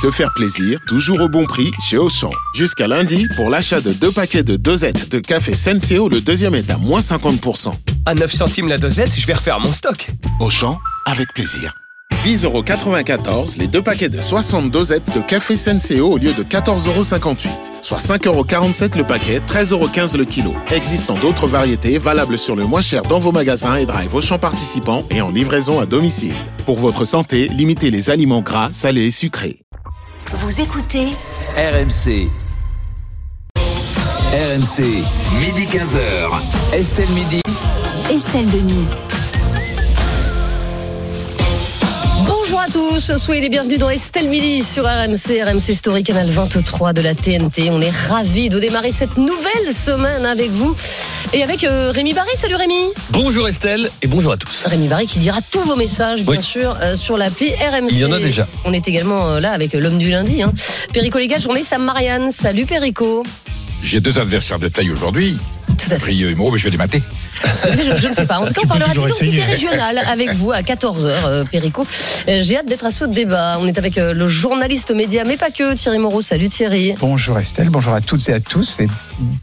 Se faire plaisir, toujours au bon prix chez Auchan. Jusqu'à lundi, pour l'achat de deux paquets de dosettes de café Senseo, le deuxième est à moins 50%. À 9 centimes la dosette, je vais refaire mon stock. Auchan, avec plaisir. 10,94€ les deux paquets de 60 dosettes de café Senseo au lieu de 14,58€. Soit 5,47€ le paquet, 13,15€ le kilo. Existant d'autres variétés valables sur le moins cher dans vos magasins et drive Auchan participants et en livraison à domicile. Pour votre santé, limitez les aliments gras, salés et sucrés. Vous écoutez RMC. RMC, midi 15h. Estelle Midi. Estelle Denis. Bonjour à tous, soyez les bienvenus dans Estelle Midi sur RMC, RMC Story, canal 23 de la TNT. On est ravis de démarrer cette nouvelle semaine avec vous et avec euh, Rémi Barry. Salut Rémi. Bonjour Estelle et bonjour à tous. Rémi Barry qui lira tous vos messages, bien Oui. sûr, euh, sur l'appli RMC. Il y en a déjà. On est également euh, là avec l'homme du lundi. Hein. Perico les gars, journée Sam Marianne. Salut Perico. J'ai deux adversaires de taille aujourd'hui, Tout à fait. Frieux et Moreau, mais je vais les mater. Écoutez, Je, je ne sais pas. En tout cas, on parlera d'identité régionale avec vous à 14h, euh, Perico. Euh, J'ai hâte d'être à ce débat. On est avec euh, le journaliste média, mais pas que, Thierry Moreau. Salut Thierry. Bonjour Estelle, bonjour à toutes et à tous et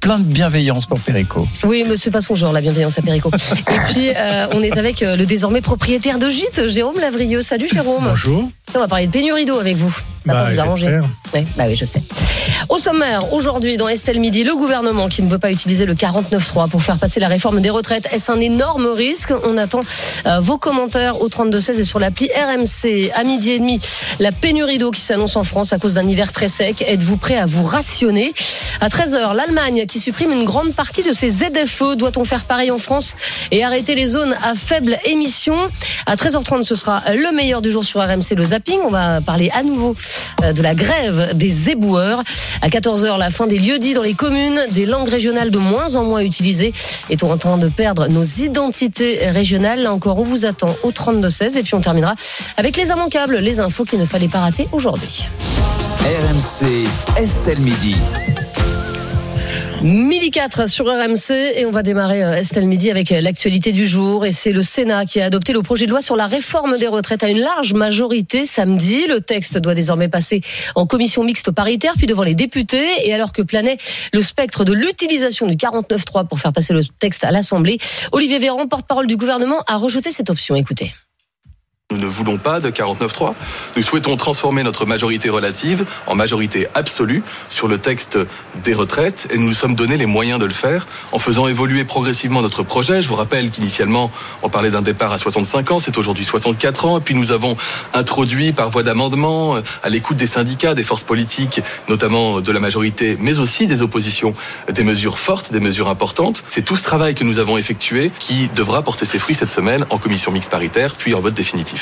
plein de bienveillance pour Perico. Oui, mais c'est pas son genre, la bienveillance à Perico. Et puis, euh, on est avec euh, le désormais propriétaire de gîte, Jérôme Lavrieux. Salut Jérôme. Bonjour. On va parler de pénurie d'eau avec vous. Ça va Bah, pas vous arranger. Ouais, bah oui, je sais. Au sommaire, aujourd'hui, dans Estelle Midi, le gouvernement qui ne veut pas utiliser le 49.3 pour faire passer la réforme des retraites. Est-ce un énorme risque? On attend euh, vos commentaires au 32-16 et sur l'appli RMC. À midi et demi, la pénurie d'eau qui s'annonce en France à cause d'un hiver très sec. Êtes-vous prêt à vous rationner? À 13h, l'Allemagne qui supprime une grande partie de ses ZFE. Doit-on faire pareil en France et arrêter les zones à faible émission? À 13h30, ce sera le meilleur du jour sur RMC, le zapping. On va parler à nouveau de la grève des éboueurs. À 14h, la fin des lieux-dits dans les communes, des langues régionales de moins en moins utilisées. Est-on en train de perdre nos identités régionales Là encore, on vous attend au 32-16. Et puis on terminera avec les immanquables, les infos qu'il ne fallait pas rater aujourd'hui. RMC, Estelle Midi. Midi 4 sur RMC et on va démarrer euh, Estelle Midi avec euh, l'actualité du jour et c'est le Sénat qui a adopté le projet de loi sur la réforme des retraites à une large majorité samedi. Le texte doit désormais passer en commission mixte paritaire puis devant les députés et alors que planait le spectre de l'utilisation du 49.3 pour faire passer le texte à l'Assemblée, Olivier Véran, porte-parole du gouvernement, a rejeté cette option. Écoutez. Nous ne voulons pas de 49.3. Nous souhaitons transformer notre majorité relative en majorité absolue sur le texte des retraites et nous nous sommes donné les moyens de le faire en faisant évoluer progressivement notre projet. Je vous rappelle qu'initialement, on parlait d'un départ à 65 ans, c'est aujourd'hui 64 ans. Et puis nous avons introduit par voie d'amendement, euh, à l'écoute des syndicats, des forces politiques, notamment de la majorité, mais aussi des oppositions, des mesures fortes, des mesures importantes. C'est tout ce travail que nous avons effectué qui devra porter ses fruits cette semaine en commission mixte paritaire, puis en vote définitif.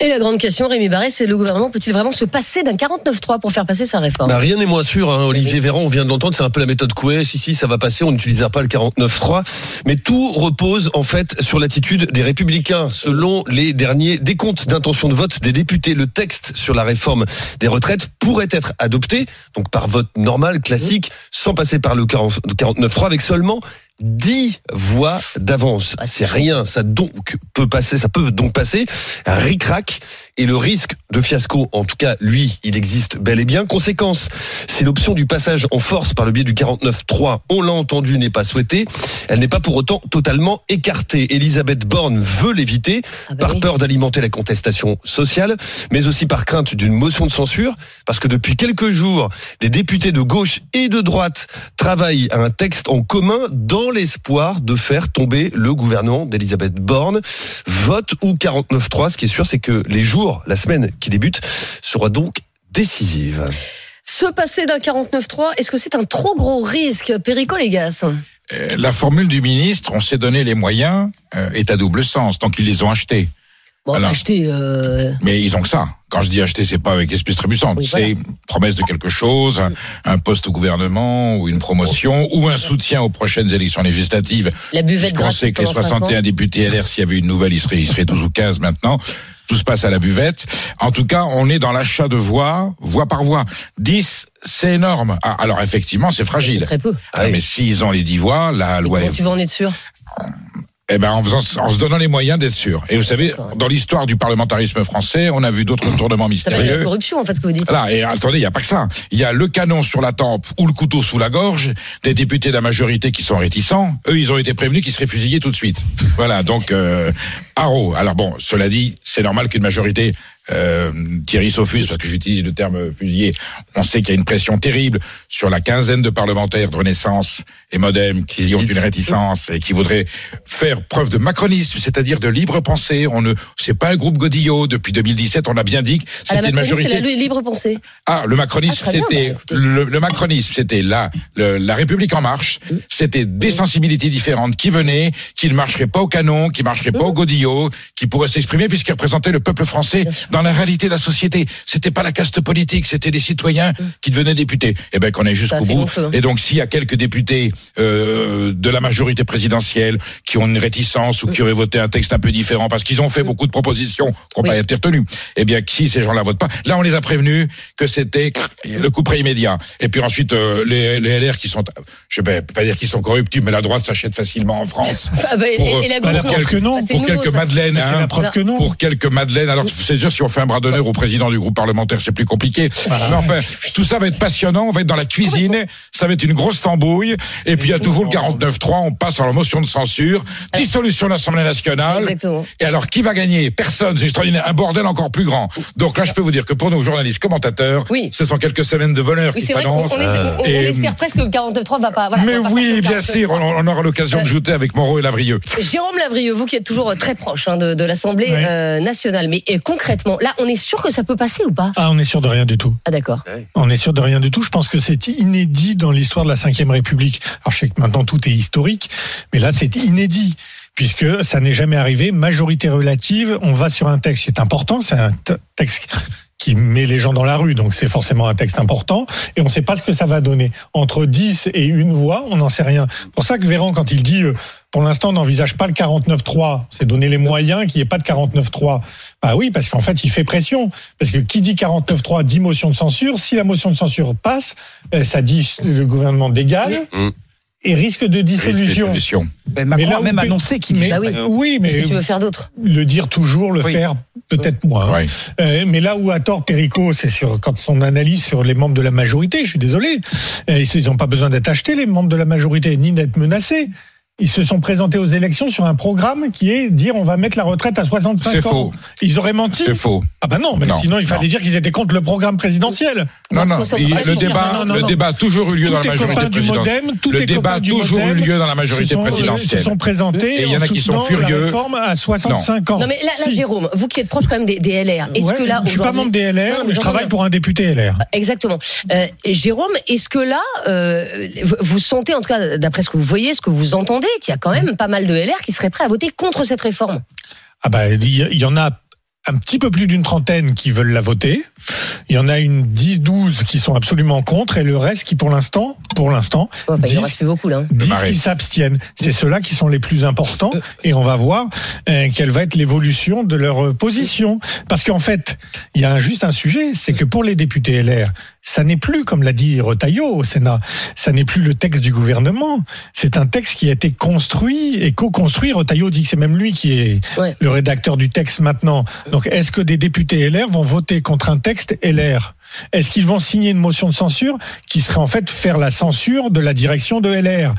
Et la grande question, Rémi Barré, c'est le gouvernement peut-il vraiment se passer d'un 49.3 pour faire passer sa réforme Bah, rien n'est moins sûr. Hein. Olivier Véran, on vient de l'entendre, c'est un peu la méthode Coué. Si, si, ça va passer, on n'utilisera pas le 49.3. Mais tout repose en fait sur l'attitude des Républicains. Selon les derniers décomptes d'intention de vote des députés, le texte sur la réforme des retraites pourrait être adopté, donc par vote normal, classique, sans passer par le 40 49.3, avec seulement 10 voix d'avance. Ah, C'est rien, ça donc peut passer, ça peut donc passer. Ric-rac. Et le risque de fiasco, en tout cas, lui, il existe bel et bien. Conséquence, si l'option du passage en force par le biais du 49.3, on l'a entendu, n'est pas souhaitée, elle n'est pas pour autant totalement écartée. Elisabeth Borne veut l'éviter, Ah bah par oui. peur d'alimenter la contestation sociale, mais aussi par crainte d'une motion de censure, parce que depuis quelques jours, des députés de gauche et de droite travaillent à un texte en commun dans l'espoir de faire tomber le gouvernement d'Elisabeth Borne. Vote ou 49.3, ce qui est sûr, c'est que les jours, la semaine qui débute, sera donc décisive. Se passer d'un 49.3, est-ce que c'est un trop gros risque Perico, les gars Euh, La formule du ministre, on s'est donné les moyens, euh, est à double sens, tant qu'ils les ont achetés. Bon, Alors. acheter. euh, Mais ils ont que ça. Quand je dis acheter, c'est pas avec espèce trébuchante. Oui, c'est promesse de quelque chose, un, un poste au gouvernement, ou une promotion, ou un soutien aux prochaines élections législatives. la buvette Puisqu'on sait que les pendant cinq ans. 61 députés LR, s'il y avait une nouvelle, ils seraient, ils seraient 12 ou 15 maintenant. Tout se passe à la buvette. En tout cas, on est dans l'achat de voix, voix par voix. 10, c'est énorme. Ah, alors effectivement, c'est C'est fragile. très peu. Ah, mais s'ils ont les 10 voix, la loi Comment est tu vas en être sûr? Eh ben, en, faisant, en se donnant les moyens d'être sûr. Et vous savez, dans l'histoire du parlementarisme français, on a vu d'autres tournements Ça va être la mystérieux. corruption, en fait, ce que vous dites. Voilà, et attendez, il n'y a pas que ça. Il y a le canon sur la tempe ou le couteau sous la gorge des députés de la majorité qui sont réticents. Eux, ils ont été prévenus qu'ils seraient fusillés tout de suite. Voilà, donc, euh, haro. Alors bon, cela dit, c'est normal qu'une majorité euh, Thierry Sofus, parce que j'utilise le terme fusillé, on sait qu'il y a une pression terrible sur la quinzaine de parlementaires de Renaissance et Modem qui ont une réticence et qui voudraient faire preuve de macronisme, c'est-à-dire de libre pensée. On ne, c'est pas un groupe Godillot. Depuis 2017, on a bien dit que c'était une Macronie, c'est majorité. la libre pensée. Ah, le macronisme, Ah, c'était bah, le, le macronisme, c'était la le- la République en marche. C'était des sensibilités différentes qui venaient, qui ne marcheraient pas au canon, qui marcheraient pas au godillot, qui pourraient s'exprimer puisqu'ils représentaient le peuple français. Dans la réalité de la société. C'était pas la caste politique, c'était des citoyens qui devenaient députés. Eh ben qu'on est Mm. Jusqu'au bout. hein. Et donc s'il y a quelques députés euh, de la majorité présidentielle qui ont une réticence ou qui auraient voté un texte un peu différent parce qu'ils ont fait beaucoup de propositions qui n'ont Mm. Oui. pas été retenues, eh bien si ces gens-là votent pas, là on les a prévenus que c'était le coup près immédiat. Et puis ensuite euh, les, les LR qui sont, je vais pas dire qu'ils sont corruptibles, mais la droite s'achète facilement en France. Ah, bah, et- Pour, et, la pour la preuve que non, pour nouveau, quelques madeleines, hein, la preuve que non. pour quelques madeleines. Alors c'est sûr si on fait un bras d'honneur au président du groupe parlementaire, c'est plus compliqué. Mais enfin, tout ça va être passionnant. On va être dans la cuisine, ça va être une grosse tambouille. Et puis il y a toujours le 49-3. On passe à la motion de censure, dissolution de l'Assemblée nationale. Exactement. Et alors, qui va gagner? Personne. C'est extraordinaire. Un bordel encore plus grand. Donc là, je peux vous dire que pour nos journalistes commentateurs, Oui. ce sont quelques semaines de bonheur Oui, qui on s'annoncent. on- on espère presque que le 49.3 va pas. Voilà, Mais va pas oui, bien 49.3. sûr, on, on aura l'occasion de Euh, jouer avec Moreau et Lavrieux. Jérôme Lavrieux, vous qui êtes toujours très proche hein, de, de l'Assemblée Oui. euh, nationale, mais euh, concrètement, là, on est sûr que ça peut passer ou pas Ah, on est sûr de rien du tout. Ah d'accord. On est sûr de rien du tout. Je pense que c'est inédit dans l'histoire de la Ve République. Alors je sais que maintenant tout est historique, mais là c'est inédit puisque ça n'est jamais arrivé. Majorité relative, on va sur un texte qui est important, c'est un texte qui met les gens dans la rue, donc c'est forcément un texte important, et on ne sait pas ce que ça va donner. Entre 10 et une voix, on n'en sait rien. Pour ça que Véran, quand il dit, euh, pour l'instant, n'envisage pas le 49-3, c'est donner les moyens qu'il n'y ait pas de 49-3. Bah oui, parce qu'en fait, il fait pression. Parce que qui dit 49-3 dit motion de censure. Si la motion de censure passe, euh, ça dit le gouvernement dégage Mm. Et risque de dissolution. Solution. Mais Macron Mais a même annoncé qu'il Mais, Bah oui. euh, oui, mais Qu'est-ce que tu veux faire d'autre le dire toujours, le Oui. faire peut-être moins. Ouais. Euh, mais là où a tort Perico, c'est sur quand son analyse sur les membres de la majorité. Je suis désolé, Euh, ils n'ont pas besoin d'être achetés les membres de la majorité ni d'être menacés. Ils se sont présentés aux élections sur un programme qui est dire on va mettre la retraite à 65 C'est ans. faux. Ils auraient menti. C'est faux. Ah bah non, mais Non, sinon il fallait non. dire qu'ils étaient contre le programme présidentiel. Non, non, 60, il- pas le débat, Non, non, le débat a toujours eu lieu dans la majorité présidentielle. Le les débat a toujours eu lieu dans la majorité présidentielle. se sont présentés Et il y en a qui sont furieux. La réforme à 65 ans. Non mais là, là, Si. Jérôme, vous qui êtes proche quand même des, des LR, est-ce Ouais, que là je suis pas membre des LR, mais je travaille pour un député LR. Exactement. Euh, Jérôme, est-ce que là, euh, vous sentez, en tout cas, d'après ce que vous voyez, ce que vous entendez, qu'il y a quand même pas mal de LR qui seraient prêts à voter contre cette réforme Ah bah il y, en a un petit peu plus d'une trentaine qui veulent la voter. Il y en a une 10 12 qui sont absolument contre et le reste qui pour l'instant, pour l'instant, Ouais, bah, Il en 10, reste plus beaucoup là. hein. 10 marée. qui s'abstiennent. C'est ceux-là qui sont les plus importants et on va voir euh, quelle va être l'évolution de leur euh, position. Parce qu'en fait, il y a un- juste un sujet, c'est que pour les députés LR, ça n'est plus, comme l'a dit Retailleau au Sénat, ça n'est plus le texte du gouvernement. C'est un texte qui a été construit et co-construit. Retailleau dit que c'est même lui qui est Ouais. le rédacteur du texte maintenant. Donc, est-ce que des députés LR vont voter contre un texte LR Est-ce qu'ils vont signer une motion de censure qui serait en fait faire la censure de la direction de LR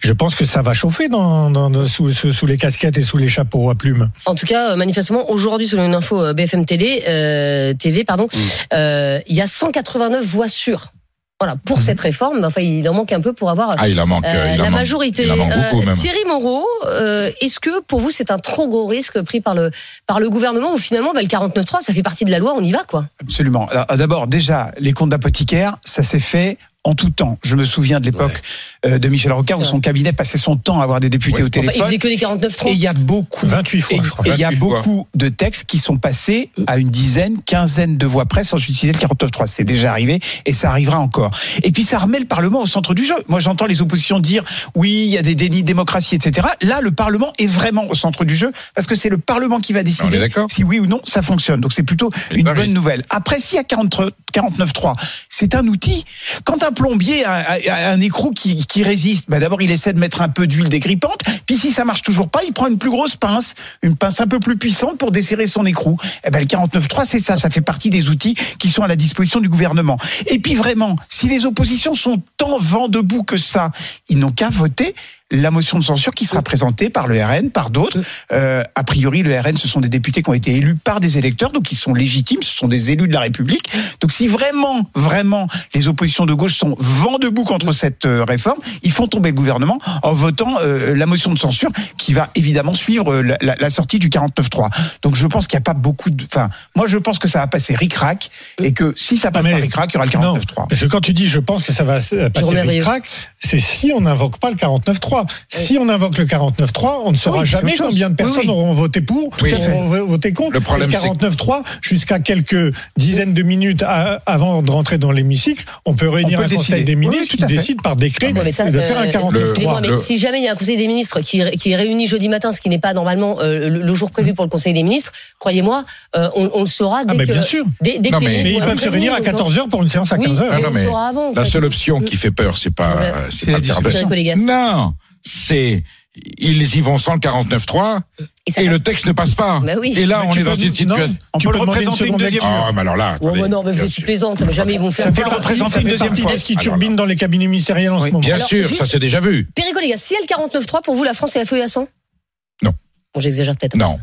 Je pense que ça va chauffer dans, sous, les casquettes et sous les chapeaux à plumes. En tout cas, euh, manifestement, aujourd'hui, selon une info euh, BFM Télé, euh, TV, pardon, euh, il y a 189 voix sûres. Voilà, pour cette réforme, enfin, il en manque un peu pour avoir Ah, il en manque. euh, euh, il en la manque. majorité. Il en manque beaucoup, Euh, même. Thierry Moreau, euh, est-ce que pour vous c'est un trop gros risque pris par le par le gouvernement ou finalement bah, le 49.3 ça fait partie de la loi, on y va quoi? Absolument. Alors, D'abord, déjà, les comptes d'apothicaire, ça s'est fait en tout temps. Je me souviens de l'époque euh, de Michel Rocard où son cabinet passait son temps à avoir des députés Ouais. au Enfin, il téléphone. faisait que des 49.3. et il y a beaucoup 28 fois, et je crois. et il y a 28 fois. beaucoup de textes qui sont passés à une dizaine, quinzaine de voix près sans utiliser le 49.3. C'est déjà arrivé et ça arrivera encore. Et puis ça remet le Parlement au centre du jeu. Moi j'entends les oppositions dire oui, il y a des dénis de démocratie, etc. Là, le Parlement est vraiment au centre du jeu parce que c'est le Parlement qui va est décider si oui ou non ça fonctionne. Donc c'est plutôt une bonne nouvelle. Après, s'il y a 40 49.3, c'est un outil. Quand un plombier a, un écrou qui, résiste bah D'abord, il essaie de mettre un peu d'huile dégrippante, puis si ça marche toujours pas, il prend une plus grosse pince, une pince un peu plus puissante pour desserrer son écrou. Eh ben, le 49.3, c'est ça, ça fait partie des outils qui sont à la disposition du gouvernement. Et puis vraiment, si les oppositions sont tant vent debout que ça, ils n'ont qu'à voter la motion de censure qui sera présentée par le RN, par d'autres. Euh, a priori, le RN, ce sont des députés qui ont été élus par des électeurs, donc ils sont légitimes, ce sont des élus de la République. Donc si vraiment, vraiment, les oppositions de gauche sont vent debout contre cette euh, réforme, ils font tomber le gouvernement en votant euh, la motion de censure qui va évidemment suivre euh, la, sortie du 49.3. Donc je pense qu'il n'y a pas beaucoup de... Enfin, moi je pense que ça va passer ric-rac et que si ça passe Mais- par ric-rac, il y aura le Non, 49.3. parce que quand tu dis je pense que ça va se- passer crack, c'est si on n'invoque pas le 49.3. Si on invoque le 49.3, on ne saura Oui, jamais combien de Oui, personnes oui. auront voté pour, Oui. auront voté contre. Le problème, c'est- 49.3, jusqu'à quelques dizaines de minutes à- avant de rentrer dans l'hémicycle, on peut réunir peut un le conseil décider. des Oui, ministres qui décide par décret Ouais, mais ça, de faire un euh, 49.3. excusez-moi, mais le- si jamais il y a un conseil des ministres qui, est- qui est réuni jeudi matin, ce qui n'est pas normalement euh, le, le jour prévu pour le conseil des ministres, croyez-moi, euh, on, on le saura dès Ah, mais que. bien sûr. Dès, dès Non, que mais- Mais ils peuvent se réunir à prévenus, donc, 14h pour une séance à Oui, 15h. mais Ah, non, on mais le saura avant. en La seule option qui fait peur, c'est pas, c'est. Non, c'est ils y vont sans le 49.3 Et et le texte ne passe pas. Bah oui. Et là, Mais on tu est dans une situation. non, On tu peut peux le une représenter une seconde deuxième. Ah, mais alors là, Oh, bah non, mais sûr. plaisantes, mais jamais ils vont faire Ça ça. fait le représenter une deuxième ce qui turbine dans les cabinets ministériels en ce Oui. moment. Bien Alors, sûr, juste- ça c'est déjà vu. Les gars, si il y a le 49.3, pour vous, la France est à feu et à sang Non. Bon, j'exagère peut-être. Non.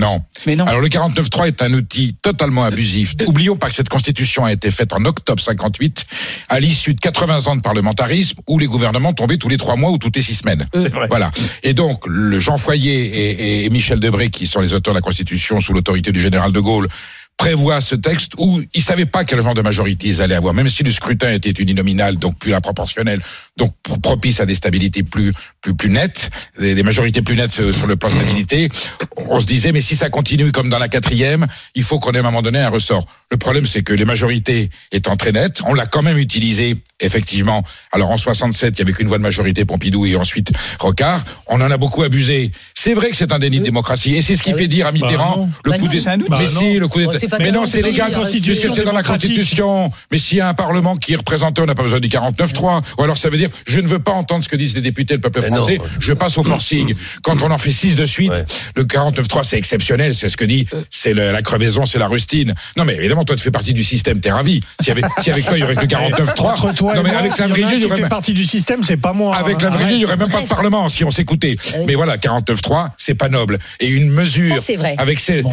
Non. Mais non. Alors le 49.3 est un outil totalement abusif. Oublions pas que cette constitution a été faite en octobre 58, à l'issue de 80 ans de parlementarisme, où les gouvernements tombaient tous les trois mois ou toutes les six semaines. Vrai. Voilà. Et donc, le Jean Foyer et, et Michel Debré, qui sont les auteurs de la Constitution sous l'autorité du général de Gaulle, prévoient ce texte où ils ne savaient pas quel genre de majorité ils allaient avoir, même si le scrutin était uninominal, donc plus la proportionnelle, donc pro- propice à des stabilités plus plus plus nettes, des, des majorités plus nettes sur le plan stabilité. On se disait, mais si ça continue comme dans la quatrième, il faut qu'on ait à un moment donné un ressort. Le problème, c'est que les majorités étant très nettes, on l'a quand même utilisé, effectivement. Alors en 67, il y avait qu'une voix de majorité, Pompidou, et ensuite Rocard. On en a beaucoup abusé. C'est vrai que c'est un déni de démocratie, et c'est ce qui Ah fait dire à Mitterrand le Bah coup non, des- un. Mais Bah si, le coup d'État. Pas Mais non, c'est légal, constitution c'est dans la. Constitution. Mais s'il y a un Parlement qui est représenté, on n'a pas besoin du 49-3. Ou alors ça veut dire, je ne veux pas entendre ce que disent les députés, le peuple Mais non. français, je passe au forcing. Quand on en fait six de suite, Ouais. le 49-3, c'est exceptionnel, c'est ce que dit, c'est la crevaison, c'est la rustine. Non, mais évidemment, toi, tu fais partie du système, t'es ravi. Si avec, si avec toi, il y aurait que le 49-3. Entre toi non, et mais moi, avec s'il y en a Lavrier, un il y aurait fait partie du système, c'est pas moi. avec. Lavrier, il y aurait même pas de parlement si on s'écoutait. Oui. Mais voilà, 49-3, c'est pas noble. Et une mesure Ça, c'est vrai. avec cette,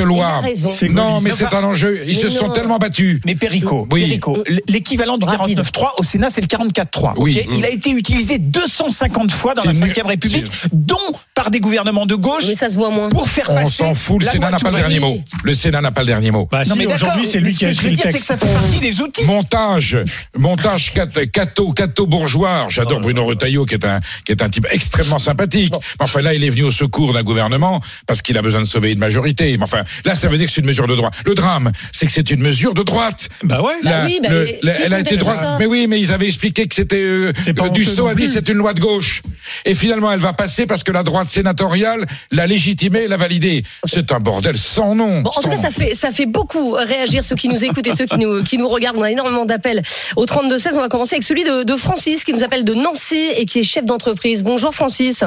loi. Raison. C'est Non, mais c'est un enjeu. Ils Mais se sont tellement battus. Mais Perico, Oui. Perico, l'équivalent du Rapide. 49.3 au Sénat, c'est le 44.3. Oui. ok? Il a été utilisé 250 fois dans C'est la nul. 5 République, dont par des gouvernements de gauche Mais ça se voit moins. pour faire On passer. s'en fout, le Sénat n'a pas le dernier mot. Le Sénat n'a pas le dernier mot. Bah Non si, mais aujourd'hui, c'est lui qui a écrit le c'est que texte. ça fait partie des outils. Montage, montage cat- catho, catho bourgeois. J'adore Bruno Retailleau, qui est un, qui est un type extrêmement sympathique. Mais Enfin, là, il est venu au secours d'un gouvernement parce qu'il a besoin de sauver une majorité. Mais enfin, là, ça veut dire que c'est une mesure de droite. Le drame, c'est que c'est une mesure de droite. Bah ouais. Bah oui, bah, le- qui la- elle a été droite. Mais oui, mais ils avaient expliqué que c'était euh, euh, a dit c'est une loi de gauche. Et finalement, elle va passer parce que la droite sénatoriale l'a légitimée, l'a validée. C'est un bordel sans nom. Bon, en tout cas, nom. ça fait, ça fait beaucoup réagir ceux qui nous écoutent et ceux qui nous, qui nous regardent. On a énormément d'appels au 32-16. On va commencer avec celui de, de Francis qui nous appelle de Nancy et qui est chef d'entreprise. Bonjour Francis.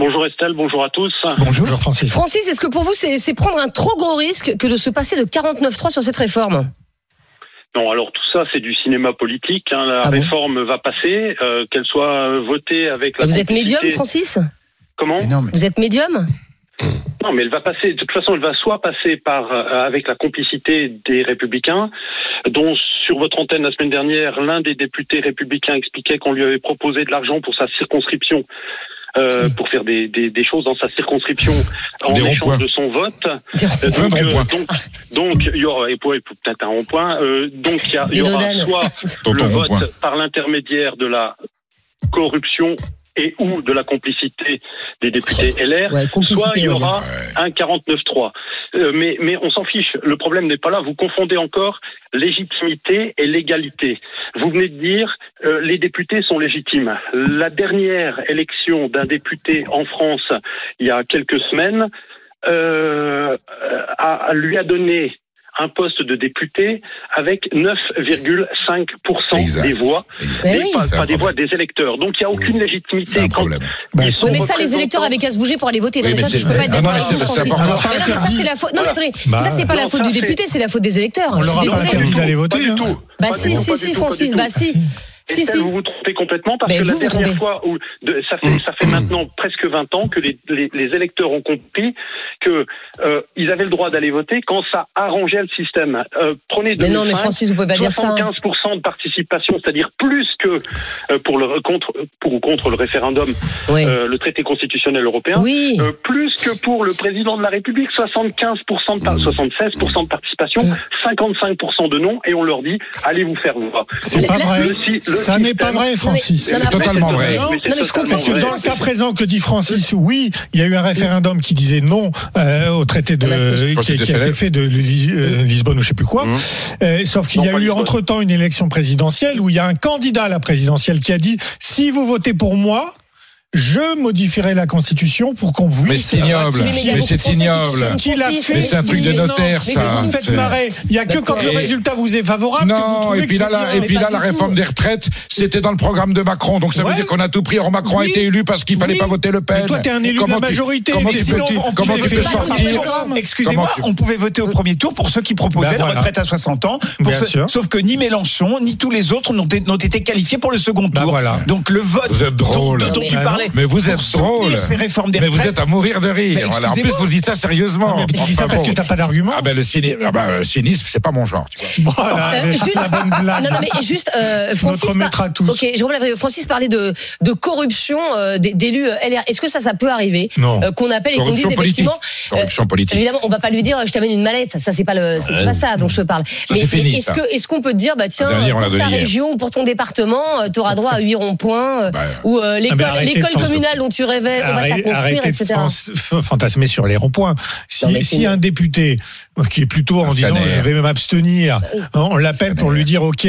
Bonjour Estelle, bonjour à tous. Bonjour Francis. Francis, est-ce que pour vous, c'est prendre un trop gros risque que de se passer de 49.3 sur cette réforme? Non, alors tout ça, c'est du cinéma politique. hein. La Ah bon? réforme va passer, euh, qu'elle soit votée avec la. Vous êtes médium, Francis? Comment? Mais non, mais Vous êtes médium? Non, mais elle va passer. De toute façon, elle va soit passer par euh, avec la complicité des Républicains, dont sur votre antenne la semaine dernière, l'un des députés républicains expliquait qu'on lui avait proposé de l'argent pour sa circonscription. Euh, pour faire des, des, des choses dans sa circonscription en Des échange de son vote. Euh, Donc, rond-point. donc, donc, il y aura peut-être un rond-point. euh, donc, il y, y aura soit le vote par l'intermédiaire de la corruption et ou de la complicité des députés LR, Ouais, soit il y aura un 49-3. Euh, mais, mais on s'en fiche. Le problème n'est pas là. Vous confondez encore légitimité et légalité. Vous venez de dire euh, les députés sont légitimes. La dernière élection d'un député en France, il y a quelques semaines, euh, a, lui a donné un poste de député avec 9,5% Exact. des voix. Mais des- oui. pas, des voix des électeurs. Donc il n'y a aucune légitimité un quand problème. Bah, ils sont Oui, mais ça, les électeurs avaient qu'à se bouger pour aller voter. Non, Oui, mais mais ça, c'est- je peux pas être Ah d'accord avec Francis. non, mais ça, c'est la faute. Non, mais attendez, Bah, ça, c'est pas la faute du député, c'est la faute des électeurs. On Je leur suis a pas interdit d'aller voter. hein. Bah Pas si, si, si, Francis, bah si. Si, Estelle, si. vous vous trompez complètement parce Ben, que la dernière trompez. fois où de- ça fait ça fait maintenant presque 20 ans que les, les, les électeurs ont compris que euh, ils avaient le droit d'aller voter quand ça arrangeait le système. Euh, prenez Mais non, mais 2005, Francis, vous pouvez pas dire ça. 75% de participation, c'est-à-dire plus que euh, pour le contre pour ou contre le référendum, Oui. euh, le traité constitutionnel européen. Oui. Plus que pour le président de la République, 75% de par- 76% de participation, 55% de non, et on leur dit allez vous faire voir. C'est pas vrai. Le si- le Ça n'est pas vrai, Francis. C'est totalement vrai. Non, Mais non, mais je c'est comprends. Parce que dans le cas présent que dit Francis, oui, il y a eu un référendum qui disait non euh, au traité de Ah bah, qui, qui a été fait de euh, Lisbonne ou je sais plus quoi. Mmh. Euh, sauf qu'il y a eu entre temps une élection présidentielle où il y a un candidat à la présidentielle qui a dit si vous votez pour moi. Je modifierai la constitution pour qu'on puisse. Mais c'est ignoble. Mais c'est ignoble. l'a Mais c'est un truc de non, notaire, ça. vous me faites marrer. Il y a que quand le résultat vous est favorable que vous Non, et puis là, bien. et puis là, la réforme des retraites, c'était dans le programme de Macron. Donc ça veut dire qu'on a tout pris. Or, Macron a été élu parce qu'il fallait Oui. pas voter Le Pen. Mais toi, t'es un élu de la tu- majorité, Comment mais tu sinon, peux, on comment tu peux sortir Excusez-moi, on pouvait voter au premier tour pour ceux qui proposaient Ben la retraite à 60 ans. Sauf que ni Mélenchon, ni tous les autres n'ont été, qualifiés pour le second tour. Ben voilà. Donc le vote Vous êtes drôle. dont, tu mais- parlais. Mais vous êtes drôle. Ces réformes des Mais vous êtes à mourir de rire. Mais Voilà. En plus, vous dites ça sérieusement. Mais tu dis ça parce que t'as pas d'argument. Ah ben le cynisme, ah ben, le cynisme, c'est pas mon genre. Tu vois. Voilà, Euh, mais juste- la bonne blague. Non, non, mais juste, euh, Francis. Notre maître à tous. Ok, je reviens. Francis parlait de, de corruption euh, des- d'élus euh, LR. Est-ce que ça, ça peut arriver Non. Euh, Qu'on appelle et qu'on dise Corruption politique. effectivement. euh, Corruption politique. Évidemment, on va pas lui dire, je t'amène une mallette. Ça, c'est pas le, c'est pas ça dont je parle. Ça, c'est fini, est-ce que, est-ce qu'on peut te dire, bah tiens, pour ta région ou pour ton département, tu auras droit à 8 ronds-points Bah, ou euh, l'école, mais l'école communale dont tu rêvais, on va te la Arrêtez, construire, arrêtez de etc. f- fantasmer sur les ronds-points. Si, Non, si un député euh, qui est plutôt en disant je vais m'abstenir, hein, on l'appelle pour lui dire ok,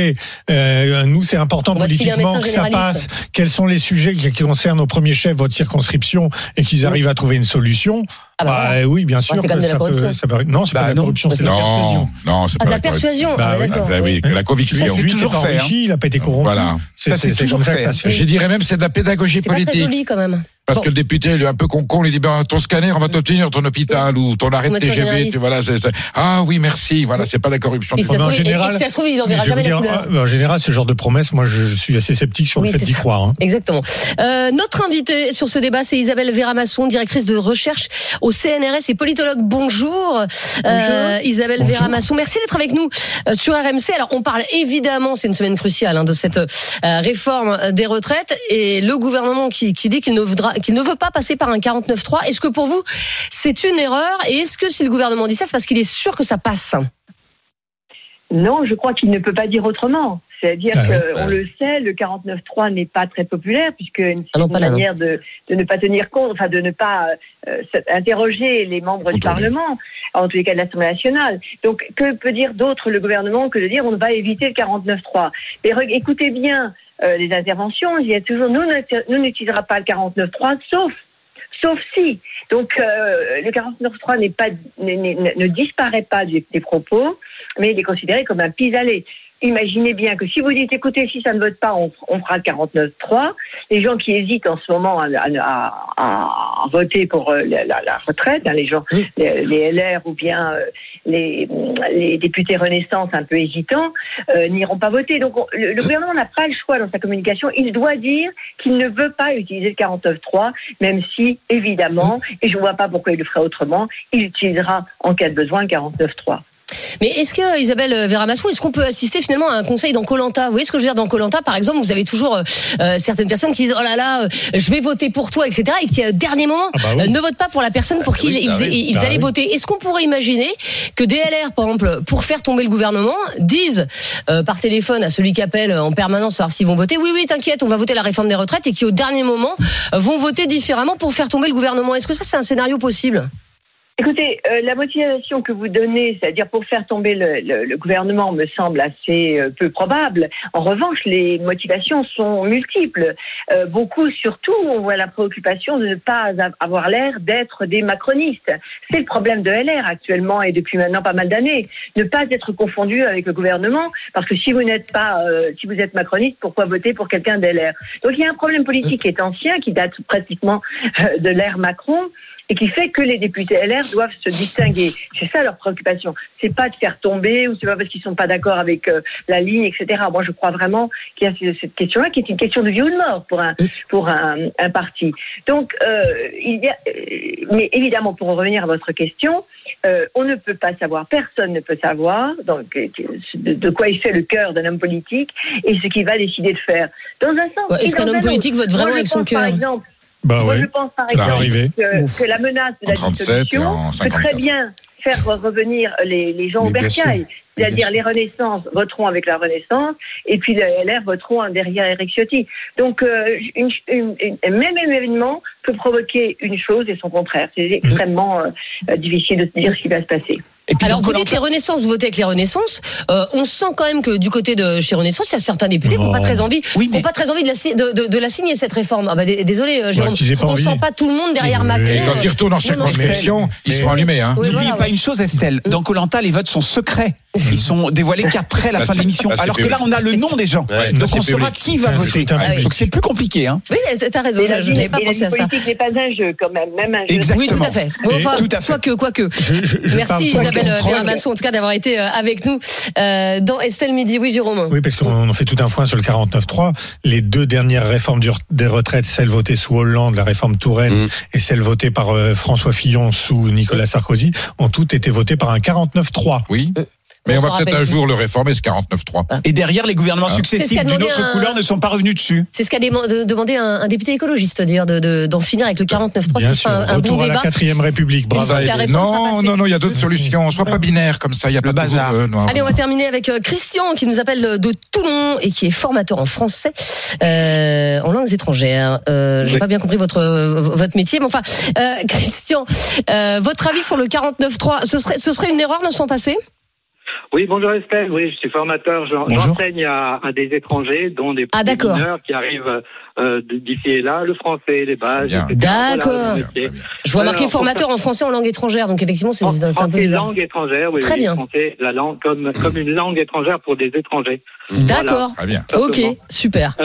euh, nous c'est important On politiquement que ça passe. Quels sont les sujets qui qui concernent au premier chef votre circonscription et qu'ils arrivent à trouver une solution? Ah bah Bah, oui, bien sûr. c'est même de la ça peut- corruption. ça peut- non, c'est Bah pas de la non. corruption, c'est de la Non, persuasion. non, c'est Ah, pas de la corruption. persuasion. Bah ah, oui, d'accord. Ah, oui, oui. la conviction. C'est toujours fait, enrichi, il a pas été corrompu. Voilà. C'est toujours comme fait. ça se fait. Je dirais même c'est de la pédagogie C'est pas très politique. joli quand même. Parce Bon. que le député, lui, un peu con-con, lui dit, ben, ton scanner, on va t'obtenir ton hôpital ou ton arrêt de TGV. Tu, voilà, c'est- c'est- ah oui, merci. Voilà, c'est pas la corruption. Et du si ça se en trouve, et- et général- si ça se trouve, il je vais jamais la euh, en général, ce genre de promesses, moi, je, je suis assez sceptique sur Oui, le fait d'y croire. hein. Exactement. Euh, notre invitée sur ce débat, c'est Isabelle Véramasson, directrice de recherche au CNRS et politologue. Bonjour, Euh, Isabelle Bonjour. Véramasson. Merci d'être avec nous euh, sur RMC. Alors, on parle évidemment, c'est une semaine cruciale, hein, de cette euh, réforme des retraites et le gouvernement qui, qui dit qu'il ne, voudra, qu'il ne veut pas passer par un 49-3. Est-ce que pour vous, c'est une erreur? Et est-ce que si le gouvernement dit ça, c'est parce qu'il est sûr que ça passe? Non, je crois qu'il ne peut pas dire autrement. C'est-à-dire Ah ouais. qu'on le sait, le 49.3 n'est pas très populaire puisque une, Ah non, manière de, de ne pas tenir compte, enfin de ne pas euh, interroger les membres du. Parlement, en tous les cas de l'Assemblée nationale. Donc que peut dire d'autre le gouvernement que de dire on va éviter le 49.3 Mais écoutez bien euh, les interventions, il y a toujours nous nous n'utilisera pas le 49.3 sauf sauf si. Donc euh, le 49.3 n'est pas n'est- n'est- ne disparaît pas des, des propos, mais il est considéré comme un pis-aller. Imaginez bien que si vous dites, écoutez, si ça ne vote pas, on, on fera le 49.3. Les gens qui hésitent en ce moment à, à- à- à voter pour euh, la, la- la retraite, hein, les gens, les, les LR ou bien les, les députés Renaissance un peu hésitants, euh, n'iront pas voter. Donc on- le, le gouvernement n'a pas le choix dans sa communication. Il doit dire qu'il ne veut pas utiliser le 49.3, même si, évidemment, et je ne vois pas pourquoi il le ferait autrement, il utilisera en cas de besoin le 49.3. Mais est-ce que Isabelle Véramasson, est-ce qu'on peut assister finalement à un conseil dans Colanta Vous voyez ce que je veux dire dans Colanta, par exemple, vous avez toujours euh, euh, certaines personnes qui disent oh là là, euh, je vais voter pour toi, etc. Et qui, au dernier moment, Ah bah oui. euh, ne votent pas pour la personne pour qui oui, ils, bah ils- oui, ils bah allaient oui. voter. Est-ce qu'on pourrait imaginer que DLR, par exemple, pour faire tomber le gouvernement, disent euh, par téléphone à celui qui appelle en permanence savoir s'ils vont voter, oui oui, t'inquiète, on va voter la réforme des retraites, et qui au dernier moment euh, vont voter différemment pour faire tomber le gouvernement? Est-ce que ça c'est un scénario possible? Écoutez, euh, la motivation que vous donnez, c'est-à-dire pour faire tomber le, le- le gouvernement, me semble assez euh, peu probable. En revanche, les motivations sont multiples. Euh, beaucoup, surtout, on voit la préoccupation de ne pas avoir l'air d'être des macronistes. C'est le problème de LR actuellement et depuis maintenant pas mal d'années. Ne pas être confondu avec le gouvernement, parce que si vous n'êtes pas, euh, si vous êtes macroniste, pourquoi voter pour quelqu'un d'LR Donc il y a un problème politique qui est ancien, qui date pratiquement euh, de l'ère Macron et qui fait que les députés LR doivent se distinguer. C'est ça leur préoccupation. C'est pas de faire tomber ou c'est pas parce qu'ils sont pas d'accord avec euh, la ligne, etc. Moi, je crois vraiment qu'il y a ce- cette question-là qui est une question de vie ou de mort pour un pour un, un parti. Donc, euh, il y a, euh, mais évidemment, pour en revenir à votre question, euh, on ne peut pas savoir, personne ne peut savoir donc de, de quoi il fait le cœur d'un homme politique et ce qu'il va décider de faire. Dans un sens. Ouais, est-ce qu'un homme politique vote vraiment avec son cœur exemple, Bah moi, ouais. je pense par exemple que, que la menace de En la 37 et dissolution peut très 54. bien faire revenir les, les gens au bercail. C'est-à-dire les Renaissances voteront avec la Renaissance et puis les LR voteront derrière Eric Ciotti. Donc euh, une, une- une- un même événement peut provoquer une chose et son contraire. C'est extrêmement euh, euh, difficile de se dire ce qui va se passer. Et puis Alors vous dites les Renaissances, vous votez avec les Renaissances. Euh, on sent quand même que du côté de chez Renaissance, il y a certains députés qui n'ont pas très envie, Oui, qui ont mais- pas très envie de la, si- de, de- de la signer cette réforme. Ah bah, dé- désolé, euh, Jérôme. pas on envie. sent pas tout le monde derrière Mais- Macron. Et quand ils retournent en Non, non, circonscription, ils seront allumés. Hein. Oui, N'oublie voilà, pas ouais. une chose, Estelle. Dans Colanta, les votes sont secrets. Ils sont dévoilés qu'après la fin de l'émission. Alors que là, on a le nom des gens. Ouais, Donc on saura qui va voter. Ah. Donc c'est plus compliqué. Hein. Oui, t'as raison, la je n'avais pas la pensé à ça. politique n'est pas un jeu quand même, même un jeu. Exactement. Oui, tout à fait. Bon, enfin, tout à fait. Quoique, quoique. Je, je, je parle Merci Isabelle. Vermasson, en tout cas, d'avoir été euh, avec nous euh, dans Estelle Midi. Oui, Jérôme. Oui, parce qu'on on fait tout un point sur le 49.3. Les deux dernières réformes des retraites, celle votée sous Hollande, la réforme Touraine, Mm. et celle votée par euh, François Fillon sous Nicolas Sarkozy, ont toutes été votées par un 49.3. Oui. Euh, Mais on va peut-être un jour le réformer, ce 49.3. Et derrière, les gouvernements Ah. Successifs d'une autre un- couleur ne sont pas revenus dessus. C'est ce qu'a de- demandé un, un député écologiste, d'ailleurs, d'en de, d'en finir avec le 49.3. Bien C'est sûr. un, un Retour bon à la débat. quatrième République. Bravo. Non, non, non, il y a d'autres solutions. Sois pas binaire comme ça. Il y a Le pas de bazar. euh, non. Allez, on va terminer avec euh, Christian qui nous appelle de Toulon et qui est formateur en français euh, en langues étrangères. Euh, J'ai Oui. pas bien compris votre euh, votre métier, mais enfin, euh, Christian, euh, votre avis sur le 49.3, ce serait ce serait une erreur de s'en passer? Oui, bonjour Estelle. Oui, je suis formateur. J'enseigne à, à des étrangers, dont des Ah, d'accord. mineurs qui arrivent euh, d'ici et là, le français, les bases. D'accord. Voilà. Je vois Alors, marqué formateur en français en langue étrangère, donc effectivement c'est un peu français, bizarre. langue étrangère, oui, Très oui, bien. français, la langue comme, comme une langue étrangère pour des étrangers. D'accord. Très bien. Ok, super.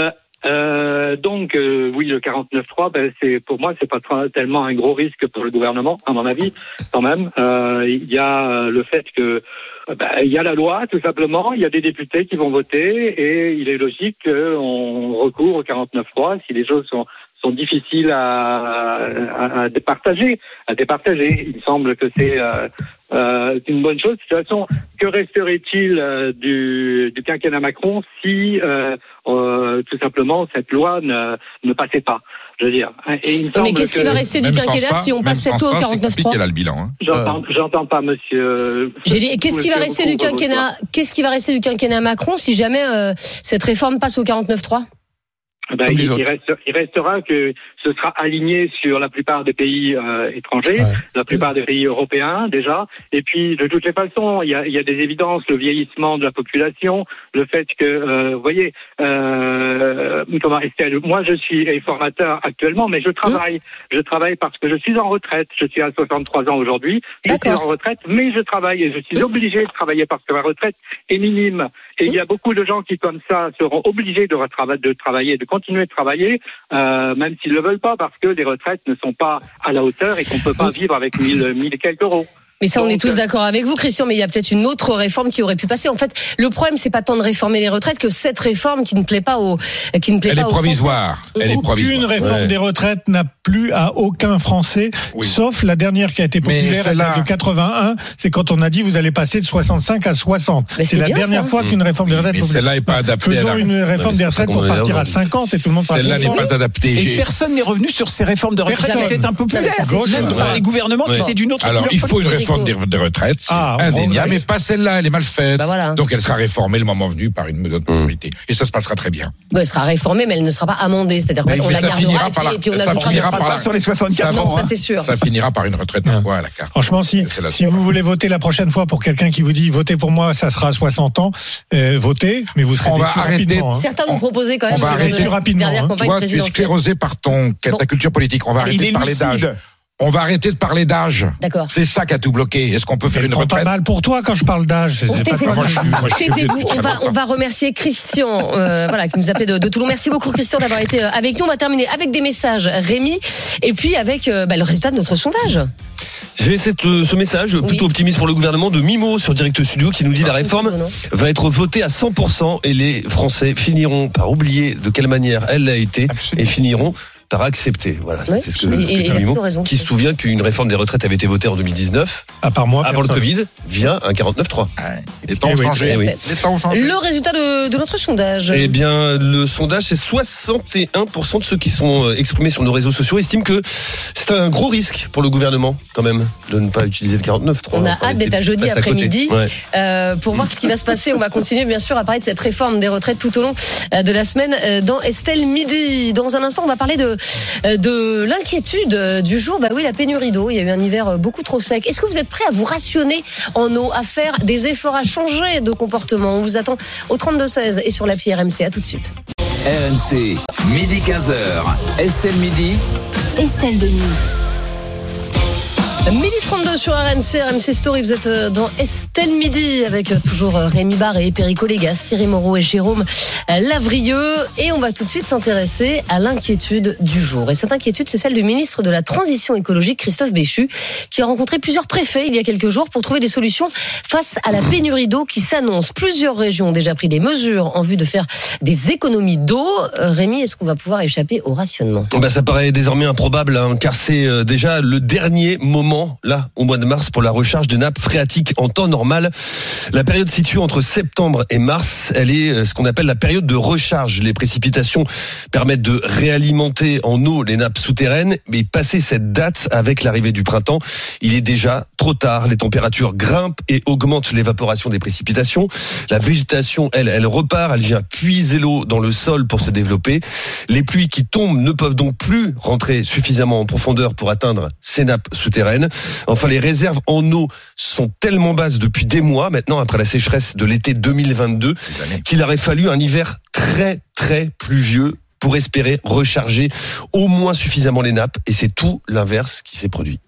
Euh, donc euh, oui, le 49.3, ben, c'est pour moi c'est pas tellement un gros risque pour le gouvernement, à mon avis, quand même. Euh, Il y a euh, le fait que euh, ben, il y a la loi, tout simplement. Il y a des députés qui vont voter et il est logique qu'on recourt au 49.3 si les choses sont sont difficiles à, à, à départager, à départager. Il semble que c'est euh, euh, une bonne chose. De toute façon, que resterait-il euh, du, du quinquennat Macron si euh, tout simplement cette loi ne, ne passait pas? Je veux dire. Et il me Mais qu'est-ce qui va rester du quinquennat ça- si on passe cette sans loi au ça, c'est compliqué, 49.3 là, le bilan. hein. J'entends, j'entends pas, monsieur. J'ai dit, qu'est-ce qui va rester du quinquennat Qu'est-ce qui va rester du quinquennat Macron si jamais euh, cette réforme passe au 49.3 Ben, Comme il, il autres. reste, il restera que ce sera aligné sur la plupart des pays euh, étrangers, Ouais. la plupart des pays européens déjà. Et puis, de toutes les façons, il y a, il y a des évidences, le vieillissement de la population, le fait que, euh, vous voyez, euh, comment Estelle, moi je suis formateur actuellement, mais je travaille. Je travaille parce que je suis en retraite. Je suis à 63 ans aujourd'hui. Je suis en retraite, mais je travaille et je suis obligé de travailler parce que ma retraite est minime. Et il y a beaucoup de gens qui, comme ça, seront obligés de, travailler, de continuer de travailler, euh, même s'ils ne le veulent pas, parce que les retraites ne sont pas à la hauteur et qu'on ne peut pas vivre avec 1000, 1000 et quelques euros. Mais ça, on Donc, est tous euh, d'accord avec vous, Christian, mais il y a peut-être une autre réforme qui aurait pu passer. En fait, le problème, c'est pas tant de réformer les retraites que cette réforme qui ne plaît pas aux, qui ne plaît Elle pas est aux provisoire. Elle est Aucune provisoire. réforme Ouais. des retraites n'a plu à aucun Français, Oui. sauf la dernière qui a été populaire, elle date de 81. C'est quand on a dit vous allez passer de 65 à 60. Mais C'est la bien, dernière ça. fois qu'une réforme des retraites populaire. celle-là n'est pas adaptée à Faisons la- une réforme des retraites pour partir à 50 et tout le monde Celle-là n'est pas adaptée. Et personne n'est revenu sur ces réformes de retraite Personne. qui étaient Non, mais impopulaires, ça, c'est sûr. même par Ouais. les gouvernements qui étaient d'une autre Alors, il faut une. Réforme des, des retraites, c'est Ah, indéniable, mais pas celle-là, elle est mal faite. Bah voilà. Donc elle sera réformée le moment venu par une autre majorité. Et ça se passera très bien. Bon, elle sera réformée, mais elle ne sera pas amendée. C'est-à-dire qu'on la ça gardera finira et par puis, la- et puis on ça finira par la- sur les 64 Non, ans. ça hein. c'est sûr. Ça finira par une retraite à la carte. Franchement, si, si vous voulez voter la prochaine fois pour quelqu'un qui vous dit votez pour moi, ça sera à 60 ans, euh, votez, mais vous serez On va rapidement. hein. Certains nous proposaient quand même on va arrêter rapidement, hein. Toi, tu es sclérosé par ton, Bon. ta culture politique. On va arrêter de parler d'âge. On va arrêter de parler d'âge. D'accord. C'est ça qui a tout bloqué. Est-ce qu'on peut faire une pas retraite mal pour toi quand je parle d'âge. c'est- c'est pas taisez-vous. toi, moi, je suis- moi, je suis vieux Taisez-vous. depuis On va, on va remercier Christian, euh, voilà, qui nous appelait de, de Toulon. Merci beaucoup, Christian, d'avoir été euh, avec nous. On va terminer avec des messages, Rémi, et puis avec euh, bah, le résultat de notre sondage. J'ai cette, euh, ce message plutôt optimiste pour le gouvernement de Mimo sur Direct Studio qui nous dit la réforme Non, non. va être votée à 100% et les Français finiront par oublier de quelle manière elle l'a été Absolument. et finiront par accepter. Voilà, Ouais, c'est ce que, et- ce que raison. qui se souvient qu'une réforme des retraites avait été votée en 2019. À part moi, Avant le. Covid, vient un 49.3. Les temps Eh ont oui. changé. Eh oui. Les temps ont changé. Le résultat de, de notre sondage. Eh bien, le sondage, c'est 61% de ceux qui sont euh, exprimés sur nos réseaux sociaux estiment que c'est un gros risque pour le gouvernement, quand même, de ne pas utiliser le 49.3. On a Enfin, hâte d'être à jeudi après-midi. Ouais. Euh, pour voir ce qui va se passer. On va continuer bien sûr à parler de cette réforme des retraites tout au long euh, de la semaine dans Estelle Midi. Dans un instant, on va parler de, euh, de l'inquiétude du jour. Bah oui, la pénurie d'eau. Il y a eu un hiver beaucoup trop sec. Est-ce que vous êtes prêts à vous rationner en eau, à faire des efforts, à changer de comportement? On vous attend au 32-16 et sur l'appli RMC. À tout de suite. RMC, midi 15h. Estelle Midi. Estelle Denis. Midi 32 sur RMC, RMC Story, vous êtes euh, dans Estelle Midi avec euh, toujours euh, Rémi Barré, Perico Légas, Thierry Moreau et Jérôme Lavrieux. Et on va tout de suite s'intéresser à l'inquiétude du jour. Et cette inquiétude, c'est celle du ministre de la Transition écologique, Christophe Béchu, qui a rencontré plusieurs préfets il y a quelques jours pour trouver des solutions face à la pénurie d'eau qui s'annonce. Plusieurs régions ont déjà pris des mesures en vue de faire des économies d'eau. Rémi, est-ce qu'on va pouvoir échapper au rationnement? Bah, ça paraît désormais improbable, hein, car c'est déjà le dernier moment, là, au mois de mars, pour la recharge de nappes phréatiques en temps normal. La période située entre septembre et mars, elle est euh, ce qu'on appelle la période de recharge. Les précipitations permettent de réalimenter en eau les nappes souterraines, mais passer cette date avec l'arrivée du printemps, il est déjà trop tard. Les températures grimpent et augmentent l'évaporation des précipitations. La végétation, elle, elle repart, elle vient puiser l'eau dans le sol pour se développer. Les pluies qui tombent ne peuvent donc plus rentrer suffisamment en profondeur pour atteindre ces nappes souterraines. Enfin, les réserves en eau sont tellement basses depuis des mois maintenant, après la sécheresse de l'été 2022, qu'il aurait fallu un hiver très, très pluvieux pour espérer recharger au moins suffisamment les nappes. Et c'est tout l'inverse qui s'est produit.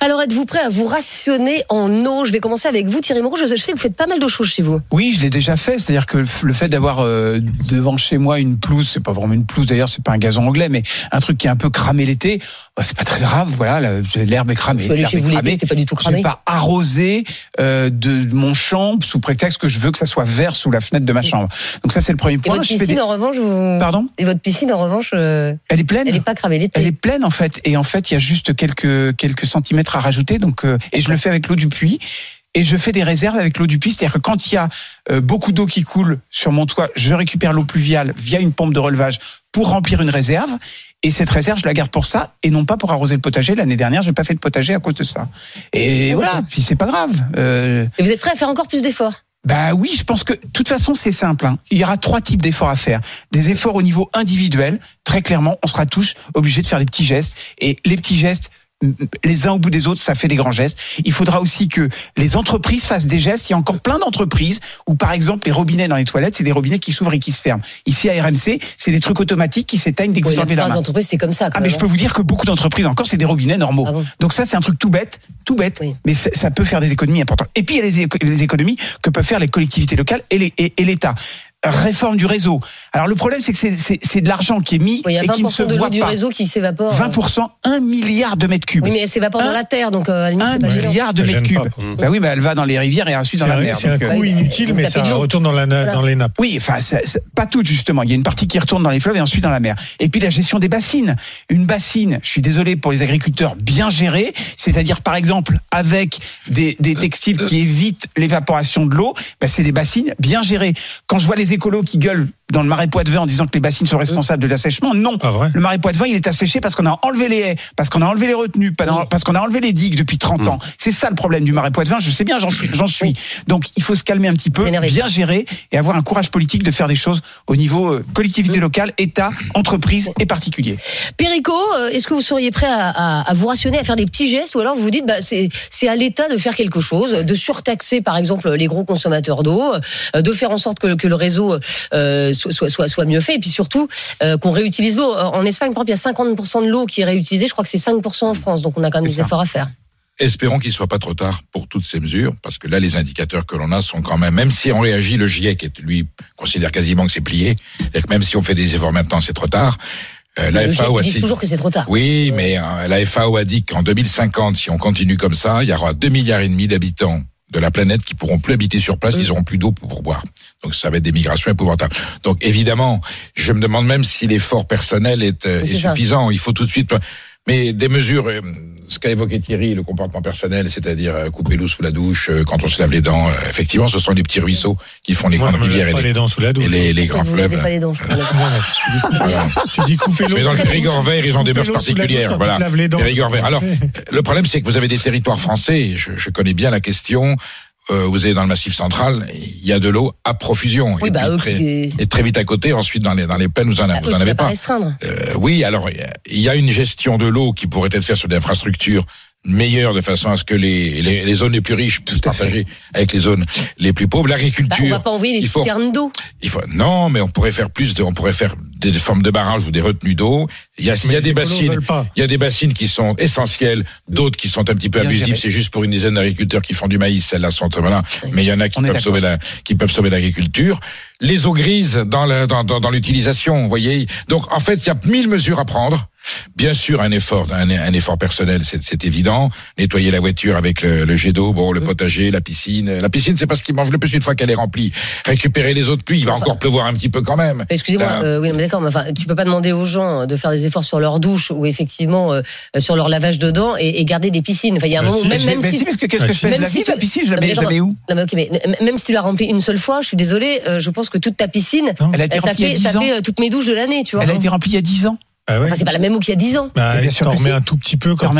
Alors, êtes-vous prêt à vous rationner en eau? Je vais commencer avec vous, Thierry Moreau. Je sais que vous faites pas mal de choses chez vous. Oui, je l'ai déjà fait. C'est-à-dire que le fait d'avoir euh, devant chez moi une pelouse, c'est pas vraiment une pelouse d'ailleurs, c'est pas un gazon anglais, mais un truc qui est un peu cramé l'été, bah, c'est pas très grave. Voilà, l'herbe est cramée. Je suis allé chez vous l'été, c'était pas du tout Je cramé. vais pas arroser euh, de mon champ sous prétexte que je veux que ça soit vert sous la fenêtre de ma chambre. Donc ça c'est le premier Et point. votre Je fais piscine, des- en revanche, vous... Pardon? Et votre piscine, en revanche, euh, Elle est pleine. elle est pas cramée l'été. Elle est pleine en fait, et en fait il y a juste quelques quelques centimètres à rajouter. Donc euh, et je le fais avec l'eau du puits. Et je fais des réserves avec l'eau du puits, c'est-à-dire que quand il y a euh, beaucoup d'eau qui coule sur mon toit, je récupère l'eau pluviale via une pompe de relevage pour remplir une réserve. Et cette réserve, je la garde pour ça et non pas pour arroser le potager. L'année dernière, j'ai pas fait de potager à cause de ça. Et voilà, puis c'est pas grave. Euh, Et vous êtes prêt à faire encore plus d'efforts? Bah oui, je pense que de toute façon c'est simple. hein. Il y aura trois types d'efforts à faire. Des efforts au niveau individuel. Très clairement, on sera tous obligés de faire des petits gestes. Et les petits gestes, les uns au bout des autres, ça fait des grands gestes. Il faudra aussi que les entreprises fassent des gestes. Il y a encore plein d'entreprises où, par exemple, les robinets dans les toilettes, c'est des robinets qui s'ouvrent et qui se ferment. Ici à RMC, c'est des trucs automatiques qui s'éteignent dès que Oui, vous enlevez la main. entreprises, c'est comme ça. Quand Ah mais je peux vous dire que beaucoup d'entreprises encore c'est des robinets normaux. Ah bon Donc ça c'est un truc tout bête, tout bête, Oui. mais ça peut faire des économies importantes. Et puis il y a les, éco- les économies que peuvent faire les collectivités locales et les- et- et l'État. Réforme du réseau. Alors le problème c'est que c'est- c'est c'est de l'argent qui est mis Oui, et qui ne se 20% de l'eau voit du pas. réseau qui s'évapore. 20%, 1 milliard de mètres cubes. Oui, mais elle s'évapore dans la terre, donc euh, à la limite, 1 c'est pas gênant. milliard de mètres cubes. pas. Bah oui, mais elle va dans les rivières et ensuite dans la mer. c'est un donc, euh, coût ouais. inutile, Donc mais ça ça retourne dans, la, na- Voilà. dans les nappes. Oui, enfin, ça- ça- pas toutes justement. Il y a une partie qui retourne dans les fleuves et ensuite dans la mer. Et puis la gestion des bassines. Une bassine, je suis désolé pour les agriculteurs, bien gérée, c'est-à-dire par exemple avec des, des textiles qui évitent l'évaporation de l'eau, bah, c'est des bassines bien gérées. Quand je vois les écolos qui gueulent dans le marais Poitevin en disant que les bassines sont responsables de l'assèchement. Non. Pas vrai. Le marais Poitevin, il est asséché parce qu'on a enlevé les haies, parce qu'on a enlevé les retenues, parce qu'on a enlevé les digues depuis 30 ans. C'est ça le problème du marais Poitevin. Je sais bien, j'en suis, j'en suis. Donc, il faut se calmer un petit peu, bien gérer et avoir un courage politique de faire des choses au niveau euh, collectivité locale, État, entreprise et particulier. Perico, euh, est-ce que vous seriez prêt à, à- à vous rationner, à faire des petits gestes, ou alors vous vous dites, bah, c'est c'est à l'État de faire quelque chose, de surtaxer par exemple les gros consommateurs d'eau, euh, de faire en sorte que, que le réseau euh, soit, soit, soit, soit mieux fait, et puis surtout euh, qu'on réutilise l'eau. En Espagne, par exemple, il y a 50% de l'eau qui est réutilisée, je crois que c'est 5% en France, donc on a quand même des efforts à faire. Espérons qu'il soit pas trop tard pour toutes ces mesures, parce que là, les indicateurs que l'on a sont quand même, même si on réagit, le GIEC, lui, considère quasiment que c'est plié, c'est-à-dire que même si on fait des efforts maintenant, c'est trop tard. Euh, la GIEC FAO a dit toujours que c'est trop tard. Oui, mais euh, la FAO a dit qu'en 2050, si on continue comme ça, il y aura 2 milliards et demi d'habitants de la planète qui pourront plus habiter sur place, ils auront plus d'eau pour, boire. Donc ça va être des migrations épouvantables. Donc évidemment, je me demande même si l'effort personnel est, euh, Oui, est c'est ça. suffisant. Il faut tout de suite. Mais des mesures, euh, ce qu'a évoqué Thierry, le comportement personnel, c'est-à-dire euh, couper l'eau sous la douche, euh, quand on se lave les dents, euh, effectivement, ce sont les petits ruisseaux qui font les Moi, grandes rivières et pas les, les dents sous la douche. et les, les grands vous fleuves. n'avez pas les dents, je. Tu dis couper l'eau. Mais dans le Périgord vert, ils ont des mœurs particulières. Voilà. Périgord vert. Alors, le problème, c'est que vous avez des territoires français. Je, je connais bien la question. Euh, vous avez dans le Massif central, il y a de l'eau à profusion. Oui, et, bah, eux très, et très vite à côté. Ensuite, dans les dans les plaines, vous en, Ah, vous eux en qui avez va pas. Euh, oui, alors il y a une gestion de l'eau qui pourrait être faite sur des infrastructures meilleures de façon à ce que les, les, les zones les plus riches puissent partager avec les zones les plus pauvres. Bah, on L'agriculture. va pas envoyer des citernes d'eau. il faut, non, mais on pourrait faire plus de, on pourrait faire des, formes de barrages ou des retenues d'eau. Il y a, il y a des bassines, il y a des bassines qui sont essentielles, d'autres qui sont un petit peu Bien abusives. C'est juste pour une dizaine d'agriculteurs qui font du maïs, celles-là sont voilà. Mais il y en a qui On peuvent sauver la, qui peuvent sauver l'agriculture. Les eaux grises dans la, dans, dans, dans l'utilisation, vous voyez. Donc en fait, il y a mille mesures à prendre. Bien sûr, un effort, un, un effort personnel, c'est évident. Nettoyer la voiture avec le, le jet d'eau, bon, le potager, la piscine. La piscine, c'est parce qu'il mange le plus une fois qu'elle est remplie. Récupérer les eaux de pluie, il va encore pleuvoir un petit peu quand même. Excusez-moi, euh, oui, mais d'accord, mais enfin, tu peux pas demander aux gens de faire des efforts sur leur douche ou effectivement euh, sur leur lavage de dents et, et garder des piscines. Enfin, il y a un Bah, moment, si, même, Mais même mais si, si, parce que qu'est-ce que je fais de la si vie, tu- la piscine, je la Non, mais mets, je la attends, mets où non mais ok, mais même si tu l'as remplie une seule fois, je suis désolée, euh, je pense que toute ta piscine, Elle a été ça remplie il y fait, a 10 ça ans. fait toutes mes douches de l'année, tu vois. Elle a été remplie il y a 10 ans. Ah ouais. Enfin, c'est pas la même eau qu'il y a 10 ans. Bah, bien sûr remets un tout petit peu quand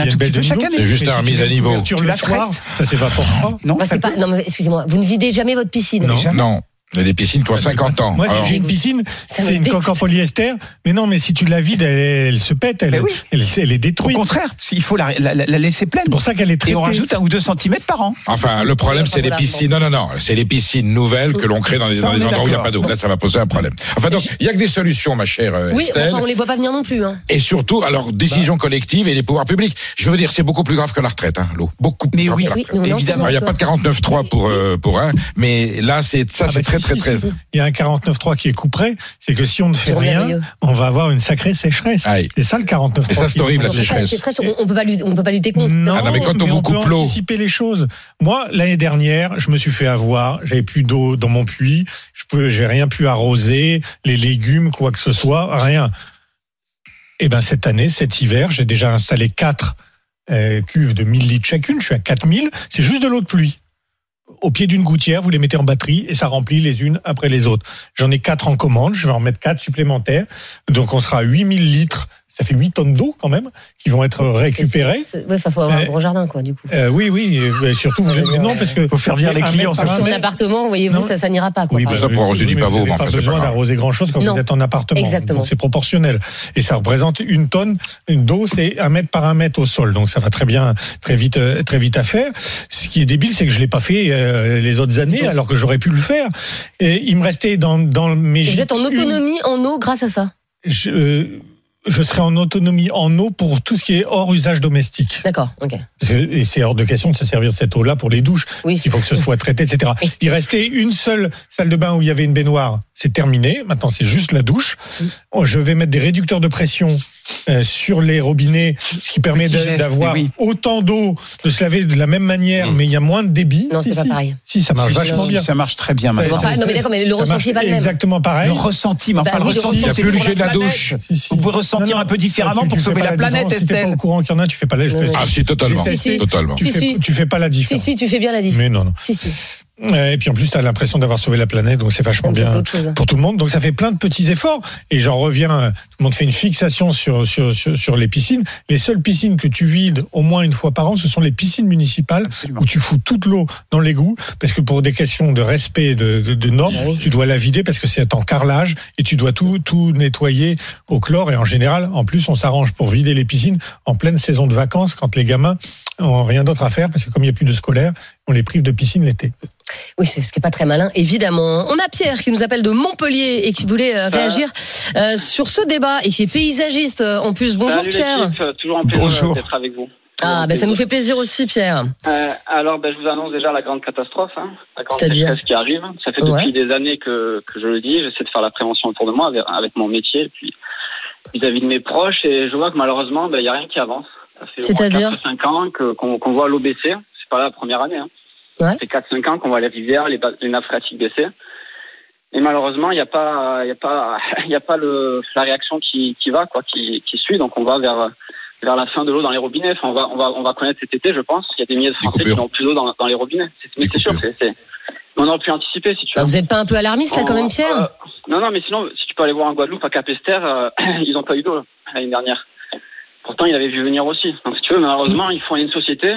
année. C'est juste la remise à niveau. Tu le la soir, ça s'évapore pas. Non, Bah, pas, non, mais excusez-moi, vous ne videz jamais votre piscine. Non. Non. Il y a des piscines qui ont 50 ans. Moi, si j'ai une piscine, c'est une coque en polyester. Mais non, mais si tu la vides, elle, elle se pète, elle, Mais oui. elle, elle est Au détruite. contraire, il faut la, la- la- la laisser pleine. C'est pour ça qu'elle est traitée. Et on rajoute un ou deux centimètres par an. Enfin, le problème, c'est les piscines. Non, non, non. C'est les piscines nouvelles que l'on crée dans les, Ça, dans on les est endroits où il n'y a pas d'eau. Là, ça va poser un problème. Enfin, donc, il y a que des solutions, ma chère euh, Oui, Estelle. enfin, on les voit pas venir non plus. Hein. Et surtout, alors, décision collective et les pouvoirs publics. Je veux dire, c'est beaucoup plus grave que la retraite, hein, l'eau. Beaucoup plus Mais grave oui, que la Oui, retraite. évidemment. Il n'y a pas de 49.3 pour, euh, pour un, mais là, c'est, ça, Ah c'est bah, très, très, si, très. si. Il y a un 49.3 qui est couperé, c'est que si on ne fait rien, on va avoir une sacrée sécheresse. Aïe. C'est ça le 49.3. Et ça, c'est horrible, la mais sécheresse. on, peut pas lutter, on peut pas lutter contre. Non, Ah non, mais quand on vous on peut coupe l'eau. anticiper les choses. Moi, l'année dernière, je me suis fait avoir. J'avais plus d'eau dans mon puits. Je pouvais, j'ai rien pu arroser, les légumes, quoi que ce soit, rien. Et ben cette année, cet hiver, j'ai déjà installé quatre euh, cuves de 1000 litres chacune. Je suis à 4000. C'est juste de l'eau de pluie. Au pied d'une gouttière, vous les mettez en batterie et ça remplit les unes après les autres. J'en ai quatre en commande. Je vais en mettre quatre supplémentaires. Donc on sera à 8000 litres. Ça fait 8 tonnes d'eau quand même qui vont être récupérées. Ouais, enfin, faut avoir un gros jardin, quoi, du coup. Euh, oui, oui, et, surtout vous êtes non parce que Faut faire venir les clients, Sur un appartement, voyez-vous, ça, ça n'ira pas. Quoi, Oui, bah, Ça, pour arroser du pavot, vous n'avez mais pas besoin d'arroser grand chose quand Non. vous êtes en appartement. Exactement. Donc c'est proportionnel. Et ça représente une tonne d'eau, c'est un mètre par un mètre au sol. Donc ça va très bien, très vite, euh, très vite à faire. Ce qui est débile, c'est que je l'ai pas fait euh, les autres années, alors que j'aurais pu le faire. Et il me restait dans, dans mes Vous êtes en une- autonomie en eau grâce à ça? je, euh, je serai en autonomie en eau pour tout ce qui est hors usage domestique. D'accord, ok. Et c'est hors de question de se servir de cette eau-là pour les douches. Oui. Il faut que ce soit traité, etc. Oui. Il restait une seule salle de bain où il y avait une baignoire. C'est terminé. Maintenant, c'est juste la douche. Oh, Je vais mettre des réducteurs de pression euh, sur les robinets, ce qui permet d'avoir oui. autant d'eau, de se laver de la même manière, mais il y a moins de débit. Non, Si, c'est pas si. pareil. Si, ça marche Si, vachement si, bien. Ça marche très bien maintenant. enfin, non, mais d'accord, mais le Ça ressenti marche est pas le même. Exactement pareil. Le ressenti, mais enfin, Bah le oui, le ressenti, c'est plus le de la douche. Si, si. Vous pouvez ressentir un peu différemment Tu- pour tu sauver la planète, différence. Si t'es pas Estelle. au courant qu'il y en a, tu fais pas la. Ah, si, totalement. Si, si. Totalement. Tu Si, fais, si. pas la Si, différence. si, tu fais bien la diff. Mais non, non. Si, si. Et puis en plus, tu as l'impression d'avoir sauvé la planète, donc c'est vachement Donc, bien pour tout le monde. Donc ça fait plein de petits efforts. Et j'en reviens, euh, tout le monde fait une fixation sur, sur, sur, sur les piscines. Les seules piscines que tu vides au moins une fois par an, ce sont les piscines municipales Absolument. où tu fous toute l'eau dans l'égout parce que pour des questions de respect et de, de, de normes, oui. tu dois la vider parce que c'est en carrelage et tu dois tout, tout nettoyer au chlore. Et en général, en plus, on s'arrange pour vider les piscines en pleine saison de vacances quand les gamins ont rien d'autre à faire parce que comme il n'y a plus de scolaire, on les prive de piscine l'été. Oui, c'est ce qui est pas très malin, évidemment. On a Pierre qui nous appelle de Montpellier et qui voulait euh, réagir euh, sur ce débat et qui est paysagiste euh, en plus. Bonjour Salut Pierre. toujours un plaisir Bonjour. d'être avec vous. Ah, ben ça nous fait plaisir aussi Pierre. Euh, alors, ben, je vous annonce déjà la grande catastrophe, hein, la grande C'est-à-dire sécheresse qui arrive. Ça fait Ouais. depuis des années que, que je le dis. J'essaie de faire la prévention autour de moi avec, avec mon métier, puis vis-à-vis de mes proches, et je vois que malheureusement, ben, il y a rien qui avance. Ça fait C'est-à-dire 4-5 ans que- qu'on qu'on voit l'eau baisser. C'est pas la première année. Hein. Ouais. Ça fait 4-5 ans qu'on voit les rivières, les, les nappes phréatiques baisser. Et malheureusement, il n'y a pas, il y a pas, il y a pas le, la réaction qui, qui va, quoi, qui, qui suit. Donc, on va vers, vers la fin de l'eau dans les robinets. Enfin, on va, on va, on va connaître cet été, je pense. Il y a des milliers de Français qui n'ont plus d'eau dans, dans les robinets. C'est, mais c'est sûr, coupures. c'est, c'est- on aurait pu anticiper, si tu veux. Bah, vous êtes pas un peu alarmiste là quand même Pierre? Euh, non, non, mais sinon, si tu peux aller voir en Guadeloupe, à Capesterre, euh, ils n'ont pas eu d'eau l'année dernière. Pourtant, ils avaient vu venir aussi. Donc, si tu veux, malheureusement, ils font une société.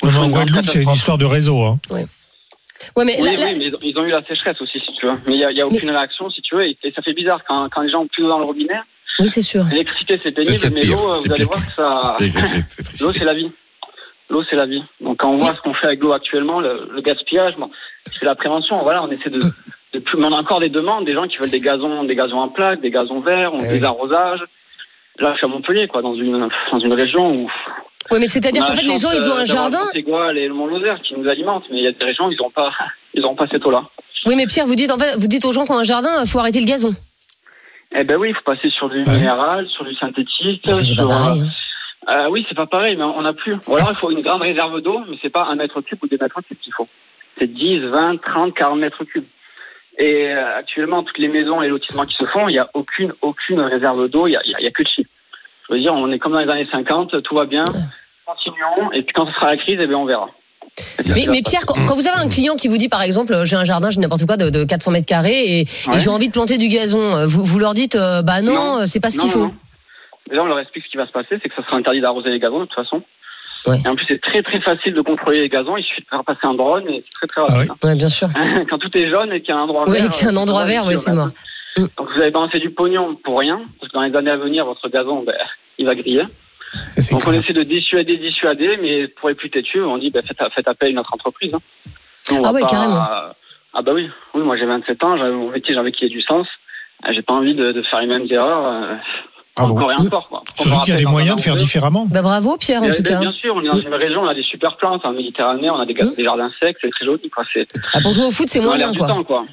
Font en Guadeloupe, c'est une histoire de réseau. Hein. Ouais, mais Oui, là- oui, mais ils ont- eu la sécheresse aussi, si tu veux. Mais il n'y a, il y a aucune réaction, si tu veux. Et, et ça fait bizarre quand, quand les gens ont plus d'eau dans le robinet. oui, c'est sûr. L'électricité, c'est pénible, mais l'eau, vous allez voir que ça. L'eau, c'est la vie. L'eau, c'est la vie. Donc, quand on voit ce qu'on fait avec l'eau actuellement, le, le gaspillage, bon, c'est la prévention. Voilà, on essaie de, de plus. Mais on a encore des demandes, des gens qui veulent des gazons, des gazons en plaques, des gazons verts, on Eh des oui. arrosages. Là, je suis à Montpellier, quoi, dans une, dans une région où. Oui, mais c'est-à-dire qu'en fait les gens ils ont euh, un d'avoir jardin. le Mont-Ségoual et le Mont-Lozère qui nous alimentent, mais il y a des régions, ils n'ont pas, ils ont pas cette eau-là. Oui, mais Pierre, vous dites en fait, vous dites aux gens qui ont un jardin, il faut arrêter le gazon. Eh ben oui, il faut passer sur du Ouais. minéral, sur du synthétique, C'est sur. pareil. hein. Euh, oui, c'est pas pareil, mais on n'a plus. Ou alors il faut une grande réserve d'eau, mais c'est pas un mètre cube ou deux mètres cubes qu'il faut. C'est 10, 20, 30, 40 mètres cubes. Et euh, actuellement, toutes les maisons et lotissements qui se font, il n'y a aucune, aucune réserve d'eau, il n'y a, y a- il y a que de chi. Je veux dire, on est comme dans les années 50, tout va bien, continuons, et puis quand ce sera la crise, eh bien on verra. Mais, mais Pierre, quand, quand vous avez un client qui vous dit par exemple, euh, j'ai un jardin, j'ai n'importe quoi de, de 400 mètres carrés et, j'ai envie de planter du gazon, euh, vous, vous leur dites, euh, bah non, Non. c'est pas ce qu'il faut. non. Déjà, on leur explique ce qui va se passer, c'est que ça sera interdit d'arroser les gazons de toute façon. Ouais. Et en plus, c'est très très facile de contrôler les gazons. Il suffit de faire passer un drone et c'est très très Ah rapide. Ouais, bien sûr. Quand tout est jaune et qu'il y a un endroit Oui, vert. qu'il y a un euh, endroit vert, oui, c'est mort. tout. Donc vous avez balancé du pognon pour rien, parce que dans les années à venir, votre gazon, ben, il va griller. Ça, Donc on essaie de dissuader, dissuader, mais pour les plus têtus, on dit ben, faites, faites appel à une autre entreprise. hein. On Ah ouais, carrément. Ah bah oui, oui, moi j'ai 27 ans, j'avais mon métier, j'avais qu'il y ait du sens. Euh, J'ai pas envie de, de faire les mêmes erreurs. Euh, Bravo. encore et encore. Quoi. On me Surtout qu'il y a des moyens de faire différemment. Bah bravo Pierre en tout bien- cas. bien sûr, on est dans une région, on a des super plantes en Méditerranée, on a des, jardins secs, c'est très joli. Quoi. C'est Ah, pour jouer au foot, c'est moins bien quoi. temps, quoi.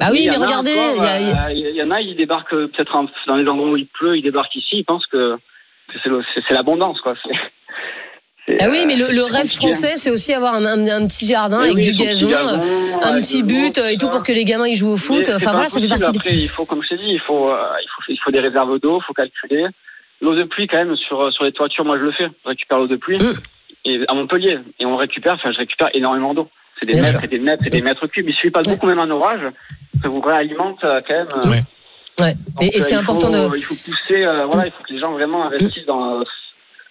Ah oui, mais regardez, il y euh, en a, ils débarquent euh, peut-être dans les endroits où il pleut, ils débarquent ici, ils pensent que, c'est l'abondance, quoi. Ah oui, euh, mais le, le rêve compliqué. français, c'est aussi avoir un, un- un petit jardin Mais avec oui, du petit gazon, un petit but euh, et tout pour que les gamins ils jouent au foot. Enfin voilà, ça fait partie. Après, il faut, comme je t'ai dit, il faut, euh, il faut, il faut des réserves d'eau, il faut calculer. L'eau de pluie, quand même, sur, sur les toitures, moi je le fais. Je récupère l'eau de pluie. Et à Montpellier. Et on récupère, enfin, je récupère énormément d'eau. C'est des Bien mètres sûr. et des mètres et des mètres cubes. Il suffit pas de beaucoup, même en orage. Ça vous réalimente euh, quand même. euh, Ouais. Ouais. donc, Et, et euh, c'est important faut, de. Il faut pousser, euh, voilà, il faut que les gens vraiment investissent dans,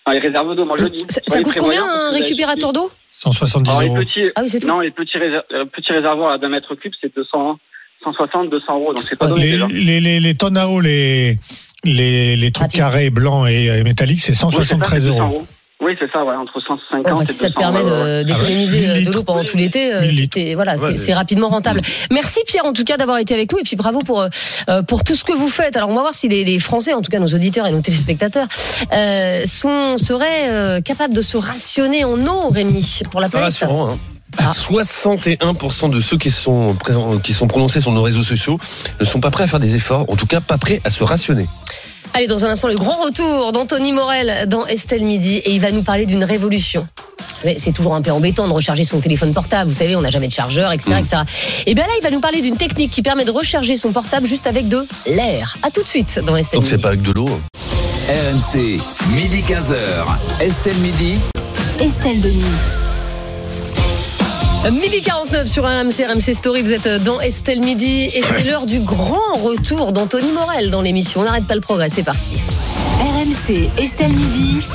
dans les réserves d'eau. Moi je dis. Ça, coûte combien un récupérateur d'eau? 170 alors, les euros. petits, Ah oui, c'est tout. non, les petits, réser- petits réservoirs à d'un mètre cube, c'est 200, 160, 200 euros. Donc c'est pas Ouais. donné Les, déjà. les, les, les tonnes à eau, les, les, les trucs carrés, blancs et euh, métalliques, c'est Oui, c'est ça, 173 c'est 200 euros. Oui, c'est ça, ouais, entre 150 Enfin, et si 200 ça te permet d'économiser Ah ouais. euh, de l'eau pendant tout l'été, euh, voilà, c'est Ouais, c'est rapidement rentable. Merci Pierre en tout cas d'avoir été avec nous et puis bravo pour euh, pour tout ce que vous faites. Alors on va voir si les, les Français, en tout cas nos auditeurs et nos téléspectateurs, euh, sont seraient euh, capables de se rationner en eau, Rémi, pour la planète. rassurant. Hein. Ah. 61% de ceux qui sont, présents, qui sont prononcés sur nos réseaux sociaux ne sont pas prêts à faire des efforts, en tout cas pas prêts à se rationner. Allez, dans un instant, le grand retour d'Anthony Morel dans Estelle Midi et il va nous parler d'une révolution. C'est toujours un peu embêtant de recharger son téléphone portable. Vous savez, on n'a jamais de chargeur, etc., etc. Et bien là, il va nous parler d'une technique qui permet de recharger son portable juste avec de l'air. À tout de suite dans Estelle Donc Midi. c'est pas avec de l'eau. RMC, midi 15h. Estelle Midi. Estelle Denis. Midi 49 sur un RMC, RMC Story, vous êtes dans Estelle Midi et c'est l'heure du grand retour d'Anthony Morel dans l'émission. On n'arrête pas le progrès, c'est parti. RMC, Estelle Midi.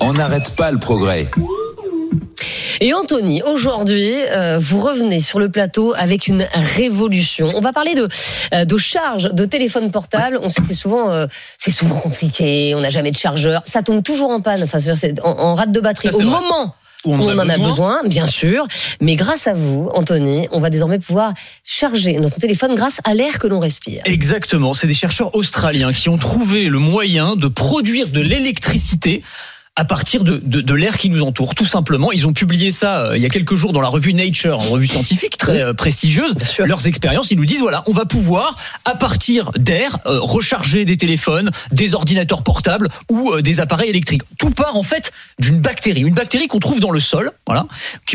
On n'arrête pas le progrès. Et Anthony, aujourd'hui, euh, vous revenez sur le plateau avec une révolution. On va parler de, euh, de charge de téléphone portable. On sait que c'est souvent, euh, c'est souvent compliqué. On n'a jamais de chargeur. Ça tombe toujours en panne. Enfin, c'est en, en rate de batterie. Ça, Au vrai. moment Où où on, en a besoin, bien sûr. Mais grâce à vous, Anthony, on va désormais pouvoir charger notre téléphone grâce à l'air que l'on respire. Exactement, c'est des chercheurs australiens qui ont trouvé le moyen de produire de l'électricité à partir de, de, de l'air qui nous entoure, tout simplement. Ils ont publié ça euh, il y a quelques jours dans la revue Nature, une revue scientifique très euh, prestigieuse. Leurs expériences, ils nous disent voilà, on va pouvoir à partir d'air euh, recharger des téléphones, des ordinateurs portables ou euh, des appareils électriques. Tout part en fait d'une bactérie, une bactérie qu'on trouve dans le sol, voilà,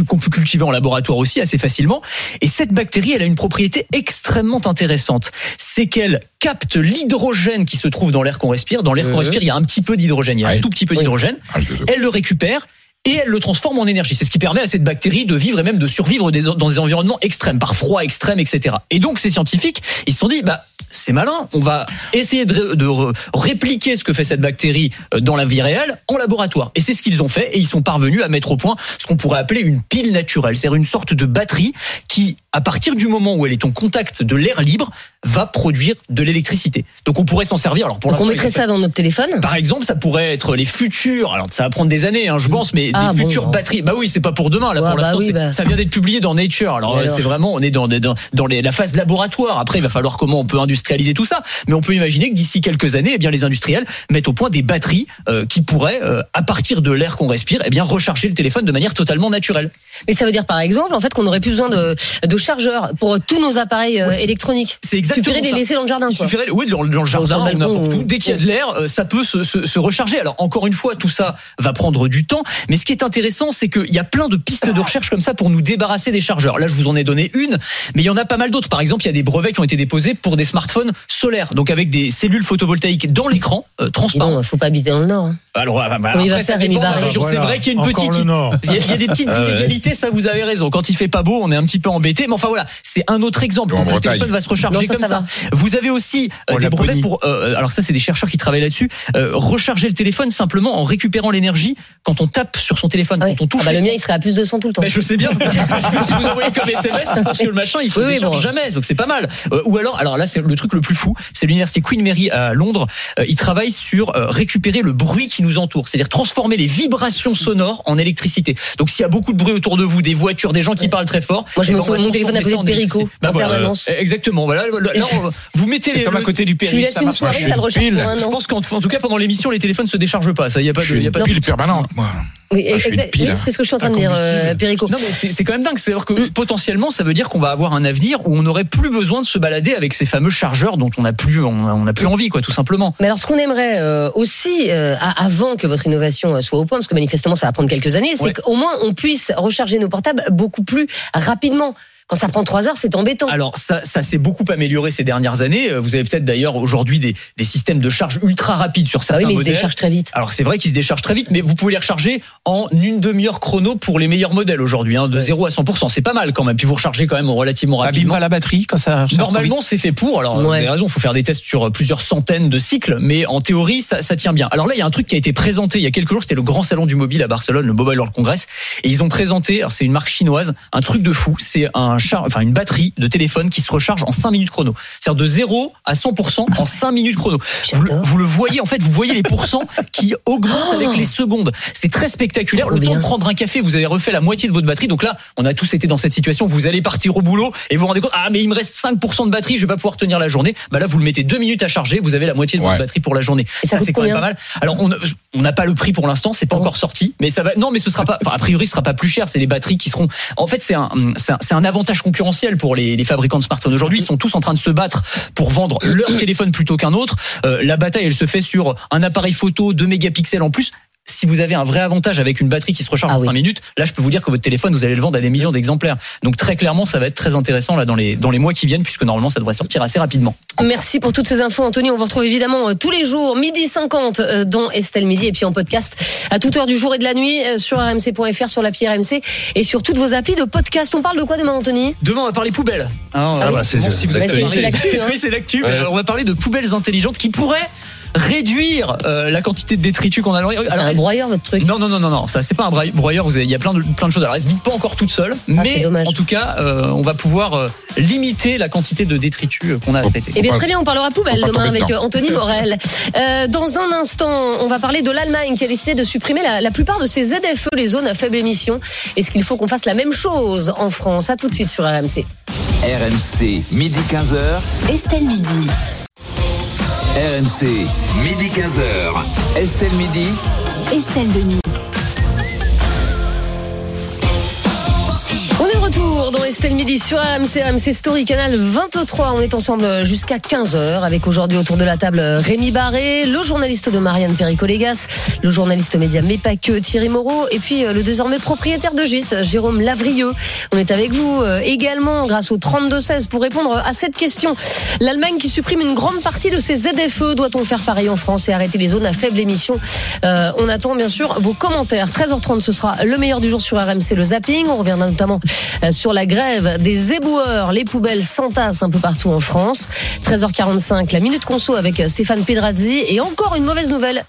qu'on peut cultiver en laboratoire aussi assez facilement. Et cette bactérie, elle a une propriété extrêmement intéressante, c'est qu'elle capte l'hydrogène qui se trouve dans l'air qu'on respire. Dans l'air qu'on respire, il y a un petit peu d'hydrogène, il y a un tout petit peu d'hydrogène. Ah, Elle le récupère et elle le transforme en énergie. C'est ce qui permet à cette bactérie de vivre et même de survivre dans des environnements extrêmes, par froid extrême, etc. Et donc ces scientifiques, ils se sont dit, bah c'est malin, on va essayer de, de répliquer ce que fait cette bactérie euh, dans la vie réelle en laboratoire. Et c'est ce qu'ils ont fait et ils sont parvenus à mettre au point ce qu'on pourrait appeler une pile naturelle, c'est-à-dire une sorte de batterie qui, à partir du moment où elle est en contact de l'air libre, va produire de l'électricité. Donc on pourrait s'en servir. Alors pour Donc on mettrait ça dans notre téléphone? Par exemple, ça pourrait être les futurs. Alors, ça va prendre des années, hein, je pense, mais Ah, des bon, futures non. batteries. Bah oui, c'est pas pour demain. Là, Ouais, pour bah l'instant, oui, bah. ça vient d'être publié dans Nature. Alors, euh, alors c'est vraiment, on est dans, des- dans, dans les- la phase laboratoire. Après, il va falloir comment on peut industrialiser tout ça. Mais on peut imaginer que d'ici quelques années, eh bien, les industriels mettent au point des batteries euh, qui pourraient, euh, à partir de l'air qu'on respire, eh bien, recharger le téléphone de manière totalement naturelle. Mais ça veut dire par exemple en fait qu'on n'aurait plus besoin de, de chargeurs pour tous nos appareils euh, électroniques. C'est Il exactement suffirait de les laisser dans le jardin. Il quoi. suffirait, oui, dans, le jardin ou n'importe où. Dès qu'il y a de l'air, euh, ça peut se, se- se recharger. Alors encore une fois, tout ça va prendre du temps. Mais ce qui est intéressant, c'est qu'il y a plein de pistes de recherche comme ça pour nous débarrasser des chargeurs. Là, je vous en ai donné une, mais il y en a pas mal d'autres. Par exemple, il y a des brevets qui ont été déposés pour des smartphones solaires, donc avec des cellules photovoltaïques dans l'écran, euh, transparent. donc, faut pas habiter dans le Nord. hein. Alors, ah, bah, Comment il va après, ça faire, Rémi Barré région. C'est Voilà. vrai qu'il y a une Encore petite. Il y, a, il y a des petites Ah inégalités, ça vous avez raison. Quand il fait pas beau, on est un petit peu embêté. Mais enfin voilà, c'est un autre exemple. Le Bretagne. téléphone va se recharger Non, ça, comme ça. Vous avez aussi euh, En des brevets pour. euh, alors ça, c'est des chercheurs qui travaillent là-dessus. euh, recharger le téléphone simplement en récupérant l'énergie quand on tape sur son téléphone, Ouais. quand on touche. Ah bah, le mien il serait à plus de 100 tout le temps. Mais je sais bien. si vous envoyez comme SMS, parce que le machin, il se Oui, oui, décharge bon. jamais, donc c'est pas mal. Euh, ou alors, alors là, c'est le truc le plus fou, c'est l'université Queen Mary à Londres. Euh, ils travaillent sur euh, récupérer le bruit qui nous entoure, c'est-à-dire transformer les vibrations sonores en électricité. Donc s'il y a beaucoup de bruit autour de vous, des voitures, des gens qui parlent très fort, Moi, je eh me ben, va mon téléphone à côté de Perico. Bah en voilà, permanence. euh, Exactement. Voilà, là, là, on- vous mettez les. Comme à côté du Je lui laisse une soirée, je ça le recharge pour un Je an. pense qu'en en tout cas pendant l'émission les téléphones se déchargent pas. Ça y a pas de, suis y a pas de pile permanente, moi. Oui, Ah, oui, c'est ce que je suis en train de dire, euh. Perico. Non, mais c'est quand même dingue. C'est-à-dire que Mm. potentiellement, ça veut dire qu'on va avoir un avenir où on n'aurait plus besoin de se balader avec ces fameux chargeurs dont on n'a plus, on, on n'a plus envie, quoi, tout simplement. Mais alors, ce qu'on aimerait euh, aussi, euh, à- avant que votre innovation euh, soit au point, parce que manifestement, ça va prendre quelques années, c'est Ouais. qu'au moins on puisse recharger nos portables beaucoup plus rapidement. Quand ça prend trois heures, c'est embêtant. Alors ça, ça s'est beaucoup amélioré ces dernières années. Euh, Vous avez peut-être d'ailleurs aujourd'hui des, des systèmes de charge ultra rapides sur Ah certains oui, mais ils se déchargent très vite. Alors c'est vrai qu'ils se déchargent très vite, mais vous pouvez les recharger en une demi-heure chrono pour les meilleurs modèles aujourd'hui, hein, de 0 à 100%. C'est pas mal quand même. Puis vous rechargez quand même relativement rapidement. pas la batterie quand ça. Normalement, c'est fait pour. Alors, vous Ouais. avez raison, il faut faire des tests sur plusieurs centaines de cycles, mais en théorie, ça, ça tient bien. Alors là, il y a un truc qui a été présenté il y a quelques jours, c'était le grand salon du mobile à Barcelone, le Mobile World Congress, et ils ont présenté, alors c'est une marque chinoise, un truc de fou, c'est un char, enfin une batterie de téléphone qui se recharge en 5 minutes chrono. C'est-à-dire de 0 à 100% en 5 minutes chrono. Vous, le- J'adore. vous le voyez, en fait, vous voyez les pourcents qui augmentent avec les secondes. C'est très spectaculaire. Trop Le temps de prendre un café, vous avez refait la moitié de votre batterie. Donc là, on a tous été dans cette situation. Vous allez partir au boulot et vous vous rendez compte, ah, mais il me reste 5% de batterie, je vais pas pouvoir tenir la journée. Bah là, vous le mettez deux minutes à charger, vous avez la moitié de votre batterie pour la journée. Et ça c'est quand même pas mal. Alors, on n'a pas le prix pour l'instant, c'est pas Ah encore sorti, mais ça va, non, mais ce sera pas, enfin, a priori, ce sera pas plus cher. C'est les batteries qui seront, en fait, c'est un, c'est un, c'est un avantage concurrentiel pour les, les fabricants de smartphones. Aujourd'hui, ils sont tous en train de se battre pour vendre leur téléphone plutôt qu'un autre. Euh, la bataille, elle se fait sur un appareil photo 2 mégapixels en plus. Si vous avez un vrai avantage avec une batterie qui se recharge Ah en oui. 5 minutes, là je peux vous dire que votre téléphone vous allez le vendre à des millions d'exemplaires. Donc très clairement ça va être très intéressant là dans les dans les mois qui viennent puisque normalement ça devrait sortir assez rapidement. Merci pour toutes ces infos, Anthony. On vous retrouve évidemment euh, tous les jours, midi 50, euh, dans Estelle Midi, et puis en podcast à toute heure du jour et de la nuit euh, sur rmc.fr, sur l'appli RMC et sur toutes vos applis de podcast. On parle de quoi demain, Anthony? Demain on va parler poubelles. Hein, Ah euh, bah, c'est- bon, si l'actu, hein. Oui c'est l'actu. Ouais. On va parler de poubelles intelligentes qui pourraient réduire euh, la quantité de détritus qu'on a. C'est un broyeur, votre truc. Non, non, non, non, non, ça c'est pas un broy- broyeur. Vous avez, il y a plein de plein de choses. Alors, elle se vide pas encore toute seule, Ah, mais en tout cas, euh, on va pouvoir euh, limiter la quantité de détritus euh, qu'on a à traiter. Eh bien, très bien, on parlera poubelle demain avec euh, Anthony Morel. Euh, dans un instant, on va parler de l'Allemagne qui a décidé de supprimer la, la plupart de ses ZFE, les zones à faible émission. Est-ce qu'il faut qu'on fasse la même chose en France? À tout de suite sur RMC. RMC, midi 15h. Estelle Midi. RMC, midi 15h. Estelle Midi. Estelle Denis. Estelle Midi sur RMC, RMC Story, canal 23. On est ensemble jusqu'à 15h avec aujourd'hui autour de la table Rémi Barré, le journaliste de Marianne Perico-Légas, le journaliste média mais pas que Thierry Moreau et puis euh, le désormais propriétaire de gîte Jérôme Lavrieux. On est avec vous euh, également grâce au 32-16 pour répondre à cette question. L'Allemagne qui supprime une grande partie de ses ZFE. Doit-on faire pareil en France et arrêter les zones à faible émission? Euh, On attend bien sûr vos commentaires. 13h30, ce sera le meilleur du jour sur RMC, le zapping. On reviendra notamment sur la grève des éboueurs. Les poubelles s'entassent un peu partout en France. 13h45, la minute conso avec Stéphane Pedrazzi. Et encore une mauvaise nouvelle.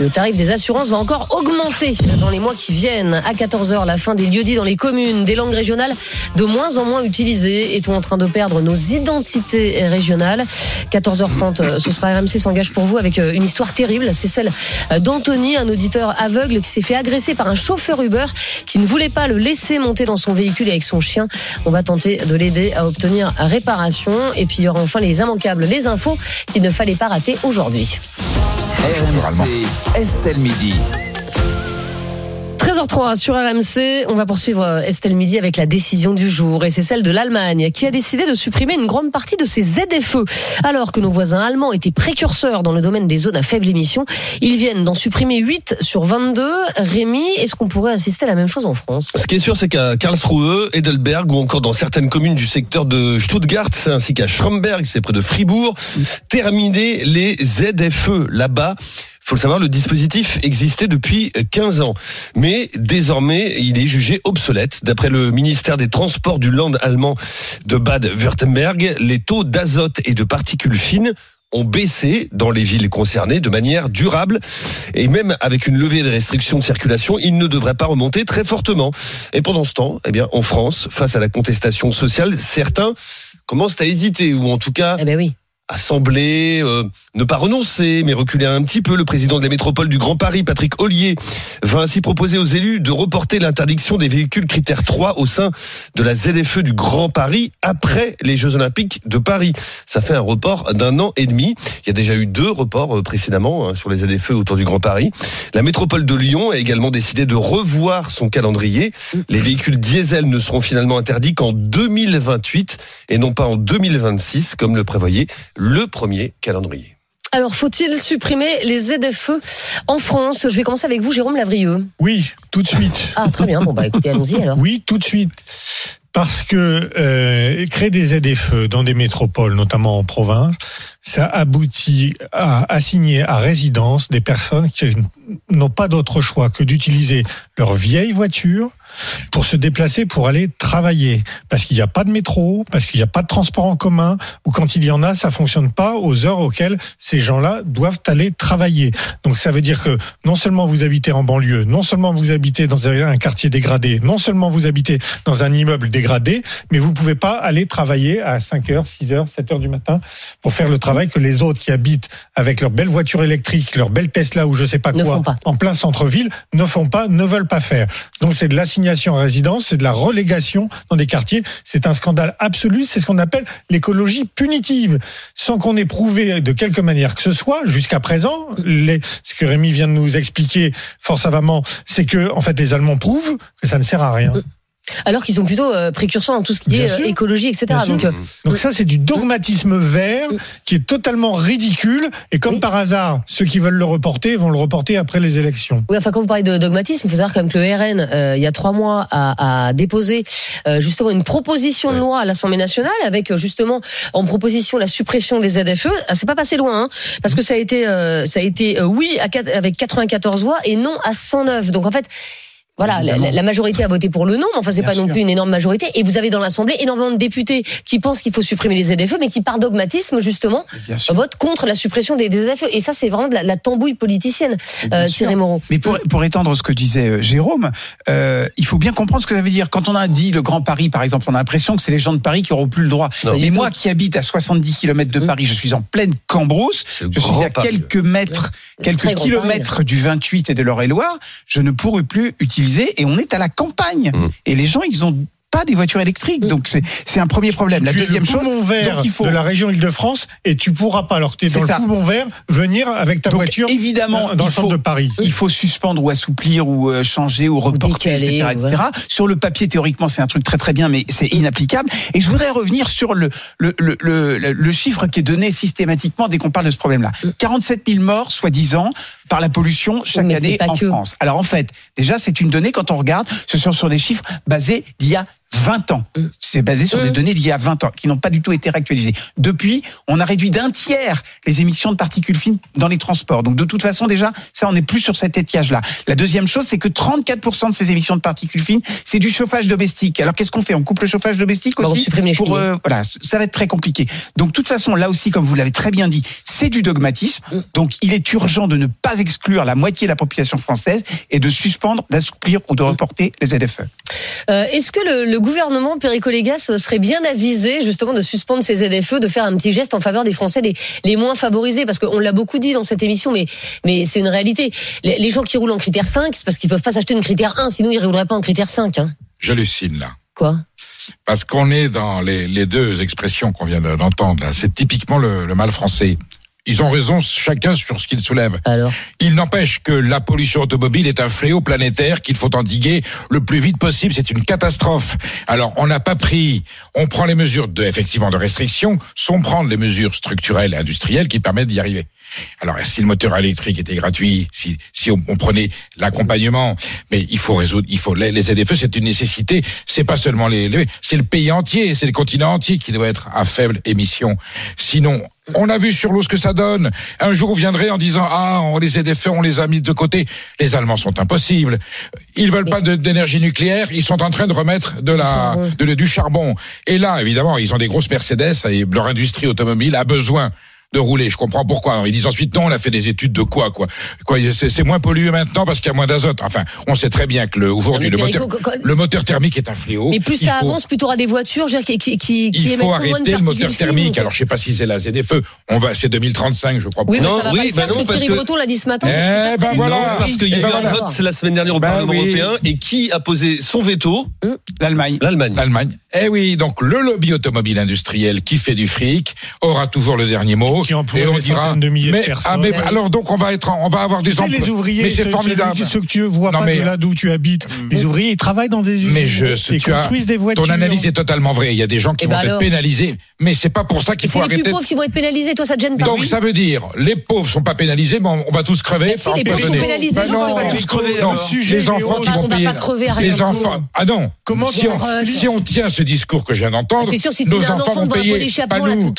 Le tarif des assurances va encore augmenter dans les mois qui viennent. À 14h, la fin des lieux-dits dans les communes, des langues régionales de moins en moins utilisées. Est-on en train de perdre nos identités régionales 14h30, euh, ce sera RMC s'engage pour vous avec euh, une histoire terrible. C'est celle euh, d'Anthony, un auditeur aveugle qui s'est fait agresser par un chauffeur Uber qui ne voulait pas le laisser monter dans son véhicule avec son chien. On va tenter de l'aider à obtenir réparation. Et puis il y aura enfin les immanquables, les infos qu'il ne fallait pas rater aujourd'hui. Estelle Midi. 13h03 sur RMC, on va poursuivre euh, Estelle Midi avec la décision du jour et c'est celle de l'Allemagne qui a décidé de supprimer une grande partie de ses ZFE. Alors que nos voisins allemands étaient précurseurs dans le domaine des zones à faible émission, ils viennent d'en supprimer 8 sur 22. Rémi, est-ce qu'on pourrait assister à la même chose en France? Ce qui est sûr, c'est qu'à Karlsruhe, Edelberg ou encore dans certaines communes du secteur de Stuttgart, ainsi qu'à Schromberg, c'est près de Fribourg, terminer les ZFE là-bas. Faut le savoir, le dispositif existait depuis 15 ans. Mais désormais, il est jugé obsolète. D'après le ministère des Transports du Land allemand de Bade-Württemberg, les taux d'azote et de particules fines ont baissé dans les villes concernées de manière durable et même avec une levée des restrictions de circulation, ils ne devraient pas remonter très fortement. Et pendant ce temps, eh bien, en France, face à la contestation sociale, certains commencent à hésiter ou en tout cas Eh ben oui. À sembler euh, ne pas renoncer, mais reculer un petit peu. Le président de la métropole du Grand Paris, Patrick Ollier, va ainsi proposer aux élus de reporter l'interdiction des véhicules critères 3 au sein de la ZFE du Grand Paris après les Jeux Olympiques de Paris. Ça fait un report d'un an et demi. Il y a déjà eu deux reports euh, précédemment hein, sur les ZFE autour du Grand Paris. La métropole de Lyon a également décidé de revoir son calendrier. Les véhicules diesel ne seront finalement interdits qu'en 2028 et non pas en 2026 comme le prévoyait le premier calendrier. Alors, faut-il supprimer les ZFE en France? Je vais commencer avec vous, Jérôme Lavrieux. Oui, tout de suite. Ah, très bien. Bon, bah écoutez, allons-y alors. Oui, tout de suite. Parce que euh, créer des ZFE dans des métropoles, notamment en province, ça aboutit à assigner à résidence des personnes qui n'ont pas d'autre choix que d'utiliser leur vieille voiture pour se déplacer, pour aller travailler. Parce qu'il n'y a pas de métro, parce qu'il n'y a pas de transport en commun, ou quand il y en a, ça fonctionne pas aux heures auxquelles ces gens-là doivent aller travailler. Donc ça veut dire que non seulement vous habitez en banlieue, non seulement vous habitez dans un quartier dégradé, non seulement vous habitez dans un immeuble dégradé, mais vous pouvez pas aller travailler à 5 heures, 6 heures, 7 heures du matin pour faire le travail que les autres qui habitent avec leur belle voiture électrique, leur belle Tesla ou je sais pas Ne quoi, pas. en plein centre-ville, ne font pas, ne veulent pas faire. Donc c'est de l'assignation à résidence, c'est de la relégation dans des quartiers. C'est un scandale absolu. C'est ce qu'on appelle l'écologie punitive, sans qu'on ait prouvé de quelque manière que ce soit jusqu'à présent. Ce que Rémi vient de nous expliquer fort savamment, c'est que en fait les Allemands prouvent que ça ne sert à rien. Alors qu'ils sont plutôt euh, précurseurs dans tout ce qui Bien est euh, sûr. écologie, etc. Donc, euh, Donc ça, c'est du dogmatisme vert qui est totalement ridicule. Et comme par hasard, ceux qui veulent le reporter vont le reporter après les élections. Oui, enfin, quand vous parlez de dogmatisme, il faut savoir quand même que le RN, euh, il y a trois mois, a, a déposé justement une proposition de loi à l'Assemblée nationale avec justement en proposition la suppression des ZFE. Ah, c'est pas passé loin, hein, parce que ça a été, ça a été oui à, avec 94 voix et non à 109. Donc en fait. Voilà, la, majorité a voté pour le non, mais enfin c'est pas non plus une énorme majorité. Et vous avez dans l'Assemblée énormément de députés qui pensent qu'il faut supprimer les ZFE, mais qui par dogmatisme justement votent contre la suppression des, des ZFE. Et ça c'est vraiment de la, la tambouille politicienne, euh. Thierry Moreau. Mais pour, pour étendre ce que disait euh, Jérôme, euh, il faut bien comprendre ce que ça veut dire. Quand on a dit le Grand Paris, par exemple, on a l'impression que c'est les gens de Paris qui auront plus le droit. Non. Mais moi qui habite à 70 km de Mmh. Paris, je suis en pleine Cambrousse, je suis à Paris. quelques mètres, quelques kilomètres du 28 et de l'Eure-et-Loire, je ne pourrais plus utiliser, et on est à la campagne. Mm. Et les gens, ils ont pas des voitures électriques, Mmh. donc c'est un premier problème. La tu es deuxième le chose, poumon vert donc il faut de la région Île-de-France et tu pourras pas, alors tu es dans ça. le poumon vert, venir avec ta Donc, voiture évidemment, dans le centre faut- de Paris. il faut suspendre ou assouplir ou euh, changer ou reporter, décaler, etc., etc. Sur le papier, théoriquement, c'est un truc très très bien, mais c'est inapplicable. Et je voudrais revenir sur le, le, le, le, le chiffre qui est donné systématiquement dès qu'on parle de ce problème-là. 47 000 morts, soi-disant, par la pollution chaque année en que. France. Alors en fait, déjà, c'est une donnée, quand on regarde, ce sont sur des chiffres basés d'il y a 20 ans. C'est basé sur des Mm. données d'il y a 20 ans, qui n'ont pas du tout été réactualisées. Depuis, on a réduit d'un tiers les émissions de particules fines dans les transports. Donc de toute façon, déjà, ça, on n'est plus sur cet étiage-là. La deuxième chose, c'est que 34% de ces émissions de particules fines, c'est du chauffage domestique. Alors qu'est-ce qu'on fait? On coupe le chauffage domestique Bah, on aussi supprime les pour, euh, Voilà, ça va être très compliqué. Donc de toute façon, là aussi, comme vous l'avez très bien dit, c'est du dogmatisme. Mm. Donc il est urgent de ne pas exclure la moitié de la population française et de suspendre, d'assouplir ou de Mm. reporter les ZFE. Euh, Est-ce que le, le gouvernement Perico Légas serait bien avisé justement de suspendre ces ZFE, de faire un petit geste en faveur des Français les, les moins favorisés Parce qu'on l'a beaucoup dit dans cette émission, mais, mais c'est une réalité. Les, les gens qui roulent en critère 5, c'est parce qu'ils peuvent pas s'acheter une critère 1, sinon ils ne rouleraient pas en critère 5. Hein. J'hallucine là. Quoi? Parce qu'on est dans les, les deux expressions qu'on vient de- d'entendre. là. C'est typiquement le, le mal français. Ils ont raison chacun sur ce qu'ils soulèvent. Alors Il n'empêche que la pollution automobile est un fléau planétaire qu'il faut endiguer le plus vite possible. C'est une catastrophe. Alors, on n'a pas pris, on prend les mesures de, effectivement, de restriction, sans prendre les mesures structurelles et industrielles qui permettent d'y arriver. Alors, si le moteur électrique était gratuit, si, si on, on prenait l'accompagnement, mais il faut résoudre, il faut les, les ZFE, c'est une nécessité. C'est pas seulement les, les- c'est le pays entier, c'est le continent entier qui doit être à faible émission. Sinon, on a vu sur l'eau ce que ça donne. Un jour, vous viendrez en disant ah, on les ZFE, on les a mis de côté. Les Allemands sont impossibles. Ils veulent pas d'énergie nucléaire. Ils sont en train de remettre de la charbon. de- du charbon. Et là, évidemment, ils ont des grosses Mercedes et leur industrie automobile a besoin de rouler. Je comprends pourquoi. Ils disent ensuite non, on a fait des études de quoi quoi. Quoi, c'est c'est moins pollué maintenant parce qu'il y a moins d'azote. Enfin, on sait très bien que le aujourd'hui le moteur Perico, quand- le moteur thermique est un fléau. Mais plus Il ça faut- avance, plus tu auras des voitures je veux dire, qui, qui, qui, il émettent faut arrêter le moteur thermique. Alors, je sais pas si c'est la ZFE. On va, c'est 2035, je crois. Oui, mais Non, ça va oui, pas le bah non, parce que Thierry Breton l'a dit ce matin. Eh ben voilà. Non, parce qu'il y a Eh eu ben un voilà. vote la semaine dernière au Ben Parlement oui. européen et qui a posé son veto L'Allemagne. L'Allemagne. L'Allemagne. Eh oui, donc le lobby automobile industriel qui fait du fric aura toujours le dernier mot. Qui et on des dira. centaines de milliers de mais, personnes. ah, mais Ah alors donc on va être, on va avoir des emplois. les ouvriers, mais c'est formidable. Ceux, ceux que tu vois Non, pas mais- de là d'où tu habites. Les ouvriers, ils travaillent dans des usines. Mais je, ils tu as, construisent des voitures. ton analyse est totalement vraie. Il y a des gens qui Eh vont ben être pénalisés, mais c'est pas pour ça Et qu'il faut C'est les plus arrêter. pauvres qui vont être pénalisés. Toi, ça te gêne pas Donc ça veut dire les pauvres sont pas pénalisés, mais on, on va tous crever. Si, les pauvres sont pénalisés, Ben sais pas tous crever. les est enfants qui Ah, vont on va payer. pas crever à rien les enfants. Ah non. Comment si on, on tient ce discours que je viens d'entendre, C'est sûr, si tu nos enfants enfant vont payer. Pas là, nous.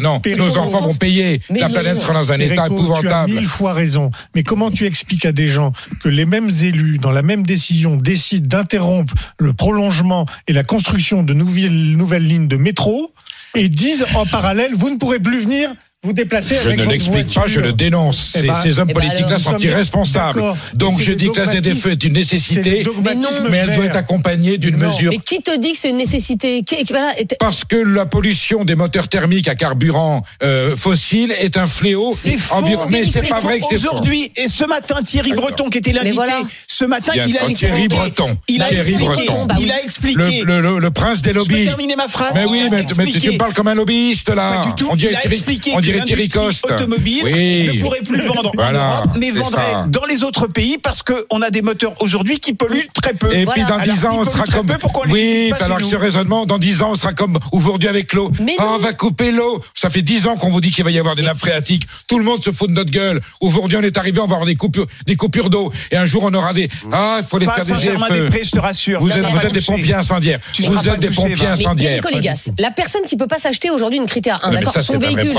non, nos enfants vont payer. Mais La bien planète sûr. sera dans un état Perico, Tu as épouvantable. mille fois raison. Mais comment tu expliques à des gens que les mêmes élus, dans la même décision, décident d'interrompre le prolongement et la construction de nouvelles, nouvelles lignes de métro et disent en parallèle, vous ne pourrez plus venir vous déplacer Je avec ne votre l'explique pas, je le dénonce. Eh Ces, ben- ces hommes eh ben politiques-là sont irresponsables. Donc je dis que la. ZFE est une nécessité, mais elle doit être accompagnée d'une mesure Et qui te dit que c'est une nécessité Parce que la pollution des moteurs thermiques à carburant euh, fossile est un fléau. C'est faux. Mais c'est pas vrai que c'est. Aujourd'hui, et ce matin, Thierry. Breton, qui était l'invité, voilà. ce matin, il a expliqué. Thierry Breton. Il a Thierry expliqué. Breton. Bah. Il a expliqué. Le, prince des Je peux lobbies. terminer ma phrase Mais oui, mais, mais tu, me parles comme un lobbyiste là. On dirait, L'industrie automobile Oui. ne pourrait plus vendre Voilà, en Europe, mais vendrait ça. dans les autres pays parce qu'on a des moteurs aujourd'hui qui polluent très peu. Et Voilà. puis dans Alors, 10 ans, on sera comme. peu, oui, alors que ce raisonnement, dans 10 ans, on sera comme aujourd'hui avec l'eau. Mais Ah, on va couper l'eau. Ça fait 10 ans qu'on vous dit qu'il va y avoir des nappes phréatiques. Tout le monde se fout de notre gueule. Aujourd'hui, on est arrivé, on va avoir des coupures, des coupures d'eau. Et un jour, on aura des. Ah, il faut les Pas faire des GFE. je te rassure. Vous êtes, vous êtes des pompiers incendiaires. Tu Vous êtes des touché, pompiers. Mais incendiaires. La personne qui peut pas s'acheter aujourd'hui une critère 1, Mais d'accord, son véhicule.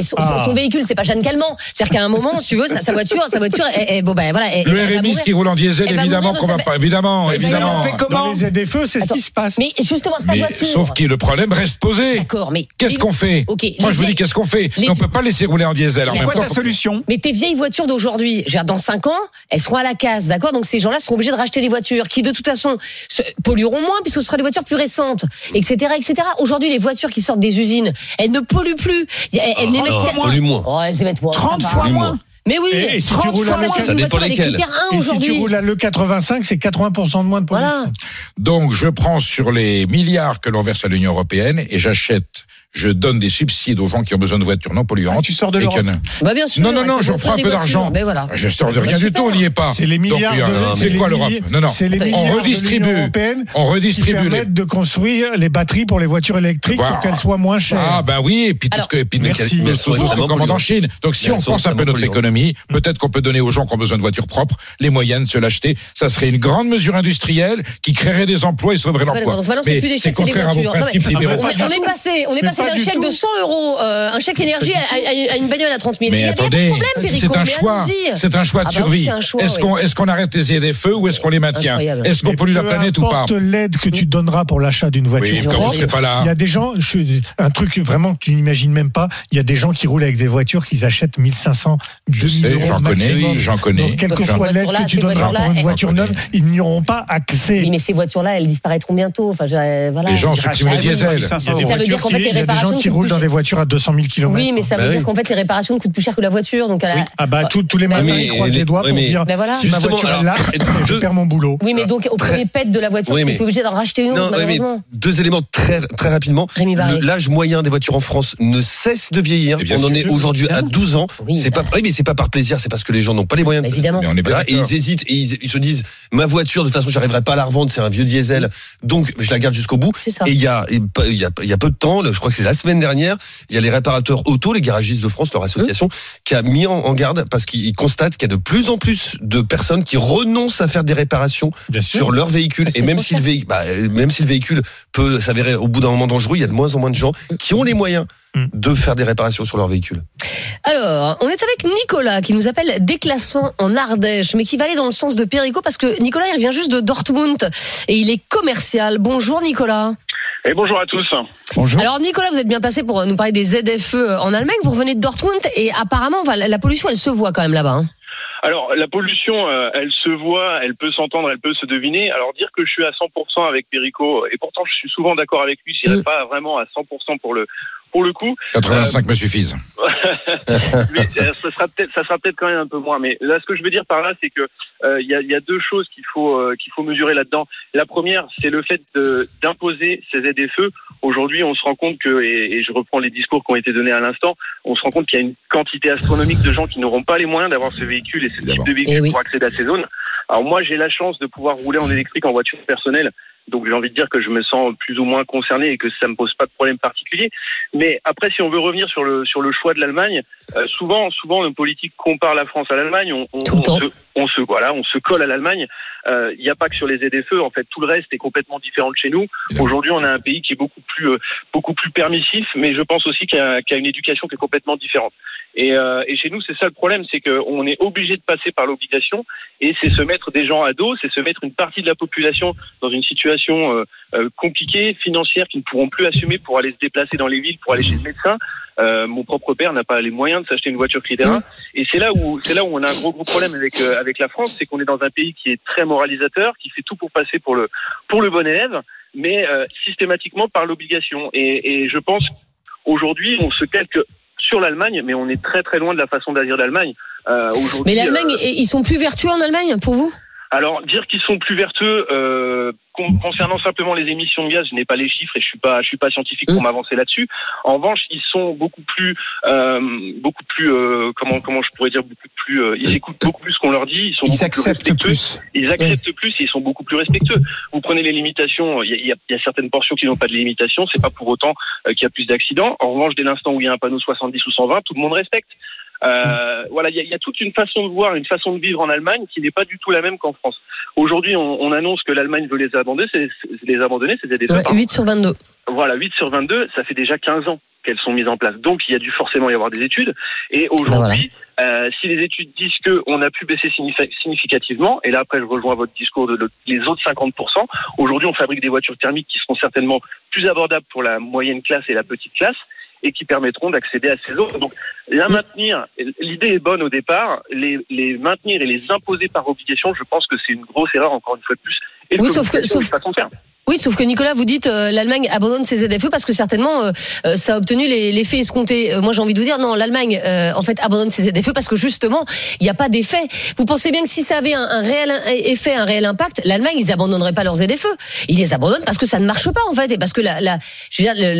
Mais son, Ah. son véhicule, c'est pas Jeanne Calment. C'est-à-dire qu'à un moment, si tu veux, sa, sa voiture, sa voiture, elle- elle- bon ben voilà. elle- Le RMI, qui roule en diesel, évidemment qu'on va pas. Évidemment, Mais évidemment. on fait comment les ZFE, c'est ce qui se passe. Mais justement, sa voiture. sauf que le problème reste posé. D'accord, mais. Qu'est-ce qu'on fait Moi, les je vous dis qu'est-ce qu'on fait les- On peut pas laisser rouler en diesel. En C'est même quoi temps, ta solution Mais tes vieilles voitures d'aujourd'hui, je veux dire, dans 5 ans, elles seront à la casse, d'accord? Donc ces gens-là seront obligés de racheter des voitures qui, de toute façon, pollueront moins puisque ce sera des voitures plus récentes, etc., etc. Aujourd'hui, les voitures qui sortent des usines, elles ne polluent plus. Elles, elles moins. Oh, elles émettent moins. 30 ça va. fois moins. moins. Mais oui, Et- et si tu 30 roules à fois moins Ça dépend 1 Et si tu aujourd'hui. roules à l'E85, c'est 80% de moins de pollution. Voilà. Donc, je prends sur les milliards que l'on verse à l'Union européenne et j'achète, je donne des subsides aux gens qui ont besoin de voitures non polluantes. Ah, tu sors de l'Europe. que- Bah bien sûr. Non, non, non, je reprends un peu d'argent. voilà. Je sors de Bah, rien du tout, on n'y est pas. C'est les milliards Donc, de, euh, c'est quoi l'Europe? Non, non. C'est les On redistribue. de l'Union européenne On qui redistribue les. permettent de construire les batteries pour les voitures électriques Voilà. pour qu'elles soient moins chères. Ah ben oui, et puis tout ce que, et puis merci. qu'on commande en. Chine. Donc si on pense un peu notre économie, peut-être qu'on peut donner aux gens qui ont besoin de voitures propres les moyens de se l'acheter. Ça serait une grande mesure industrielle qui créerait des emplois et sauverait Ouais, l'emploi. c'est Mais contraire à vos principes libéraux. On est, on on passé d'un du chèque tout. de 100 euros, euh, un chèque énergie à, à- à une bagnole à 30 000. Mais Il y attendez, des problèmes, Perico, c'est un choix, c'est un choix de Ah bah oui, survie. c'est un Est-ce oui. qu'on est-ce qu'on arrête les ZFE ou est-ce qu'on les maintient. Est-ce qu'on pollue la planète ou pas l'aide que tu donneras pour l'achat d'une voiture. Oui, comme on serait pas là. Il y a des gens, je- un truc vraiment que tu n'imagines même pas, il y a des gens qui roulent avec des voitures qu'ils achètent 1500, Je 2000 sais, euros j'en connais, j'en connais. Donc, quelle que soit l'aide que tu donneras pour une voiture neuve, ils n'y auront pas accès. Mais ces voitures-là, elles disparaîtront bientôt. Enfin, euh, voilà. Les gens suppriment le rachètent diesel. 500 Il y a des euros. Ça veut dire qu'en fait, les il y a des gens qui roulent dans des voitures à 200 000 km. Oui, mais ça veut Bah dire oui. qu'en fait, les réparations coûtent plus cher que la voiture. Donc, à la- Ah bah tous, tous les matins, ils croisent les- doigts pour dire Ben voilà. si ma voiture est là, je perds mon boulot. Oui, mais donc, au premier pète de la voiture, tu es obligé d'en racheter une malheureusement. deux éléments très très rapidement. Rémi Barré. Le- L'âge moyen des voitures en France ne cesse de vieillir. Bien On en est aujourd'hui à 12 ans. Oui, c'est bah. pas, oui, mais c'est pas par plaisir, c'est parce que les gens n'ont pas les moyens. Bah, évidemment. Mais on est pas Voilà, et ils hésitent et ils, ils se disent ma voiture de toute façon j'arriverai pas à la revendre c'est un vieux diesel donc je la garde jusqu'au bout C'est ça. et il y a il y a il y a peu de temps je crois que c'est la semaine dernière il y a les réparateurs auto les garagistes de France leur association qui a mis en, garde parce qu'ils constatent qu'il y a de plus en plus de personnes qui renoncent à faire des réparations Bien sûr. sur leur véhicule Parce et que même c'est si le véhicule bah, même si le véhicule peut s'avérer au bout d'un moment dangereux il y a de moins en moins de gens qui ont les moyens Mm. de faire des réparations sur leur véhicule Alors, on est avec Nicolas qui nous appelle déclassant en Ardèche, mais qui va aller dans le sens de Perico parce que Nicolas, il revient juste de Dortmund et il est commercial. Bonjour Nicolas. Et bonjour à tous. Bonjour. Alors Nicolas, vous êtes bien placé pour nous parler des ZFE en Allemagne. Vous revenez de Dortmund et apparemment, la pollution, elle se voit quand même là-bas. hein. Alors, la pollution, euh, elle se voit, elle peut s'entendre, elle peut se deviner. Alors, dire que je suis à 100% avec Perico, et pourtant je suis souvent d'accord avec lui, je dirais Mm. pas vraiment à 100% pour le pour le coup. 85 me suffisent. Mais, euh, ça sera peut-être, ça sera peut-être quand même un peu moins. Mais là, ce que je veux dire par là, c'est que euh, il y, a, il y a deux choses qu'il faut euh, qu'il faut mesurer là-dedans. La première, c'est le fait de- d'imposer ces ZFE. Aujourd'hui, on se rend compte que, et, et je reprends les discours qui ont été donnés à l'instant, on se rend compte qu'il y a une quantité astronomique de gens qui n'auront pas les moyens d'avoir ce véhicule et ce type de véhicule Eh oui. pour accéder à ces zones. Alors moi, j'ai la chance de pouvoir rouler en électrique en voiture personnelle. Donc j'ai envie de dire que je me sens plus ou moins concerné et que ça me pose pas de problème particulier. Mais après, si on veut revenir sur le sur le choix de l'Allemagne, euh, souvent souvent nos politiques comparent la France à l'Allemagne. On, on, on se, on se voilà, on se colle à l'Allemagne. Euh, Il n'y a pas que sur les ZFE. En fait, tout le reste est complètement différent de chez nous. Aujourd'hui, on a un pays qui est beaucoup plus euh, beaucoup plus permissif, mais je pense aussi qu'il y, y a une éducation qui est complètement différente. Et, euh, et chez nous, c'est ça le problème, c'est qu'on est obligé de passer par l'obligation, et c'est se mettre des gens à dos, c'est se mettre une partie de la population dans une situation euh, euh, compliquée, financière, qui ne pourront plus assumer pour aller se déplacer dans les villes, pour aller chez le médecin. Euh, mon propre père n'a pas les moyens de s'acheter une voiture critère 1. Et c'est là où c'est là où on a un gros gros problème avec euh, avec la France, c'est qu'on est dans un pays qui est très moralisateur, qui fait tout pour passer pour le pour le bon élève, mais euh, systématiquement par l'obligation. Et, et je pense aujourd'hui on se calque sur l'Allemagne, mais on est très très loin de la façon d'agir d'Allemagne. Euh, aujourd'hui, Mais l'Allemagne, euh, ils sont plus vertueux en Allemagne pour vous? Alors dire qu'ils sont plus vertueux euh, con- concernant simplement les émissions de gaz, je n'ai pas les chiffres et je suis pas je suis pas scientifique pour m'avancer là-dessus. En revanche, ils sont beaucoup plus euh, beaucoup plus euh, comment comment je pourrais dire beaucoup plus euh, ils écoutent beaucoup plus ce qu'on leur dit, ils sont Ils acceptent plus. Ils acceptent plus et ils sont beaucoup plus respectueux. Vous prenez les limitations, il y a, y a- y a certaines portions qui n'ont pas de limitation, c'est pas pour autant euh, qu'il y a plus d'accidents. En revanche, dès l'instant où il y a un panneau 70 ou 120, tout le monde respecte. Euh, voilà, il y, a, il y a toute une façon de voir, une façon de vivre en Allemagne qui n'est pas du tout la même qu'en France. Aujourd'hui, on, on annonce que l'Allemagne veut les abandonner, c'est les abandonner, c'est des Ouais, 8 sur 22. voilà, 8 sur 22, ça fait déjà 15 ans qu'elles sont mises en place. Donc, il y a dû forcément y avoir des études. Et aujourd'hui, euh, si les études disent qu'on a pu baisser signifi- significativement, et là après je rejoins votre discours de le- les autres 50%, aujourd'hui on fabrique des voitures thermiques qui seront certainement plus abordables pour la moyenne classe et la petite classe et qui permettront d'accéder à ces autres. Donc, la maintenir, l'idée est bonne au départ, les, les maintenir et les imposer par obligation, je pense que c'est une grosse erreur, encore une fois de plus. Et Oui, sauf que- sauf- une. Oui, sauf que Nicolas, vous dites euh, l'Allemagne abandonne ses ZFE parce que certainement euh, euh, ça a obtenu les- l'effet escompté. Euh, moi, j'ai envie de vous dire non, l'Allemagne euh, en fait abandonne ses ZFE parce que justement il n'y a pas d'effet. Vous pensez bien que si ça avait un, un réel effet, un réel impact, l'Allemagne ils abandonneraient pas leurs ZFE. Ils les abandonnent parce que ça ne marche pas en fait et parce que la, la, je veux dire, le-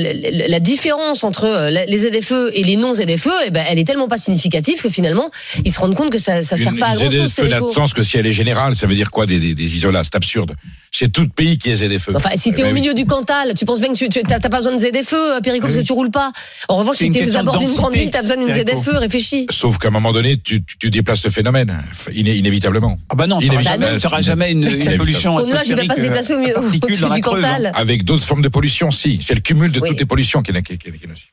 le- la différence entre les ZFE et les non ZFE, eh ben, elle est tellement pas significative que finalement ils se rendent compte que ça, ça sert Une, pas à une grand chose. ZFE n'a de sens que si elle est générale. Ça veut dire quoi des, des, des isolats C'est absurde. C'est tout pays qui est ZFE. Enfin, si t'es au milieu du Cantal, tu penses bien que tu tu- t'as pas besoin de ZFE, euh, Perico, parce que tu roules pas. En revanche, si t'es à bord d'une de grande ville, t'as besoin d'une. ZFE, réfléchis. Sauf qu'à un moment donné, tu, déplaces le phénomène, iné- inévitablement. Ah bah non, t'auras jamais, une, une pollution Ton nuage, il va pas se déplacer au milieu- dans la du Cantal. hein. Avec d'autres formes de pollution, si. C'est le cumul de toutes les pollutions qui est, est nocive.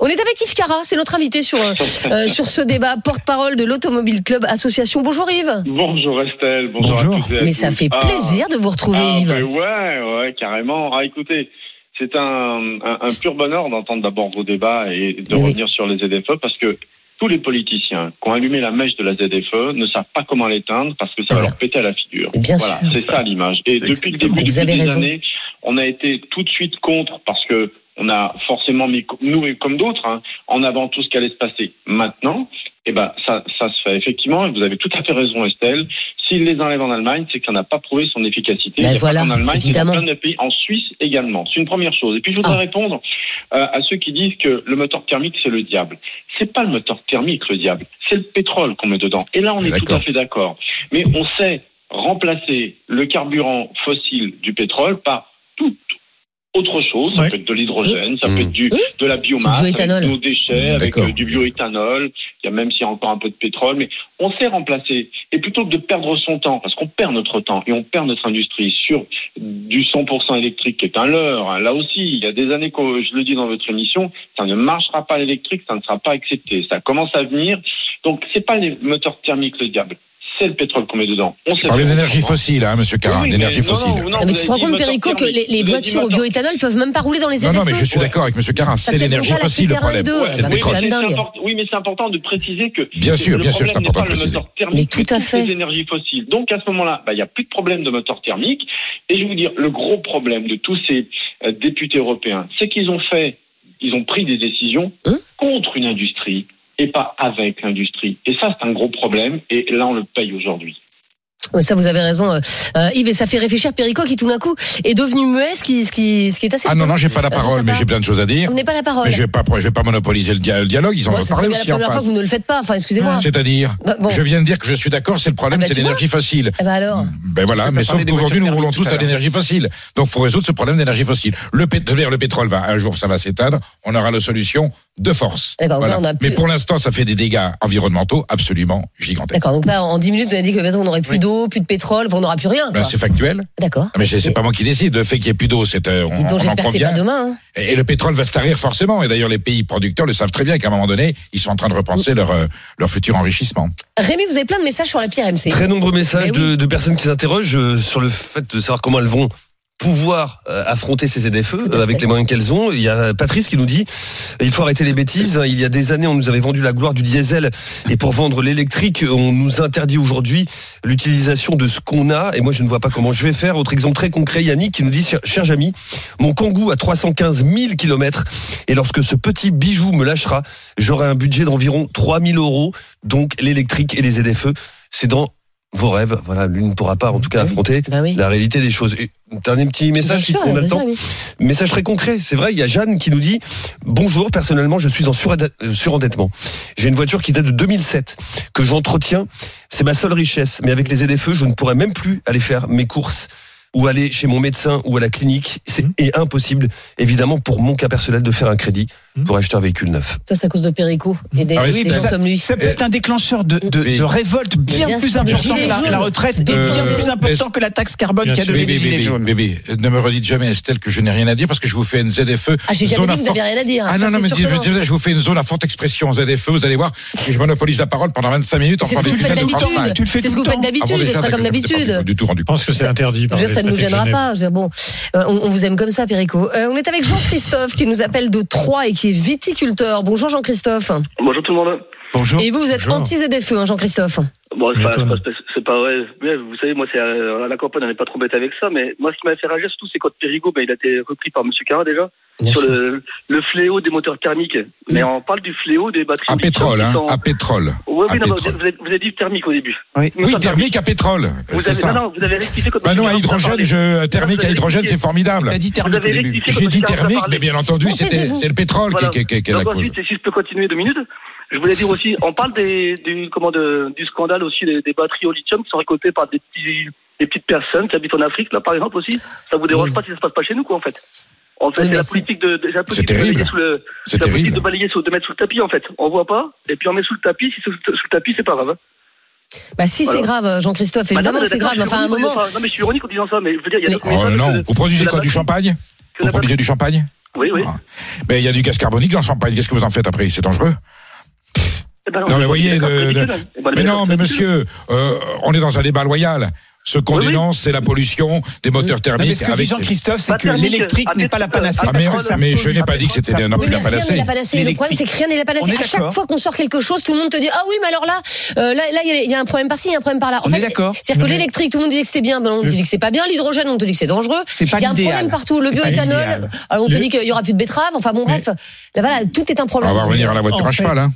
On est avec Yves Cara, c'est notre invité sur, euh, euh, sur ce débat, porte-parole de l'Automobile Club Association. Bonjour Yves. Bonjour Estelle, bonjour, à toutes et à Mais tous. ça fait Ah. plaisir de vous retrouver Ah, Yves. ben ouais, ouais, carrément. Ah, écoutez, c'est un, un, un pur bonheur d'entendre d'abord vos débats et de revenir sur les ZFE parce que tous les politiciens qui ont allumé la mèche de la ZFE ne savent pas comment l'éteindre parce que ça va leur péter à la figure. Bien voilà, c'est ça l'image. Et depuis le début, depuis des raison. années, on a été tout de suite contre parce que on a forcément mis, nous et comme d'autres, hein, en avant tout ce qui allait se passer. Maintenant, eh ben, ça, ça se fait effectivement, et vous avez tout à fait raison Estelle, s'il les enlève en Allemagne, c'est ça n'a pas prouvé son efficacité. Ben voilà, qu'en Allemagne, dans évidemment. plein de pays, en Suisse également. C'est une première chose. Et puis je voudrais répondre euh, à ceux qui disent que le moteur thermique c'est le diable. C'est pas le moteur thermique le diable, c'est le pétrole qu'on met dedans. Et là on est tout à fait d'accord. Mais on sait remplacer le carburant fossile du pétrole par toute autre chose. Ça peut être de l'hydrogène, ça peut être du, de la biomasse, avec nos déchets, avec D'accord. euh, du bioéthanol. Il y a même s'il y a encore un peu de pétrole, mais on sait remplacer. Et plutôt que de perdre son temps, parce qu'on perd notre temps et on perd notre industrie sur du 100% électrique qui est un leurre. hein. Là aussi, il y a des années que je le dis dans votre émission, ça ne marchera pas l'électrique, ça ne sera pas accepté. Ça commence à venir. Donc c'est pas les moteurs thermiques le diable. C'est le pétrole qu'on met dedans. On sait pas. d'énergie fossile, hein, monsieur Carin, Oui, d'énergie mais non, fossile. non, non, Non, mais tu te rends compte, Perico, que les, voitures au bioéthanol peuvent même pas rouler dans les Non, ZFE non, mais je suis d'accord avec monsieur Carin, c'est l'énergie fossile le problème. R2. C'est le Oui, mais c'est important- oui, mais c'est important de préciser que Bien sûr, le bien sûr, c'est important de préciser. moteur thermique, Mais tout à c'est fait. énergies fossiles. Donc à ce moment-là, bah, il n'y a plus de problème de moteur thermique. Et je vais vous dire, le gros problème de tous ces euh, députés européens, c'est qu'ils ont fait, ils ont pris des décisions Hein contre une industrie et pas avec l'industrie. Et ça, c'est un gros problème. Et là, on le paye aujourd'hui. Oui, ça, vous avez raison, euh, euh, Yves, et ça fait réfléchir Perico qui tout d'un coup est devenu muet, ce qui, ce qui, ce qui est assez. Ah non, non, j'ai pas la. Euh, parole, mais j'ai plein de choses à dire. Vous n'avez pas la parole. Mais je vais pas, je vais pas monopoliser le, dia- le dialogue, ils en ont parlé aussi la en première fois que vous ne le faites pas. Enfin, excusez-moi. C'est-à-dire, Bah, bon. je viens de dire que je suis d'accord, c'est le problème, Ah bah, c'est l'énergie fossile. Eh ben alors. Ben voilà, mais sauf qu'aujourd'hui, nous roulons tous à l'énergie fossile. Donc, faut résoudre ce problème d'énergie fossile. Le pétrole, le pétrole va, un jour, ça va s'éteindre. On aura la solution de force. D'accord, donc là, on a plus- Mais pour l'instant, ça fait des dégâts environnementaux absolument gigantesques. D'accord, donc là, en 10 minutes, vous avez dit que bientôt, on n'aurait plus d'eau, plus de pétrole, on n'aura plus rien. Ben, c'est factuel. D'accord. Ah, Mais c'est pas moi qui décide. Le fait qu'il n'y ait plus d'eau, c'est euh, on, Dites donc, on en j'espère que c'est bien. pas demain. hein. Et et le pétrole va se tarir forcément. Et d'ailleurs, les pays producteurs le savent très bien qu'à un moment donné, ils sont en train de repenser leur, euh, leur futur enrichissement. Rémi, vous avez plein de messages sur la pierre MC. Très nombreux messages oui. de, de personnes qui s'interrogent euh, sur le fait de savoir comment elles vont pouvoir euh, affronter ces ZFE euh, avec les moyens qu'elles ont. Il y a Patrice qui nous dit il faut arrêter les bêtises. hein. Il y a des années, on nous avait vendu la gloire du diesel et pour vendre l'électrique, on nous interdit aujourd'hui l'utilisation de ce qu'on a. Et moi, je ne vois pas comment je vais faire. Autre exemple très concret, Yannick qui nous dit cher, Jamy, mon Kangoo a 315 000 kilomètres et lorsque ce petit bijou me lâchera, j'aurai un budget d'environ 3 000 euros. Donc l'électrique et les ZFE, c'est dans vos rêves. Voilà, l'une ne pourra pas en tout cas affronter Bah oui. la réalité des choses. Et, dernier petit message, si on a le temps. Message très concret. C'est vrai, il y a Jeanne qui nous dit Bonjour, personnellement, je suis en euh, surendettement. J'ai une voiture qui date de 2007, que j'entretiens. C'est ma seule richesse. Mais avec les ZFE, je ne pourrais même plus aller faire mes courses ou aller chez mon médecin ou à la clinique. C'est est impossible, évidemment, pour mon cas personnel, de faire un crédit pour acheter un véhicule neuf. Ça, c'est à cause de Perico et des, Ah oui, des c'est gens ça. comme lui. Ça peut être un déclencheur de, de, Oui. de révolte bien, bien plus important que la, retraite et Euh, bien plus important que la taxe carbone qui a donné les gilets jaunes. bébé, ne me redites jamais, Estelle, que je n'ai rien à dire parce que je vous fais une ZFE. Ah, j'ai jamais dit que vous aviez rien à dire. Ah Ça, non, non, mais je, vous fais une zone à forte expression en ZFE, vous allez voir, je monopolise la parole pendant 25 minutes en C'est ce parlant que vous des faites d'habitude. France cinq. Tu le fais C'est ce que vous faites. Ah d'habitude. déjà, Ce sera comme d'habitude. pas Du tout rendu Je pense que c'est interdit. Ne nous gênera Genève. pas. Je veux dire, Bon, euh, on, on vous aime comme ça, Perico. Euh, on est avec Jean-Christophe qui nous appelle de Troyes et qui est viticulteur. Bonjour Jean-Christophe. Bonjour tout le monde. Bonjour. Et vous, vous êtes Bonjour. anti-ZFE, hein, Jean-Christophe Bon, c'est pas, vrai. Mais vous savez, moi, c'est euh, à la campagne, on n'est pas trop bête avec ça. Mais moi, ce qui m'a fait rager, surtout, c'est quand Périgo, ben, il a été repris par Monsieur Carra déjà Bien sur le, le fléau des moteurs thermiques. Mais on parle du fléau des batteries. À pétrole, hein, sont- à pétrole. Ouais, à oui, non, mais pétrole. vous, avez, vous avez dit thermique au début. Oui. Oui, thermique à pétrole, Vous avez, ça. non, non, vous avez rectifié quand Bah non, à hydrogène, je, thermique vous à hydrogène, c'est formidable. Dit Vous thermique J'ai dit thermique, mais bien entendu, c'était, le pétrole qui, est la cause. ensuite, si je peux continuer deux minutes, je voulais dire aussi, on parle des, du, comment de, du scandale aussi des, des batteries au lithium qui sont récoltées par des, petits, des petites personnes qui habitent en Afrique, là, par exemple aussi. Ça vous dérange Oui. pas si ça se passe pas chez nous, quoi, en fait. En fait, c'est la politique de, de, c'est la politique de terrible. balayer sous le, C'est c'est la politique terrible. de balayer sous, de mettre sous le tapis, en fait. On voit pas, et puis on met sous le tapis, si c'est sous, le tapis, c'est pas grave. hein. Bah si, Voilà. c'est grave, Jean-Christophe. Bah, Évidemment que c'est grave. Enfin, à un moment. Non, mais je suis ironique en disant ça, mais je veux dire, il y a Mais- d'autres Oh méthodes non, que- vous produisez quoi, du champagne Vous produisez du champagne Oui, oui. Ah. Mais il y a du gaz carbonique dans le champagne, qu'est-ce que vous en faites après? C'est dangereux ben, Non, on mais voyez, de- de- Mais non, mais monsieur, euh, on est dans un débat loyal. Ce qu'on Oui, oui. dénonce, c'est la pollution des moteurs Non, thermiques. mais ce que dit avec- Jean-Christophe, c'est que l'électrique à n'est pas la panacée Ah, parce mais, que ça mais je n'ai pas dit que c'était non Oui, plus la panacée. la panacée. Le problème, c'est que rien n'est la panacée. On À chaque fois qu'on sort quelque chose, tout le monde te dit Ah oui, mais alors là, euh, là, là, il y a- il y, a un problème par-ci, il y a un problème par-là. En On fait, est d'accord. C'est-à-dire que Non, l'électrique, tout le monde disait que c'était bien, ben, on te dit que c'est pas bien. L'hydrogène, on te dit que c'est dangereux. C'est pas Il y a un problème partout. Le bioéthanol, alors on te dit qu'il y aura plus de betteraves. Enfin bon, bref. Là, voilà, tout est un On problème. va revenir à la voiture à cheval. Hein.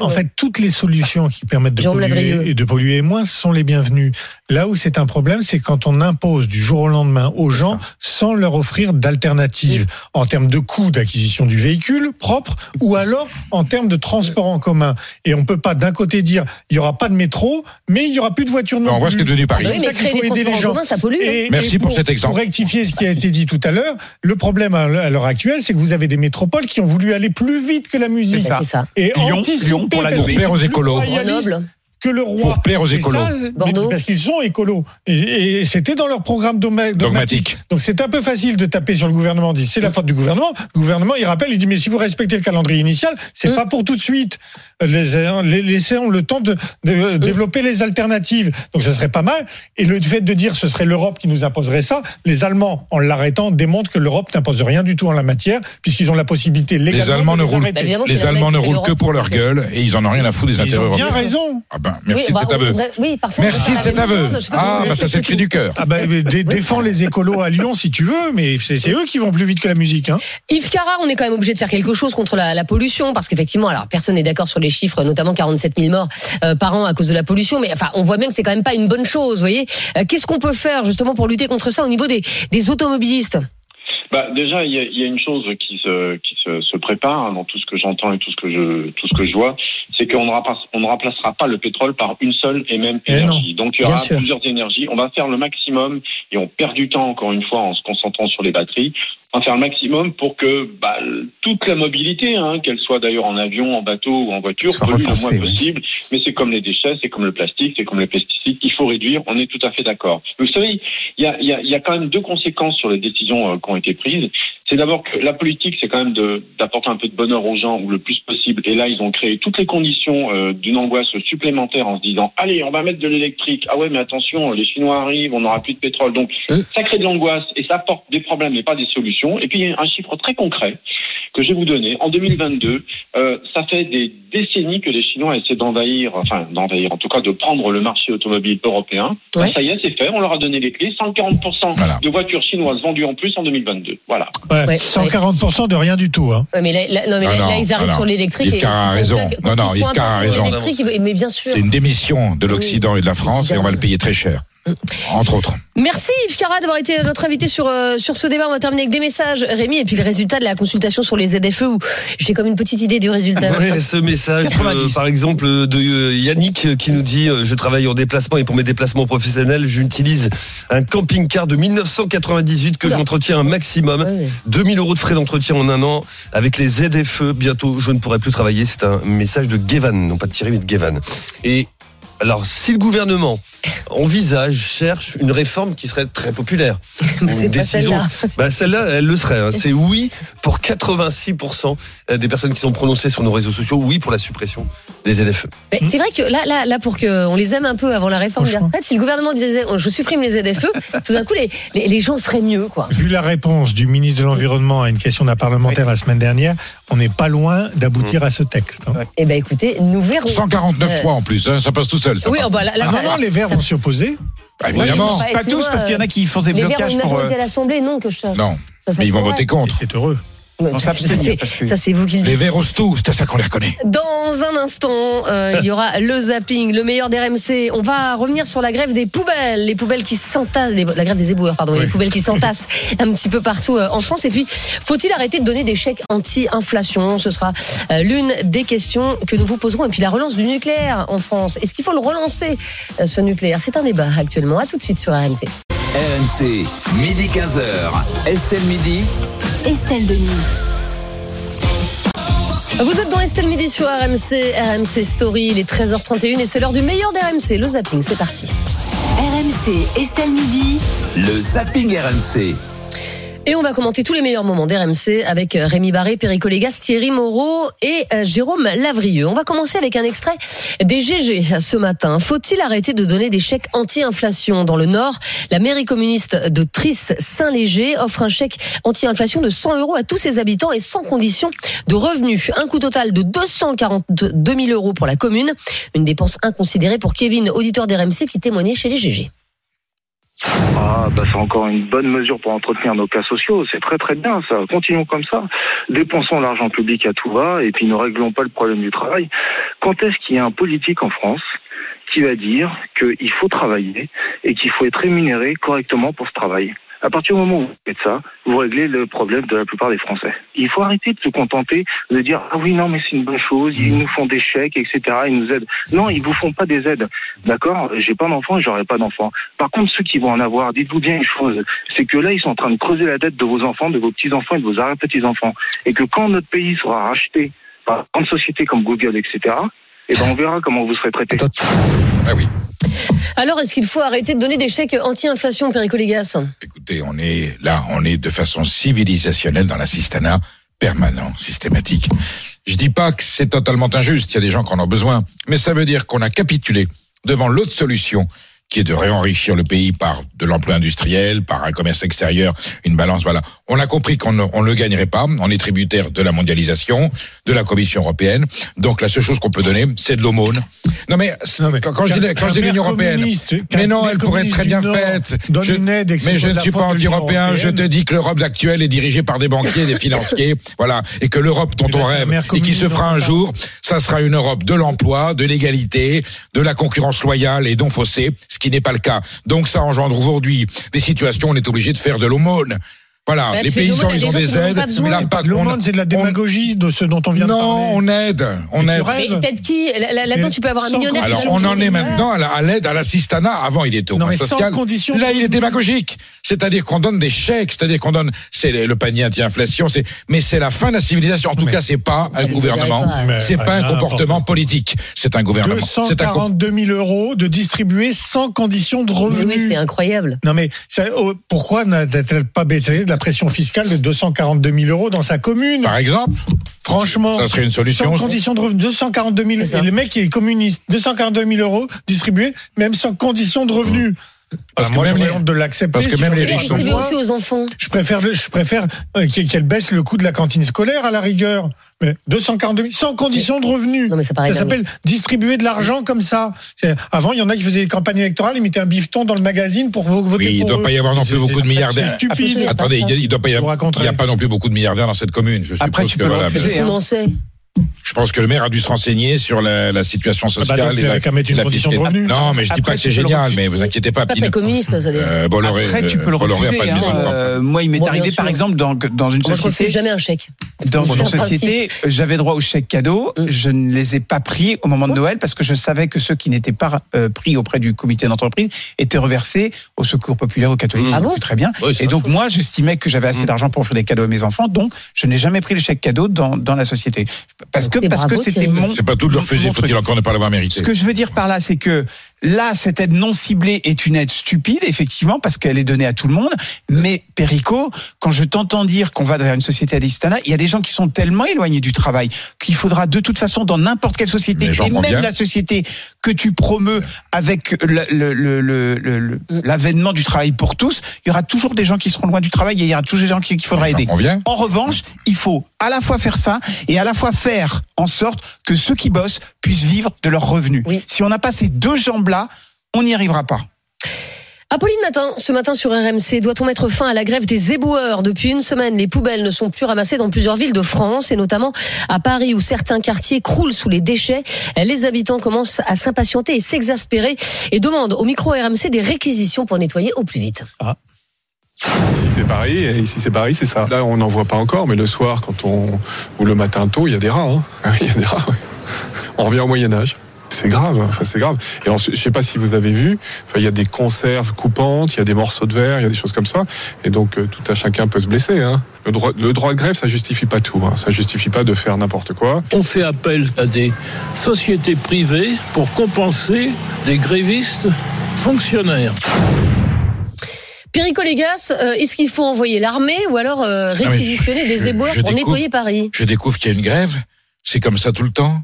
En fait, toutes les solutions qui permettent de polluer et de polluer moins sont les bienvenues. Là où c'est un problème, c'est quand on impose du jour au lendemain aux gens sans leur offrir d'alternatives en termes de coût d'acquisition du véhicule propre ou alors en termes de transport en commun. Et on peut pas d'un côté dire il y aura pas de métro, mais il y aura plus de voitures non On voit ce qu'est devenu Paris. Oui, ça qu'il faut des aider les gens. commun, ça pollue. Et- Merci et pour cet exemple. Pour rectifier ce qui a été dit tout à l'heure, le problème à l'heure actuelle, c'est que vous avez des métropoles qui ont voulu aller plus vite que la musique. C'est ça. Et Lyon, Lyon pour la Plaire aux écolos. Que le roi. Pour plaire aux écolos. ça, Parce qu'ils sont écolos. Et, et c'était dans leur programme dogma- dogmatique. Dogmatique. Donc c'est un peu facile de taper sur le gouvernement, dit c'est la faute du gouvernement. Le gouvernement, il rappelle, il dit mais si vous respectez le calendrier initial, c'est Mm. pas pour tout de suite. Les, les, laissons le temps de, de développer les alternatives. Donc ce serait pas mal. Et le fait de dire ce serait l'Europe qui nous imposerait ça, les Allemands, en l'arrêtant, démontrent que l'Europe n'impose rien du tout en la matière, puisqu'ils ont la possibilité légalement Les Allemands de ne les roulent. Bah, les Allemands ne roulent que pour leur gueule et ils en ont rien à foutre des Ils intérêts ont bien européens. raison. Ah ben, merci Oui, de bah, cet on aveu. Oui, parfois. Merci de cet faire la même aveu. chose. Ah, bah ça c'est le cri tout. du cœur. Ah bah, défends les écolos à Lyon si tu veux, mais c'est c'est eux qui vont plus vite que la musique. Hein. Yves Cara, on est quand même obligé de faire quelque chose contre la, la pollution, parce qu'effectivement, alors personne n'est d'accord sur les chiffres, notamment 47 000 morts euh, par an à cause de la pollution, mais enfin, on voit bien que c'est quand même pas une bonne chose, vous voyez. Euh, Qu'est-ce qu'on peut faire justement pour lutter contre ça au niveau des, des automobilistes? Bah, déjà, il y a, y a une chose qui se, qui se, se prépare hein, dans tout ce que j'entends et tout ce que je, tout ce que je vois, c'est qu'on ne, remplace- on ne remplacera pas le pétrole par une seule et même Eh énergie. Donc il y aura plusieurs énergies. On va faire le maximum et on perd du temps encore une fois en se concentrant sur les batteries. On va faire le maximum pour que bah, toute la mobilité, hein, qu'elle soit d'ailleurs en avion, en bateau ou en voiture, Soit pollue le moins oui. possible. Mais c'est comme les déchets, c'est comme le plastique, c'est comme les pesticides. Il faut réduire. On est tout à fait d'accord. Vous savez, il y a, il y, a, y a quand même deux conséquences sur les décisions euh, qui ont été prises. C'est d'abord que la politique, c'est quand même d'apporter un peu de bonheur aux gens ou le plus possible. Et là, ils ont créé toutes les conditions euh, d'une angoisse supplémentaire en se disant allez, on va mettre de l'électrique. Ah ouais, mais attention, les Chinois arrivent, on n'aura plus de pétrole. Donc, ça crée de l'angoisse et ça apporte des problèmes et pas des solutions. Et puis, il y a un chiffre très concret que je vais vous donner. En 2022, euh, ça fait des décennies que les Chinois essaient d'envahir, enfin d'envahir, en tout cas de prendre le marché automobile européen. Ouais. Ça y est, c'est fait. On leur a donné les clés. 140% Voilà. de voitures chinoises vendues en plus en 2022. Voilà. Ouais, Ouais, Ouais. 140% de rien du tout. Hein. Ouais, mais là, là- non, mais Ah là, non, là, ils arrivent non, non. sur l'électrique. Yves Carra a raison. Non, non, Yves Carra a raison. Mais bien sûr. C'est une démission de l'Occident et de la France et on va le payer très cher. Entre autres. Merci Yves Carra d'avoir été notre invité sur, euh, sur ce débat. On va terminer avec des messages, Rémi, et puis le résultat de la consultation sur les ZFE où j'ai comme une petite idée du résultat. Ouais, ce message, euh, 90. par exemple, de euh, Yannick qui nous dit euh, Je travaille en déplacement et pour mes déplacements professionnels, j'utilise un camping-car de 1998 que j'entretiens un maximum. Ouais, ouais. 2000 euros de frais d'entretien en un an. Avec les ZFE, bientôt, je ne pourrai plus travailler. C'est un message de Gevan, non pas de Thierry, mais de Gevan. Et alors, si le gouvernement envisage, cherche une réforme qui serait très populaire, Mais c'est une pas celle-là. bah celle-là, elle le serait. hein. C'est oui pour 86% des personnes qui sont prononcées sur nos réseaux sociaux. Oui pour la suppression des ZFE. Mais C'est vrai que là, là, là, pour qu'on les aime un peu avant la réforme des Franchement. retraites, si le gouvernement disait oh, je supprime les ZFE, tout d'un coup les, les, les gens seraient mieux, quoi. Vu la réponse du ministre de l'Environnement à une question d'un parlementaire la semaine dernière, on n'est pas loin d'aboutir à ce texte. hein. Eh ben écoutez, nous verrons. 149.3 en plus, hein, ça passe tout seul. Ça Oui, oh, bah, là, là, Ah ça- non, non, les Verts vont s'y opposer. Bah, évidemment. Pas tous, parce qu'il y en a qui font des Les Verts ont blocages une pour. majorité euh, à l'Assemblée, non, que je cherche. Non, Ça, ça mais ils vont voter contre. C'est heureux. Ça, c'est- vous qui le Les dites. verts tous, c'est à ça qu'on les reconnaît. Dans un instant, euh, il y aura le zapping, le meilleur des RMC. On va revenir sur la grève des poubelles, les poubelles qui s'entassent, la grève des éboueurs, pardon, les poubelles qui s'entassent un petit peu partout euh, en France. Et puis, faut-il arrêter de donner des chèques anti-inflation? Ce sera euh, l'une des questions que nous vous poserons. Et puis, la relance du nucléaire en France. Est-ce qu'il faut le relancer, euh, ce nucléaire? C'est un débat actuellement. À tout de suite sur RMC. RMC, midi 15h. Estelle Midi. Estelle Denis. Vous êtes dans Estelle Midi sur RMC, RMC Story, il est 13h31 et c'est l'heure du meilleur des RMC, le zapping, c'est parti. RMC, Estelle Midi. Le zapping RMC. Et on va commenter tous les meilleurs moments d'RMC avec euh, Rémi Barré, Perico Légas, Thierry Moreau et euh, Jérôme Lavrieux. On va commencer avec un extrait des GG ce matin. Faut-il arrêter de donner des chèques anti-inflation Dans le Nord, la mairie communiste de Tris-Saint-Léger offre un chèque anti-inflation de 100 euros à tous ses habitants et sans condition de revenus. Un coût total de 242 000 euros pour la commune. Une dépense inconsidérée pour Kevin, auditeur d'RMC qui témoignait chez les GG. Ah, bah c'est encore une bonne mesure pour entretenir nos cas sociaux. C'est très très bien ça. Continuons comme ça. Dépensons l'argent public à tout va et puis ne réglons pas le problème du travail. Quand est-ce qu'il y a un politique en France qui va dire qu'il faut travailler et qu'il faut être rémunéré correctement pour ce travail? À partir du moment où vous faites ça, vous réglez le problème de la plupart des Français. Il faut arrêter de se contenter de dire ah oui non mais c'est une bonne chose, ils nous font des chèques etc. Ils nous aident. Non, ils vous font pas des aides. D'accord? J'ai pas d'enfants j'aurai pas d'enfants. Par contre ceux qui vont en avoir, dites-vous bien une chose, c'est que là ils sont en train de creuser la dette de vos enfants, de vos petits enfants et de vos arrière petits enfants, et que quand notre pays sera racheté par une société comme Google etc. Et ben on verra comment vous serez traités. Ah oui. Alors, est-ce qu'il faut arrêter de donner des chèques anti-inflation, Perico Légas Écoutez, on est là, on est de façon civilisationnelle dans l'assistanat permanent, systématique. Je dis pas que c'est totalement injuste, il y a des gens qui en ont besoin, mais ça veut dire qu'on a capitulé devant l'autre solution qui est de réenrichir le pays par de l'emploi industriel, par un commerce extérieur, une balance, voilà. On a compris qu'on ne, on ne le gagnerait pas, on est tributaire de la mondialisation, de la Commission européenne, donc la seule chose qu'on peut donner, c'est de l'aumône. Non mais, quand, quand je dis, quand je dis l'Union européenne, mais non, elle pourrait être très bien faite. Nord donne Je- mais je ne suis pas anti-européen, je te dis que l'Europe actuelle est dirigée par des banquiers, des financiers, voilà, et que l'Europe dont Eh ben, on rêve et qui se fera un jour, ça sera une Europe de l'emploi, de l'égalité, de la concurrence loyale et non faussée, ce qui n'est pas le cas. Donc ça engendre aujourd'hui des situations où on est obligé de faire de l'aumône. Voilà, Bah, les de paysans, ils ont des aides. pas PAC, L'aumône, c'est de la démagogie de ce dont on vient de parler. Non, on aide, on Mais aide. Mais peut-être qui Là- là- Là-dedans, tu peux avoir un millionnaire. qui Alors, on en est maintenant à la- à l'aide à l'assistanat. Avant, il était au Non, point mais sans social. Là, de- il est démagogique. C'est-à-dire qu'on donne des chèques, c'est-à-dire qu'on donne, c'est le panier anti-inflation, c'est, mais c'est la fin de la civilisation. En tout cas, c'est pas un gouvernement, c'est pas un comportement politique. C'est un gouvernement. C'est un com- 242 000 euros de distribuer sans condition de revenus. Oui, c'est incroyable. Non mais oh, pourquoi n'a-t-elle pas baissé de la pression fiscale de 242 000 euros dans sa commune Par exemple, Franchement, ça serait une solution. sans condition de revenus, 242 000 C'est ça. et le mec il est communiste, 242 000 euros distribués même sans condition de revenus. Parce que moi, même j'aurais les honte de l'accepter. parce que si même je les riches sont aussi aux enfants. Je préfère, je préfère euh, qu'elle baisse le coût de la cantine scolaire à la rigueur. Mais 242 000, sans condition de revenu. Non, mais ça dingue. s'appelle distribuer de l'argent comme ça. C'est- Avant, il y en a qui faisaient des campagnes électorales, ils mettaient un bifton dans le magazine pour vo- voter Oui, il pour ne doit eux. pas y avoir non plus C'est- beaucoup de c'est milliardaires. stupide. Attendez, il il doit pas y avoir, il y a pas non plus beaucoup de milliardaires dans cette commune. Je Après, suppose tu que peux voilà, hein. On en sait. Je pense que le maire a dû se renseigner sur la, la situation bah sociale. donc, il et la- qu'à mettre une la condition de fiscalité. revenu. Non, mais je dis Après, pas que c'est tu le génial, mais vous inquiétez pas. C'est pas très communiste, ça. Euh, Bolloré, Après, tu euh, peux le refuser. hein. Euh, moi, il m'est arrivé, par exemple, dans, dans une Moi, je société. jamais un chèque. Dans une principe. société, j'avais droit aux chèques cadeaux. Mm. Je ne les ai pas pris au moment de Noël parce que je savais que ceux qui n'étaient pas euh, pris auprès du comité d'entreprise étaient reversés au secours populaire aux catholiques. Mm. Je Ah bon très bien. Oui, Et donc, moi, j'estimais que j'avais assez Mm. d'argent pour offrir des cadeaux à mes enfants. Donc, je n'ai jamais pris les chèques cadeaux dans, dans la société. Parce que, parce que c'était mon. C'est pas tout de leur fusil, faut-il encore ne pas l'avoir mérité. Ce que je veux dire par là, c'est que là, cette aide non ciblée est une aide stupide, effectivement, parce qu'elle est donnée à tout le monde. Mais Perico, quand je t'entends dire qu'on va vers une société à l'Istana, il y a des gens qui sont tellement éloignés du travail qu'il faudra de toute façon, dans n'importe quelle société, et même la société que tu promeus avec Mm. l'avènement du travail pour tous, il y aura toujours des gens qui seront loin du travail et il y aura toujours des gens qui- qu'il faudra aider. En revanche, il faut à la fois faire ça et à la fois faire en sorte que ceux qui bossent puissent vivre de leurs revenus. Oui. Si on n'a pas ces deux jambes-là, on n'y arrivera pas. Apolline Matin, ce matin sur RMC, doit-on mettre fin à la grève des éboueurs Depuis une semaine, les poubelles ne sont plus ramassées dans plusieurs villes de France et notamment à Paris où certains quartiers croulent sous les déchets. Les habitants commencent à s'impatienter et s'exaspérer et demandent au micro RMC des réquisitions pour nettoyer au plus vite. Ici c'est Paris, et ici c'est Paris, c'est ça. Là on n'en voit pas encore, mais le soir quand on ou le matin tôt, il y a des rats. hein. Ah Il y a des rats. oui. On revient au Moyen Âge. C'est grave, hein. enfin c'est grave. Et ensuite, je sais pas si vous avez vu, enfin, il y a des conserves coupantes, il y a des morceaux de verre, il y a des choses comme ça, et donc euh, tout à chacun peut se blesser. Hein. Le droit, le droit de grève, ça justifie pas tout. Hein. Ça justifie pas de faire n'importe quoi. On fait appel à des sociétés privées pour compenser des grévistes fonctionnaires. Perico Légas, euh, est-ce qu'il faut envoyer l'armée ou alors euh, mais réquisitionner je- des je- éboueurs je pour découvre- nettoyer Paris? Je découvre qu'il y a une grève. C'est comme ça tout le temps.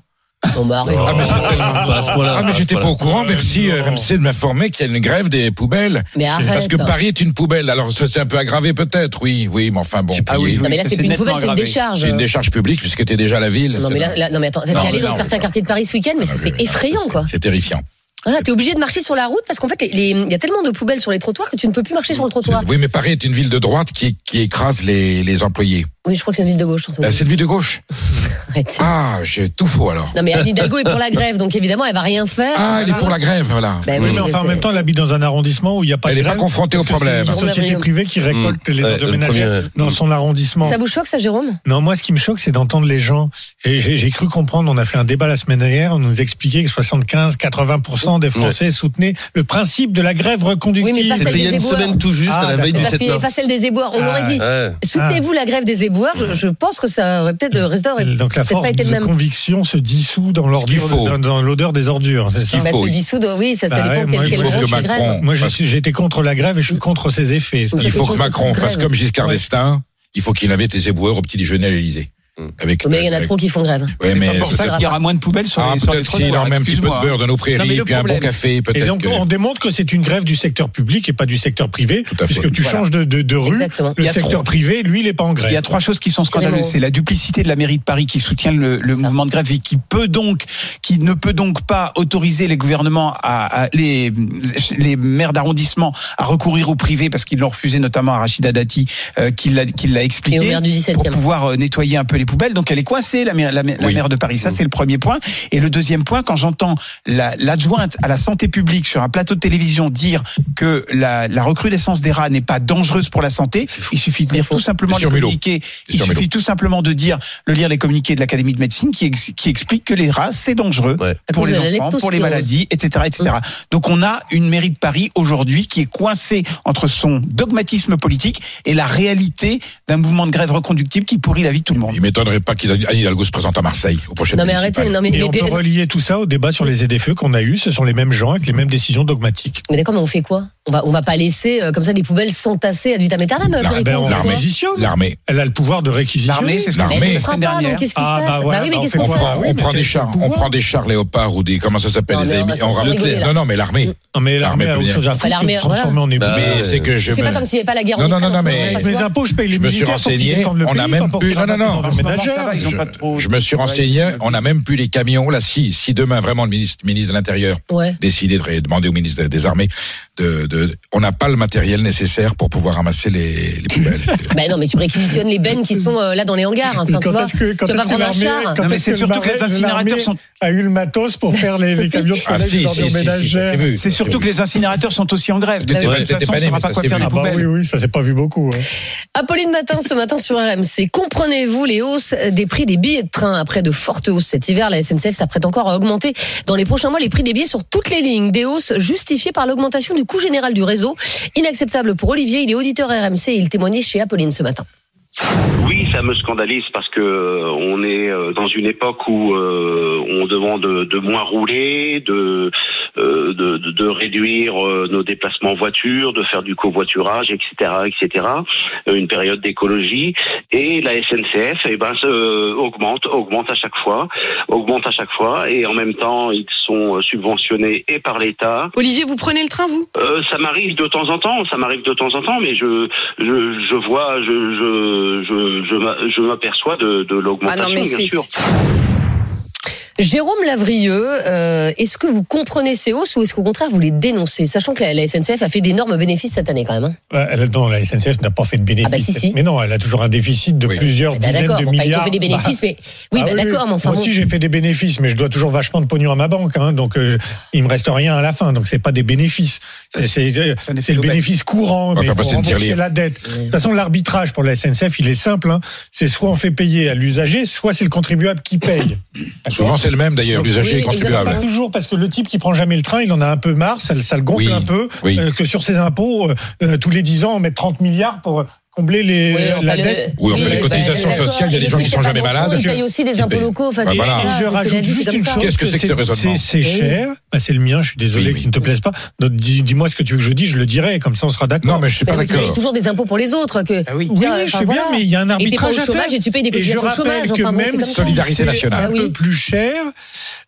Bah, arrête. Ah, mais Ah, pas à j'étais pas au courant. Merci non. RMC de m'informer qu'il y a une grève des poubelles. Mais Parce arrête. que Paris est une poubelle. Alors ça c'est un peu aggravé peut-être, oui, oui, mais enfin bon. Ah oui, Non mais là c'est une poubelle, c'est une décharge. c'est une décharge publique puisque t'es déjà à la ville. Non mais C'est- là, là- non mais attends, t'es allé dans non, certains quartiers de Paris ce week-end, mais Ah, c'est effrayant quoi. C'est terrifiant. Voilà, t'es obligé de marcher sur la route parce qu'en fait, il y a tellement de poubelles sur les trottoirs que tu ne peux plus marcher sur le trottoir. Oui, mais Paris est une ville de droite qui, qui écrase les, les employés. Oui, je crois que c'est une ville de gauche surtout. Ah, c'est une ville de gauche. Arrête. Ah, j'ai tout faux alors. Non mais Anne Hidalgo est pour la grève, donc évidemment elle va rien faire. Ah, elle est pour la grève, voilà. Ben Oui, oui, mais enfin, en même temps, elle habite dans un arrondissement où il n'y a pas Elle de est pas grève, confrontée au problème. C'est une société Jérôme privée qui récolte Mmh. les Ouais, ménagères premier- dans son arrondissement. Ça vous choque ça, Jérôme? Non, moi, ce qui me choque, c'est d'entendre les gens. J'ai- cru comprendre, on a fait un débat la semaine dernière, on nous expliquait que 75-80% des Français soutenaient le principe de la grève reconductive. Oui, pas C'était il y a une semaine tout juste, Ah, à la veille du Parce 7 qu'il n'y avait mars. pas celle des éboueurs. On Ah, aurait dit, Ouais. soutenez-vous la grève des éboueurs. Je, je pense que ça aurait peut-être le résultat aurait Donc la force pas été le de même. conviction se dissout dans l'ordure, faut. dans, dans l'odeur des ordures. c'est ça Bah, se dissoudre, oui, ça, ça Bah dépend ouais, quelle, moi, que Macron- j'étais contre la grève et je suis contre ses effets. Il faut que Macron fasse comme Giscard d'Estaing. Il faut qu'il invite les éboueurs au petit déjeuner à l'Élysée. Avec, Mais il y en a trop qui font grève. Ouais, C'est mais pas pour ça qu'il y aura moins de poubelles sur Ah, les, sur les trottoirs, en met un petit peu de beurre de nos Non, prairies, le puis un bon café, Et donc, que... on démontre que c'est une grève du secteur public et pas du secteur privé, à fait. puisque tu Voilà. changes de, de, de rue. Exactement. Il y Le a secteur trop- privé, lui, il n'est pas en grève. Il y a trois choses qui sont scandaleuses. C'est la duplicité de la mairie de Paris qui soutient le, le mouvement de grève et qui peut donc, qui ne peut donc pas autoriser les gouvernements à, à- les, les maires d'arrondissement à recourir au privé parce qu'ils l'ont refusé, notamment à Rachida Dati, euh, qui l'a, qui l'a Et au expliqué. maire du 17e. Pour pouvoir euh, nettoyer un peu les poubelles. Donc elle est coincée, la maire, la, maire- la Oui. maire de Paris. Ça, c'est le premier point. Et le deuxième point, quand j'entends la- l'adjointe à la santé publique sur un plateau de télévision dire que la, la recrudescence des rats n'est pas dangereuse pour la santé, il suffit de lire faux. tout simplement les communiqués. Il suffit tout simplement de dire, de lire les communiqués de l'Académie de médecine qui, ex- qui expliquent que les rats, c'est dangereux Ouais. Pour les enfants, pour les maladies, etc., etc. Donc on a une mairie de Paris aujourd'hui qui est coincée entre son dogmatisme politique et la réalité d'un mouvement de grève reconductible qui pourrit la vie de tout le monde ne m'étonnerait pas qu'Anne Hidalgo se présente à Marseille au prochain. Non mais arrêtez, mais, on peut relier tout ça au débat sur les ZFE qu'on a eu. Ce sont les mêmes gens avec les mêmes décisions dogmatiques. Mais d'accord, mais on fait quoi? On va va pas laisser euh, comme ça des poubelles s'entasser à vitam aeternam. Euh, l'armée, l'armée, elle a le pouvoir de réquisitionner. L'armée, c'est ce qu'on fait la. Ah, bah ah bah qu'est-ce On prend des chars, on prend des chars léopards ou des comment ça s'appelle Non non, mais l'armée. Mm. Mais l'armée a autre chose à bah, faire. Mais c'est que je. C'est pas comme s'il n'y avait pas la guerre. Non non non mais mes impôts, je paye les militaires. On a même. Non non non je, me suis renseigné. On a même plus les camions. Là, si, si demain vraiment le ministre, ministre de l'Intérieur décidait de demander au ministre des Armées, de, on n'a pas le matériel nécessaire pour pouvoir ramasser les, poubelles. bah non, mais tu réquisitionnes les bennes qui sont euh, là dans les hangars. Enfin, tu vas prendre un char. Non, mais c'est surtout que les incinérateurs sont. a eu le matos pour faire les, camions de collecte ah, si, ménagères. C'est surtout que les incinérateurs sont aussi en grève. De toute façon, on ne saura pas quoi faire des ah bah poubelles. Oui, oui, ça s'est pas vu beaucoup. Hein. Apolline Matin, ce matin sur RMC. Comprenez-vous, les Léo des prix des billets de train. Après de fortes hausses cet hiver, la SNCF s'apprête encore à augmenter dans les prochains mois les prix des billets sur toutes les lignes. Des hausses justifiées par l'augmentation du coût général du réseau. Inacceptable pour Olivier, il est auditeur RMC et il témoignait chez Apolline ce matin. Oui, ça me scandalise parce que euh, on est euh, dans une époque où euh, on demande de moins rouler, de de, de, réduire euh, nos déplacements en voiture, de faire du covoiturage, etc., etc. Euh, une période d'écologie et la SNCF, eh ben, euh, augmente, augmente à chaque fois, augmente à chaque fois et en même temps ils sont subventionnés et par l'État. Olivier, vous prenez le train vous? Euh, Ça m'arrive de temps en temps, ça m'arrive de temps en temps, mais je je, je vois, je je je, je m'aperçois de, de l'augmentation ah non, mais bien sûr. Jérôme Lavrieux, euh, est-ce que vous comprenez ces hausses ou est-ce qu'au contraire vous les dénoncez? Sachant que la, SNCF a fait d'énormes bénéfices cette année quand même. Hein. Euh, non, la SNCF n'a pas fait de bénéfices. Ah bah mais non, elle a toujours un déficit de plusieurs bah, dizaines de bon, milliards. Ils ont fait des bénéfices, bah. mais ah oui, d'accord. Mais enfin, Moi aussi, j'ai fait des bénéfices, mais je dois toujours vachement de pognon à ma banque, hein, donc euh, il me reste rien à la fin. Donc c'est pas des bénéfices, c'est le bénéfice courant, mais enfin, faut rembourser la dette. De toute façon, l'arbitrage pour la SNCF, il est simple. Hein. C'est soit on fait payer à l'usager, soit c'est le contribuable qui paye. Souvent, c'est le même d'ailleurs, l'usager oui, est contribuable. Pas toujours, parce que le type qui prend jamais le train, il en a un peu marre, ça, ça le gonfle oui, un peu, oui. euh, que sur ses impôts, euh, euh tous les 10 ans, on met 30 milliards pour euh, combler les, oui, euh, enfin la le, dette. Oui, on fait les bah, cotisations sociales, il y a des gens qui sont jamais malades. Ils payent aussi des impôts locaux. Enfin, bah et, voilà. et, je rajoute juste une chose, qu'est-ce que c'est que ce raisonnement C'est cher passer le mien. Je suis désolé oui, qu'il ne te plaise pas. Dis-moi ce que tu veux que je dise, je le dirai. Comme ça, on sera d'accord. Non, mais je suis pas bah, d'accord. Il y a toujours des impôts pour les autres. Que... Ah oui, oui, je suis voilà. bien, mais il y a un arbitrage à faire. Et tu payes des cotisations au chômage. Que enfin, bon, même solidarité nationale, un peu ah plus cher,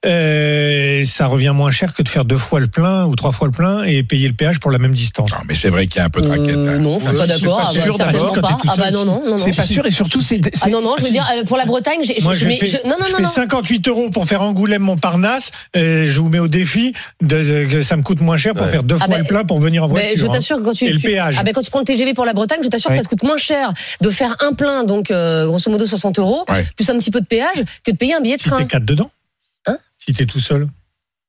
euh, ça revient moins cher que de faire deux fois le plein ou trois fois le plein et payer le péage pour la même distance. Non, mais c'est vrai qu'il y a un peu de raquette. Hein. Euh, non, je suis pas d'accord. C'est pas sûr. Ah bah, ah, bah non, non, non. C'est pas sûr et surtout c'est. Ah non, non, je veux dire euh, pour la Bretagne, je fais 58 euros pour faire Angoulême-Montparnasse. Euh, je vous mets au défi que ça me coûte moins cher pour faire deux ah fois ah bah, le plat pour venir en voiture. je hein. t'assure quand tu, péage. Ah bah quand tu prends le TGV pour la Bretagne, je t'assure que ça te coûte moins cher de faire un plein donc euh, grosso modo 60 euros plus un petit peu de péage que de payer un billet de si train. Si t'es quatre dedans. Hein Si t'es tout seul.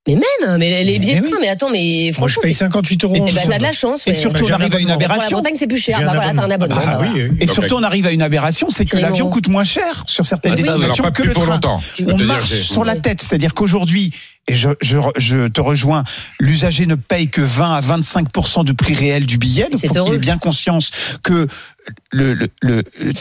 Mais même, mais les billets de train, mais attends, mais franchement. Moi, je paye 58 euros. Et bah, t'as de la chance. Et surtout, on arrive à une aberration. Pour la Bretagne, c'est plus cher. Bah voilà, t'as un abonnement. Bah Et surtout, on arrive à une aberration, c'est que l'avion coûte moins cher sur certaines destinations que le train. On marche sur la tête, c'est-à-dire qu'aujourd'hui, et je, te rejoins, l'usager ne paye que 20 à 25 % du prix réel du billet. Donc, faut qu'il ait bien conscience que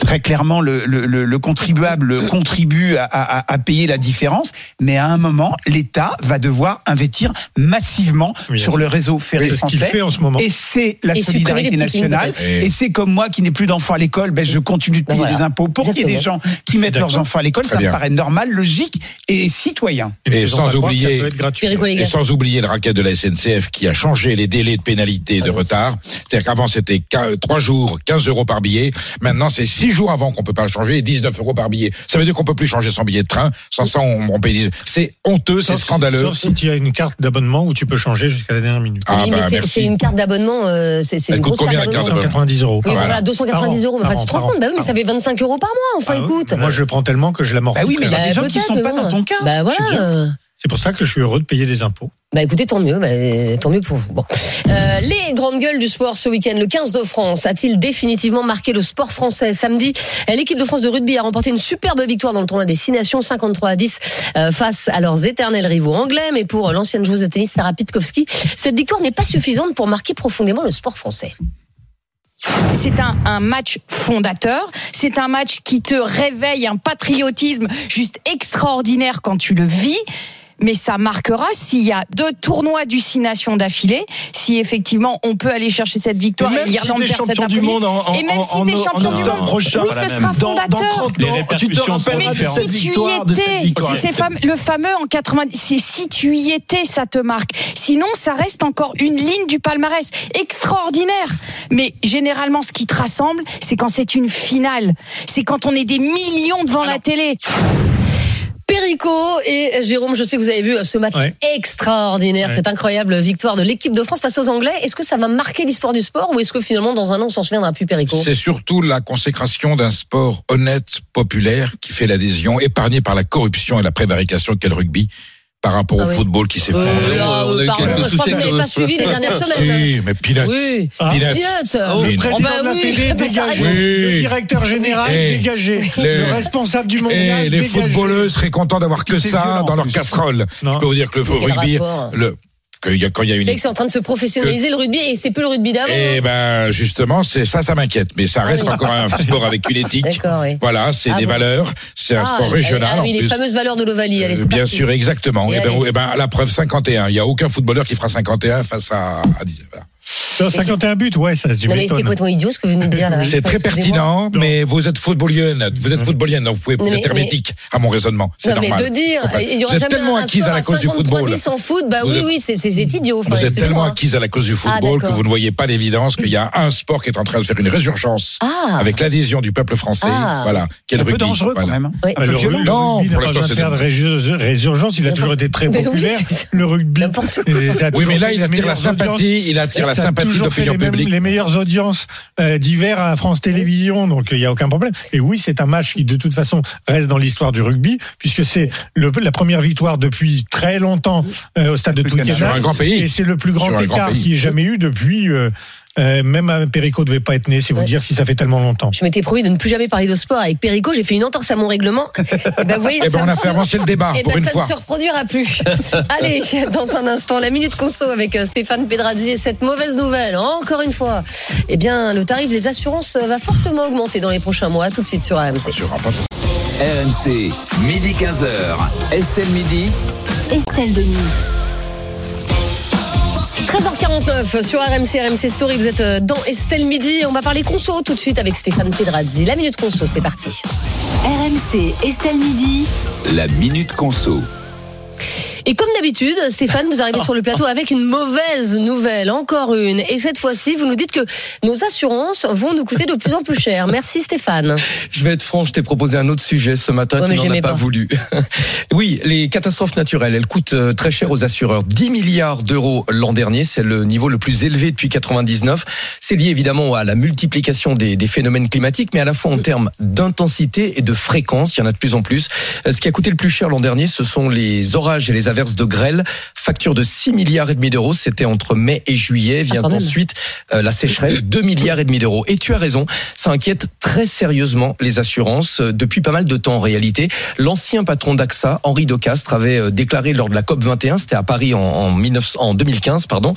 très clairement, le, contribuable contribue à, payer la différence, mais à un moment, l'État va devoir investir massivement sur le réseau ferré oui, français. Ce fait en ce moment. Et c'est la solidarité nationale. Et c'est comme moi qui n'ai plus d'enfants à l'école, ben, je continue de payer des impôts pour qu'il y ait des gens qui mettent leurs enfants à l'école. Ça me paraît normal, logique et citoyen. Et, et sans oublier et sans oublier le racket de la SNCF qui a changé les délais de pénalité de ah retard. C'est-à-dire qu'avant c'était 3 jours, 15 euros par billet. Maintenant c'est 6 jours avant qu'on peut pas le changer et 19 euros par billet. Ça veut dire qu'on peut plus changer son billet de train. Sans ça, on, on paye. C'est honteux, c'est scandaleux. Sauf si tu as une carte d'abonnement où tu peux changer jusqu'à la dernière minute. Ah, bah, c'est une carte d'abonnement, euh, c'est une grosse combien, carte d'abonnement 290 euros. Oui, voilà, 290 euros. Enfin, tu te rends compte, bah oui, mais ça fait 25 euros par mois. Enfin, écoute. Moi, je le prends tellement que je la m'en Bah oui, mais il y a euh, des gens qui ne sont pas dans ton cas. Bah voilà. C'est pour ça que je suis heureux de payer des impôts. Bah écoutez, tant mieux, bah, tant mieux pour vous. Bon. Euh, les grandes gueules du sport ce week-end, le 15 de France, a-t-il définitivement marqué le sport français Samedi, euh, l'équipe de France de rugby a remporté une superbe victoire dans le tournoi des Six Nations, 53 à 10, euh, face à leurs éternels rivaux anglais. Mais pour l'ancienne joueuse de tennis Sarah Pitkowski, cette victoire n'est pas suffisante pour marquer profondément le sport français. C'est un, un, match fondateur, c'est un match qui te réveille un patriotisme juste extraordinaire quand tu le vis mais ça marquera s'il y a deux tournois du Six Nations d'affilée, si effectivement on peut aller chercher cette victoire Et et, même si l'Irlande t'es perd cet champion du après-midi. monde en- en- et même en- si en- t'es en champion du monde, prochain, oui, ce même. sera Dans- dans fondateur. 30 ans, tu te rappelleras de cette si tu y victoire, de cette étais, victoire. si c'est fam- le fameux en 90, c'est si tu y étais, ça te marque. Sinon, ça reste encore une ligne du palmarès extraordinaire. Mais généralement, ce qui te rassemble, c'est quand c'est une finale. C'est quand on est des millions devant la télé. Perico et Jérôme, je sais que vous avez vu ce match Ouais. extraordinaire, Ouais. cette incroyable victoire de l'équipe de France face aux Anglais. Est-ce que ça va marquer l'histoire du sport ou est-ce que finalement dans un an on s'en souviendra plus Perico? C'est surtout la consécration d'un sport honnête, populaire, qui fait l'adhésion, épargné par la corruption et la prévarication qu'est le rugby, par rapport Ah au oui. football qui s'est Euh, fait. là, on a euh, eu pardon, quelques je crois que vous n'avez pas suivi les dernières semaines. Si, mais Peanuts. Oui. Ah. Peanuts. Peanuts. Le président Oh bah de la oui, Fédé t'as dégagé, le directeur général Eh, dégagé, les- le responsable du Et mondial les dégagé. footballeux seraient contents d'avoir que ça violent, dans leur casserole. Non. Je peux vous dire que le rugby, le, que y a- quand il y a une c'est en train de se professionnaliser le rugby et c'est plus le rugby d'avant. Eh hein. ben justement, c'est ça, ça m'inquiète. Mais ça reste oui. encore un sport avec une éthique. Oui. Voilà, c'est Ah des bon. valeurs, c'est un Ah, sport régional. Ah oui, les plus. fameuses valeurs de l'Ovalie. Euh, bien parti. sûr, exactement. Et Et ben, allez. eh ben, la preuve 51. Il y a aucun footballeur qui fera 51 face à, à 10. Voilà. Non, 51 buts, ouais, ça tu Non mais c'est complètement idiot ce que vous venez de dire là. C'est très pertinent, mais vous êtes footballienne, vous êtes footballienne, donc vous pouvez vous mais- êtes hermétique à mon raisonnement. C'est Non mais normal. de dire, il y aura vous êtes jamais tellement acquise à la cause du football. 53-10 en foot, bah Vous oui, êtes- oui, c'est idiot. Vous êtes tellement acquise à la cause du football que vous ne voyez pas l'évidence qu'il y a un sport qui est en train de faire une résurgence Ah. avec l'adhésion du peuple français. Ah. Voilà, quel Un peu rugby. dangereux quand même. hein. Oui. Ah, le, le Non, rugby pour l'instant, c'est faire de résur- résurgence, il a toujours été très populaire. le rugby. Oui, toujours mais là, il attire la sympathie, il attire la Ça a toujours fait les, mêmes- publique. les meilleures audiences euh, d'hiver à France Télévisions, donc il n'y a aucun problème. Et oui, c'est un match qui de toute façon reste dans l'histoire du rugby, puisque c'est la première victoire depuis très longtemps euh, au stade de Twickenham. Sur un grand pays. Et c'est le plus grand écart y ait jamais eu depuis. euh, euh, même un Perico devait pas être né, c'est vous Ouais. dire si ça fait tellement longtemps. Je m'étais promis de ne plus jamais parler de sport avec Perico. J'ai fait une entorse à mon règlement. Et ben, vous voyez, Eh ben, on a fait avancer le débat, Eh pour ben, une ça fois. ne se reproduira plus. Allez, dans un instant, la minute conso avec euh, Stéphane Pedrazzi et cette mauvaise nouvelle. Encore une fois, eh bien, le tarif des assurances euh, va fortement augmenter dans les prochains mois. Tout de suite sur AMC. Sur RMC, midi 15h. Estelle Midi. Estelle Denis. 13h49 sur RMC, RMC Story. Vous êtes euh, dans Estelle Midi. On va parler conso tout de suite avec Stéphane Pedrazzi. La minute conso, c'est parti. RMC Estelle Midi. La minute conso. Et comme d'habitude, Stéphane, vous arrivez sur le plateau avec une mauvaise nouvelle, encore une. Et cette fois-ci, vous nous dites que nos assurances vont nous coûter de plus en plus cher. Merci Stéphane. Je vais être franc, je t'ai proposé un autre sujet ce matin, Ouais, tu n'en as pas, pas. voulu. oui, les catastrophes naturelles, elles coûtent euh, très cher aux assureurs. 10 milliards d'euros l'an dernier, c'est le niveau le plus élevé depuis 99. C'est lié évidemment à la multiplication des, des phénomènes climatiques, mais à la fois en termes d'intensité et de fréquence, il y en a de plus en plus. Euh, Ce qui a coûté le plus cher l'an dernier, ce sont les orages et les averses de grêle. Facture de 6 milliards et demi d'euros, c'était entre mai et juillet. Vient Ah, ensuite euh, la sécheresse, 2 milliards et demi d'euros. Et tu as raison, ça inquiète très sérieusement les assurances euh, depuis pas mal de temps en réalité. L'ancien patron d'AXA, Henri Docastre, avait euh, déclaré lors de la COP 21, c'était à Paris en, en, 19 en 2015, pardon,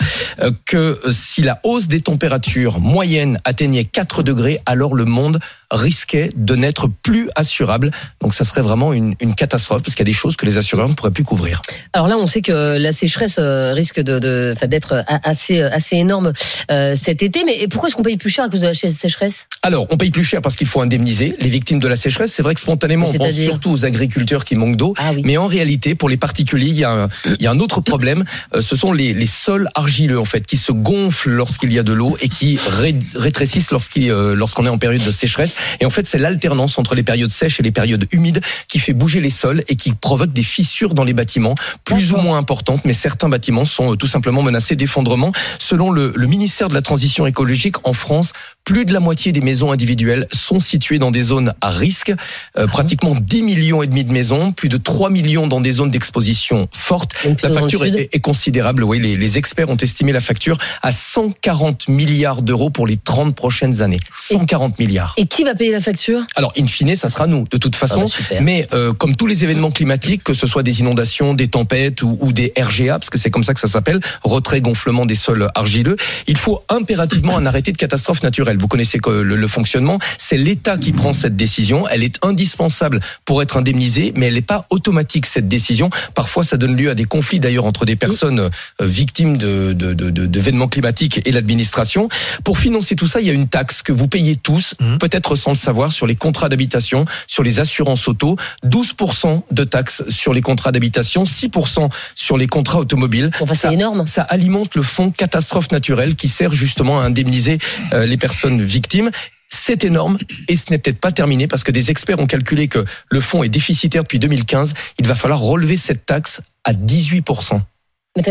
que si la hausse des températures moyennes atteignait 4 degrés, alors le monde risquait de n'être plus assurable. Donc ça serait vraiment une, une catastrophe parce qu'il y a des choses que les assureurs ne pourraient plus couvrir. Alors là, on sait que la sécheresse euh, risque de, de, d'être a- assez, assez énorme euh, cet été. Mais pourquoi est-ce qu'on paye plus cher à cause de la sécheresse? Alors, on paye plus cher parce qu'il faut indemniser les victimes de la sécheresse. C'est vrai que spontanément, on pense surtout aux agriculteurs qui manquent d'eau. Ah oui. Mais en réalité, pour les particuliers, il y a un, il y a un autre problème. Euh, Ce sont les, les sols argileux, en fait, qui se gonflent lorsqu'il y a de l'eau et qui ré- rétrécissent euh, lorsqu'on est en période de sécheresse. Et en fait, c'est l'alternance entre les périodes sèches et les périodes humides qui fait bouger les sols et qui provoque des fissures dans les bâtiments, plus ou moins importantes, mais certains bâtiments sont euh, tout simplement menacés d'effondrement. Selon le, le ministère de la Transition écologique, en France, plus de la moitié des maisons individuelles sont situées dans des zones à risque. Euh, pratiquement 10 millions et demi de maisons, plus de 3 millions dans des zones d'exposition forte. La facture est, est considérable. Oui, les, les experts ont estimé la facture à 140 milliards d'euros pour les 30 prochaines années. 140 milliards. Et qui va payer la facture Alors, in fine, ça sera nous, de toute façon. Ah bah, super. mais euh, comme tous les événements climatiques, que ce soit des inondations, des tempêtes, tempête ou, ou des RGA, parce que c'est comme ça que ça s'appelle, retrait gonflement des sols argileux. Il faut impérativement un arrêté de catastrophe naturelle. Vous connaissez le, le fonctionnement, c'est l'État qui prend cette décision. Elle est indispensable pour être indemnisée, mais elle n'est pas automatique cette décision. Parfois, ça donne lieu à des conflits d'ailleurs entre des personnes euh, victimes de de- de- de- d'événements climatiques et l'administration. Pour financer tout ça, il y a une taxe que vous payez tous, peut-être sans le savoir, sur les contrats d'habitation, sur les assurances auto. 12% de taxes sur les contrats d'habitation, 6% sur les contrats automobiles. c'est énorme. Ça alimente le fonds catastrophe naturelle qui sert justement à indemniser euh, les personnes victimes. C'est énorme et ce n'est peut-être pas terminé parce que des experts ont calculé que le fonds est déficitaire depuis 2015. Il va falloir relever cette taxe à 18%.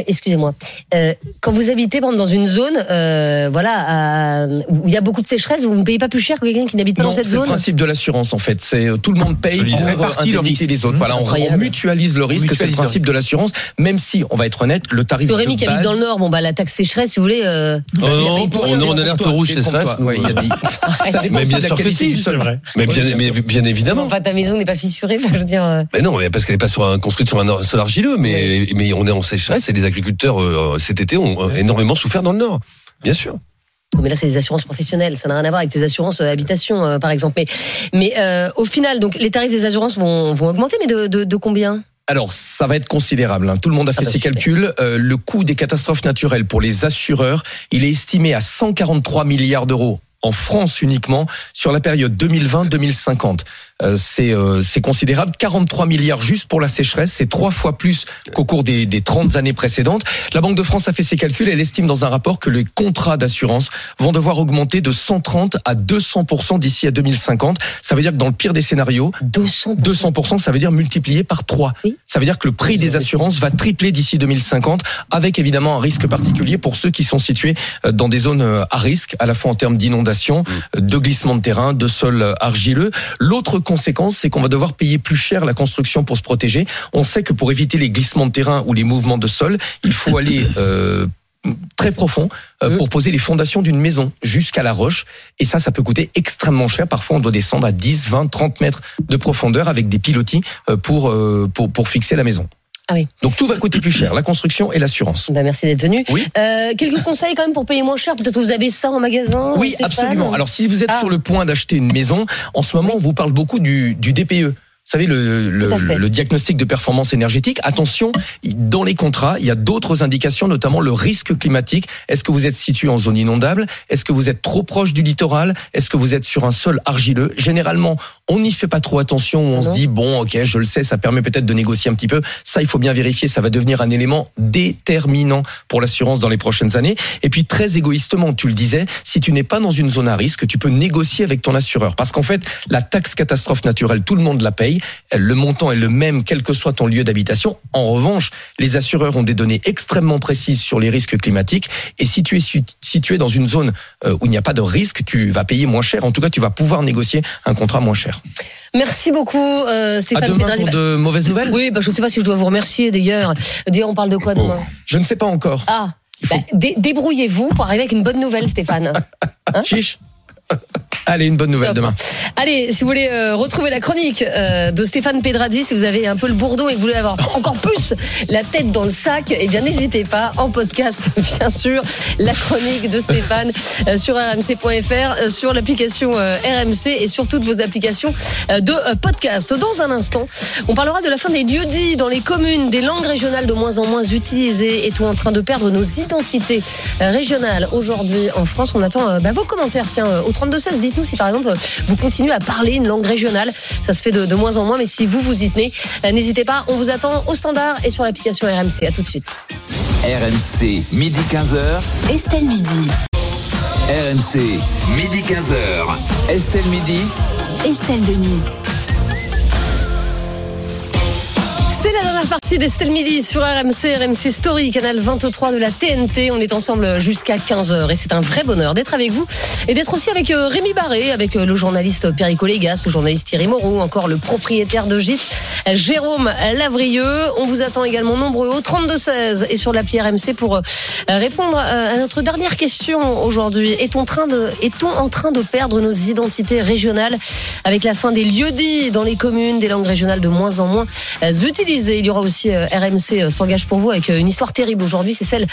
Excusez-moi. Euh, quand vous habitez par exemple, dans une zone, euh, voilà, à- où il y a beaucoup de sécheresse, vous ne payez pas plus cher que quelqu'un qui n'habite pas Non, dans cette c'est le zone. principe de l'assurance en fait. C'est euh, tout le monde paye Solidaire. pour répartit le indemniser risque. les autres. Voilà, on, mutualise le risque. C'est le principe de l'assurance. Même si, on va être honnête, le tarif Que Rémi de qui habite dans le Nord, bon bah la taxe sécheresse, si vous voulez. Euh, Oh non, pour on est en alerte rouge, c'est Détrompe-toi. stress. Ouais, il y a des- Ça dépend Mais bien de sûr que si. Mais bien, évidemment. Enfin, ta maison n'est pas fissurée, je veux dire. Mais non, parce qu'elle n'est pas construite sur un sol argileux, mais on est en sécheresse et les agriculteurs euh, cet été ont euh, énormément souffert dans le Nord. Bien sûr. Mais là, c'est des assurances professionnelles. Ça n'a rien à voir avec tes assurances euh, habitation, euh, par exemple. Mais, mais euh, au final, donc, les tarifs des assurances vont, vont augmenter, mais de, de, de combien? Alors, ça va être considérable. hein. Tout le monde a fait bah, ses calculs. Euh, le coût des catastrophes naturelles pour les assureurs, il est estimé à 143 milliards d'euros en France uniquement sur la période 2020-2050. Euh, c'est euh, c'est considérable. 43 milliards juste pour la sécheresse, c'est trois fois plus qu'au cours des, des 30 années précédentes. La Banque de France a fait ses calculs. Elle estime dans un rapport que les contrats d'assurance vont devoir augmenter de 130 à 200% d'ici à 2050. Ça veut dire que dans le pire des scénarios, 200 200 ça veut dire multiplié par 3. Ça veut dire que le prix des assurances va tripler d'ici 2050, avec évidemment un risque particulier pour ceux qui sont situés euh, dans des zones à risque, à la fois en termes d'inondation, euh, de glissement de terrain, de sol argileux. L'autre conséquence, c'est qu'on va devoir payer plus cher la construction pour se protéger. On sait que pour éviter les glissements de terrain ou les mouvements de sol, il faut aller euh, très profond euh, pour poser les fondations d'une maison jusqu'à la roche. Et ça, ça peut coûter extrêmement cher. Parfois, on doit descendre à 10, 20, 30 mètres de profondeur avec des pilotis euh, pour, euh, pour, pour fixer la maison. Ah oui. Donc tout va coûter plus cher, la construction et l'assurance. Bah, merci d'être venu. Oui. Euh, quelques conseils quand même pour payer moins cher. Peut-être que vous avez ça en magasin. Oui, absolument. Alors si vous êtes Ah. sur le point d'acheter une maison, en ce moment, on vous parle beaucoup du, du DPE. Vous savez, le, le, le diagnostic de performance énergétique. Attention, dans les contrats, il y a d'autres indications, notamment le risque climatique. Est-ce que vous êtes situé en zone inondable? Est-ce que vous êtes trop proche du littoral? Est-ce que vous êtes sur un sol argileux? Généralement, on n'y fait pas trop attention. On se dit, bon, ok, je le sais, ça permet peut-être de négocier un petit peu. Ça, il faut bien vérifier. Ça va devenir un élément déterminant pour l'assurance dans les prochaines années. Et puis, très égoïstement, tu le disais, si tu n'es pas dans une zone à risque, tu peux négocier avec ton assureur. Parce qu'en fait, la taxe catastrophe naturelle, tout le monde la paye. Le montant est le même, quel que soit ton lieu d'habitation. En revanche, les assureurs ont des données extrêmement précises sur les risques climatiques. Et si tu es situé dans une zone euh, où il n'y a pas de risque, tu vas payer moins cher. En tout cas, tu vas pouvoir négocier un contrat moins cher. Merci beaucoup, euh, À Stéphane demain Pédradi. pour de mauvaises nouvelles Oui, bah, je ne sais pas si je dois vous remercier d'ailleurs. D'ailleurs, on parle de quoi demain? Je ne sais pas encore. Ah, bah, dé- débrouillez-vous pour arriver avec une bonne nouvelle, Stéphane. Hein? Chiche. Allez, une bonne nouvelle Top. demain. Allez, si vous voulez euh, retrouver la chronique euh, de Stéphane Pedradi, si vous avez un peu le bourdon et que vous voulez avoir encore plus la tête dans le sac, eh bien n'hésitez pas, en podcast, bien sûr, la chronique de Stéphane euh, sur rmc.fr, sur l'application RMC et sur toutes vos applications de podcast. Dans un instant, on parlera de la fin des lieux dits dans les communes, des langues régionales de moins en moins utilisées. Est-on en train de perdre nos identités régionales aujourd'hui en France? On attend bah, vos commentaires. Tiens, au 32-16, si par exemple vous continuez à parler une langue régionale. Ça se fait de, de moins en moins, mais si vous vous y tenez, euh, n'hésitez pas. On vous attend au standard et sur l'application RMC. À tout de suite. RMC, midi 15h. Estelle Midi. RMC, midi 15h. Estelle Midi. Estelle Denis. C'est la dernière partie d'Estelle Midi sur RMC, RMC Story, canal 23 de la TNT. On est ensemble jusqu'à 15h et c'est un vrai bonheur d'être avec vous et d'être aussi avec euh, Rémi Barré, avec euh, le journaliste Perico Légas, le journaliste Thierry Moreau, encore le propriétaire de gîte Jérôme Lavrieux. On vous attend également nombreux au 32-16 et sur l'appli RMC pour euh, répondre à notre dernière question aujourd'hui. Est-on en train de, perdre nos identités régionales avec la fin des lieux-dits dans les communes, des langues régionales de moins en moins euh, disais, il y aura aussi euh, RMC euh, s'engage pour vous avec euh, une histoire terrible aujourd'hui. C'est celle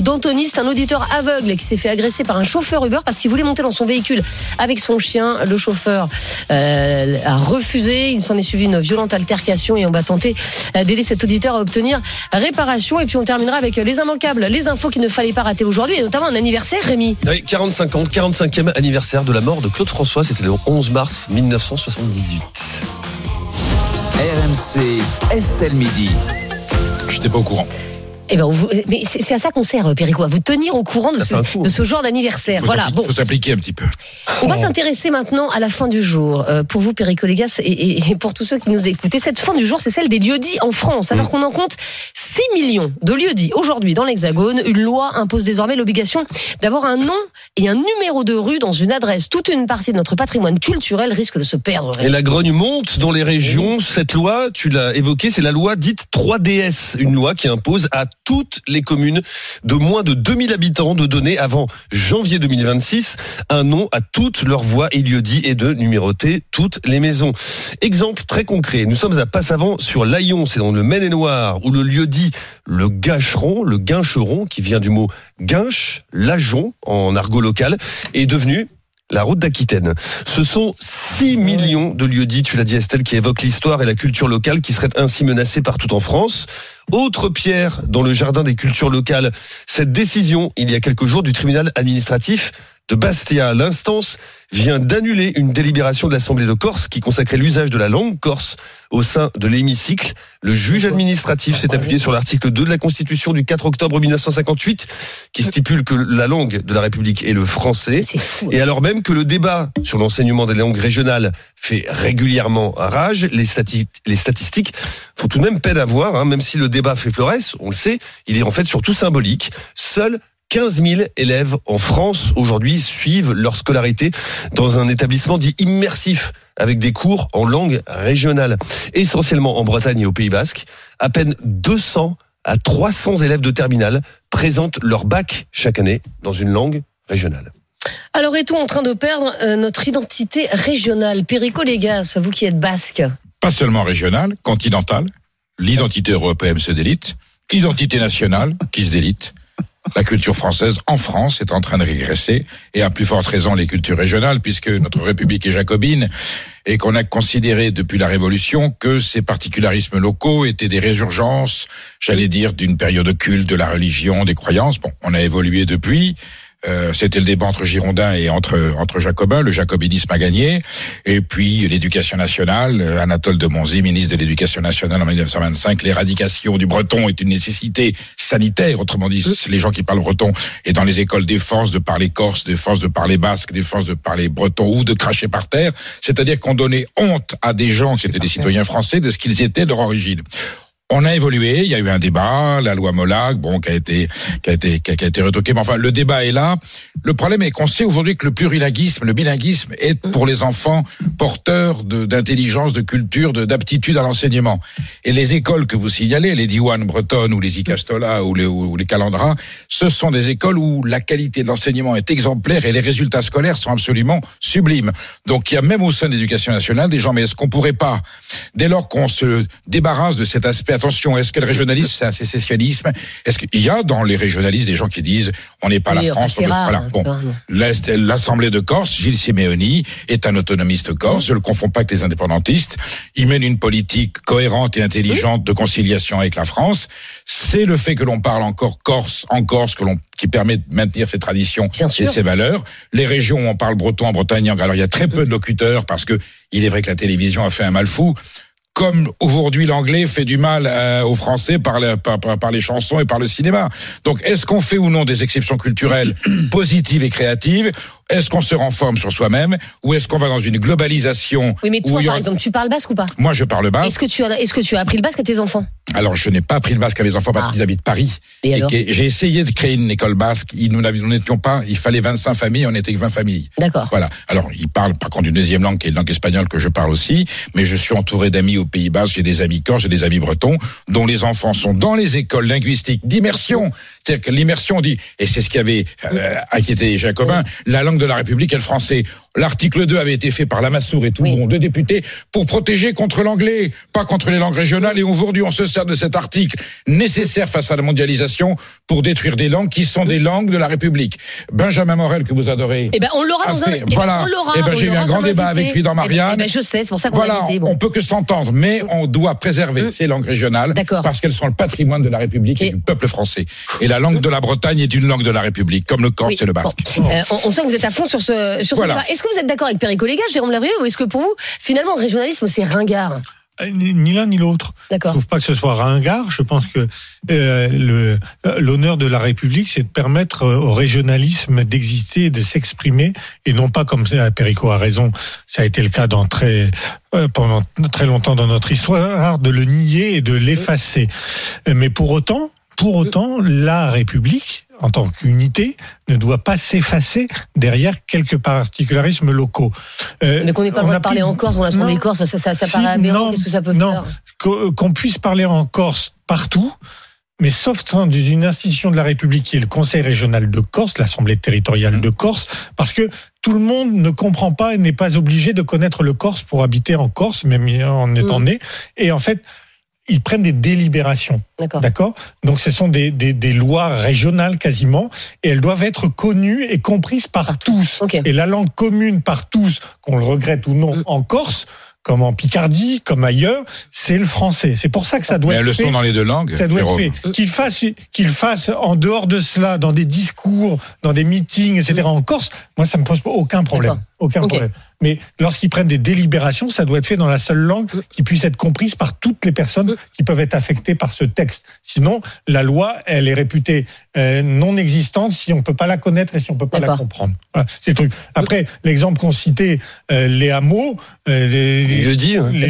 d'Anthony, c'est un auditeur aveugle qui s'est fait agresser par un chauffeur Uber parce qu'il voulait monter dans son véhicule avec son chien. Le chauffeur a refusé. Il s'en est suivi une violente altercation et on va tenter d'aider cet auditeur à obtenir réparation. Et puis on terminera avec les immanquables, les infos qu'il ne fallait pas rater aujourd'hui, et notamment un anniversaire, Rémi. Oui, 45 ans, 45e anniversaire de la mort de Claude François, c'était le 11 mars 1978. RMC, Estelle Midi. J'étais pas au courant. Eh ben, vous- mais c'est à ça qu'on sert, euh, Perico, à vous tenir au courant de ce, de genre d'anniversaire. Voilà. Bon, faut s'appliquer un petit peu. on va s'intéresser maintenant à la fin du jour. Euh, pour vous, Perico Légas, et, et- et pour tous ceux qui nous écoutent. Et cette fin du jour, c'est celle des lieux-dits en France. Alors qu'on en compte 6 millions de lieux-dits aujourd'hui dans l'Hexagone, une loi impose désormais l'obligation d'avoir un nom et un numéro de rue dans une adresse. Toute une partie de notre patrimoine culturel risque de se perdre. Et la grogne monte dans les régions. Cette loi, tu l'as évoqué, c'est la loi dite 3DS. Une loi qui impose à toutes les communes de moins de 2000 habitants de donner avant janvier 2026 un nom à toutes leurs voies et lieux-dits et de numéroter toutes les maisons. Exemple très concret. Nous sommes à Passavant sur l'Aillon, c'est dans le Maine-et-Loire, où le lieu dit le Gâcheron, le Guincheron, qui vient du mot guinche, lajon en argot local, est devenu la route d'Aquitaine. Ce sont 6 millions de lieux dits, tu l'as dit Estelle, qui évoquent l'histoire et la culture locale qui seraient ainsi menacés partout en France. Autre pierre dans le jardin des cultures locales, cette décision, il y a quelques jours, du tribunal administratif de Bastia. L'instance vient d'annuler une délibération de l'Assemblée de Corse qui consacrait l'usage de la langue corse au sein de l'hémicycle. Le juge administratif s'est appuyé sur l'article 2 de la Constitution du 4 octobre 1958 qui stipule que la langue de la République est le français. Et alors même que le débat sur l'enseignement des langues régionales fait régulièrement rage, les, stati- les statistiques font tout de même peine à voir, hein, même si le débat fait florès, on le sait, il est en fait surtout symbolique. Seuls 15 000 élèves en France aujourd'hui suivent leur scolarité dans un établissement dit immersif avec des cours en langue régionale, essentiellement en Bretagne et au Pays Basque. À peine 200 à 300 élèves de terminale présentent leur bac chaque année dans une langue régionale. Alors est-on en train de perdre euh, notre identité régionale? Perico Légas, vous qui êtes basque. Pas seulement régional, continental. L'identité européenne se délite. Identité nationale qui se délite. La culture française en France est en train de régresser et à plus forte raison les cultures régionales puisque notre République est jacobine et qu'on a considéré depuis la Révolution que ces particularismes locaux étaient des résurgences, j'allais dire, d'une période culte de la religion, des croyances. Bon, on a évolué depuis. Euh, C'était le débat entre Girondins et entre entre Jacobins. Le jacobinisme a gagné. Et puis l'éducation nationale. euh, Anatole de Monzy, ministre de l'Éducation nationale en 1925, l'éradication du breton est une nécessité sanitaire. Autrement dit, les gens qui parlent breton et dans les écoles forces de parler corse, forces de parler basque, forces de parler breton ou de cracher par terre. C'est-à-dire qu'on donnait honte à des gens qui étaient des citoyens français de ce qu'ils étaient de leur origine. On a évolué, il y a eu un débat, la loi Molag, bon, qui a été, qui a été, qui a, a été retoqué, mais enfin, le débat est là. Le problème est qu'on sait aujourd'hui que le plurilinguisme, le bilinguisme est pour les enfants porteur d'intelligence, de, culture, de- d'aptitude à l'enseignement. Et les écoles que vous signalez, les Diwan bretonnes ou les Icastola ou les, ou les Calandra, ce sont des écoles où la qualité de l'enseignement est exemplaire et les résultats scolaires sont absolument sublimes. Donc, il y a même au sein de l'éducation nationale des gens, mais est-ce qu'on pourrait pas, dès lors qu'on se débarrasse de cet aspect, attention, est-ce que le régionalisme, c'est un sécessionnisme? Est-ce qu'il y a dans les régionalistes des gens qui disent, on n'est pas Oui, la France rare, voilà, hein, bon. L'Assemblée de Corse, Gilles Simeoni, est un autonomiste corse. Je le confonds pas avec les indépendantistes. Il mène une politique cohérente et intelligente de conciliation avec la France. C'est le fait que l'on parle encore corse en Corse que l'on qui permet de maintenir ses traditions et ses valeurs. Les régions où on parle breton en Bretagne, alors il y a très peu de locuteurs parce que il est vrai que la télévision a fait un mal fou. Comme aujourd'hui l'anglais fait du mal euh, aux Français par, les chansons et par le cinéma. Donc est-ce qu'on fait ou non des exceptions culturelles positives et créatives? Est-ce qu'on se renforme sur soi-même Ou est-ce qu'on va dans une globalisation Oui, mais toi, par exemple, tu parles basque ou pas? Moi je parle basque. Est-ce que, tu as, est-ce que tu as appris le basque à tes enfants? Alors, je n'ai pas appris le basque à mes enfants parce qu'ils habitent Paris. Ah. Et alors? que j'ai essayé de créer une école basque. Il- Nous n'étions pas, il fallait 25 familles, on était que 20 familles. D'accord. Voilà. Alors, ils parlent par contre une deuxième langue qui est la langue espagnole que je parle aussi. Mais je suis entouré d'amis au Pays Basque. J'ai des amis corses, j'ai des amis bretons, dont les enfants sont dans les écoles linguistiques d'immersion. C'est-à-dire que l'immersion dit, et c'est ce qui avait euh, inquiété les Jacobins, la langue de la République est le français. L'article 2 avait été fait par Lamassoure et tout le monde, deux députés, pour protéger contre l'anglais, pas contre les langues régionales. Et aujourd'hui, on se sert de cet article nécessaire face à la mondialisation pour détruire des langues qui sont des langues de la République. Benjamin Morel, que vous adorez. Eh ben, on l'aura dans un. voilà. Eh ben, j'ai eu un grand débat invité. avec lui dans Eh ben, Marianne. eh ben, je sais, c'est pour ça qu'on Voilà, invité. Bon. on peut que s'entendre, mais on doit préserver ces langues régionales parce qu'elles sont le patrimoine de la République et du peuple français. Et la langue de la Bretagne est une langue de la République, comme le corse Oui. et le basque. Euh, on, on sent que vous êtes à fond sur ce sur ce débat. Est-ce que vous êtes d'accord avec Perico Légas, Jérôme Lavrieux, ou est-ce que pour vous, finalement, le régionalisme, c'est ringard Euh, Ni l'un ni l'autre. Je trouve pas que ce soit ringard. Je pense que euh, euh, l'honneur de la République, c'est de permettre euh, au régionalisme d'exister et de s'exprimer, et non pas comme Perico a raison, ça a été le cas dans très, euh, pendant très longtemps dans notre histoire, de le nier et de l'effacer. Mais pour autant, pour autant, la République, en tant qu'unité, ne doit pas s'effacer derrière quelques particularismes locaux. Euh, Mais qu'on n'ait pas le on droit de parler en Corse dans l'Assemblée. Corse, ça, ça, ça Si, paraît aberrant. Qu'est-ce que ça peut non, faire qu'on puisse parler en Corse partout, mais sauf dans une institution de la République qui est le Conseil régional de Corse, l'Assemblée territoriale de Corse, parce que tout le monde ne comprend pas et n'est pas obligé de connaître le Corse pour habiter en Corse, même en étant né. Et en fait, ils prennent des délibérations. D'accord Donc ce sont des, des, des lois régionales quasiment, et elles doivent être connues et comprises par tous. Et la langue commune par tous, qu'on le regrette ou non, en Corse, comme en Picardie, comme ailleurs, c'est le français. C'est pour ça que ça doit Mais être elles le fait. sont dans les deux langues, Ça doit être fait. Qu'il fasse, qu'il fasse en dehors de cela, dans des discours, dans des meetings, etc. En Corse, moi ça me pose aucun problème, aucun problème. Mais lorsqu'ils prennent des délibérations, ça doit être fait dans la seule langue qui puisse être comprise par toutes les personnes qui peuvent être affectées par ce texte. Sinon, la loi, elle est réputée euh, non existante si on peut pas la connaître et si on peut pas la comprendre. Voilà, c'est le truc. Après, l'exemple qu'on citait, euh, les hameaux, euh, les, Il le dit, hein. les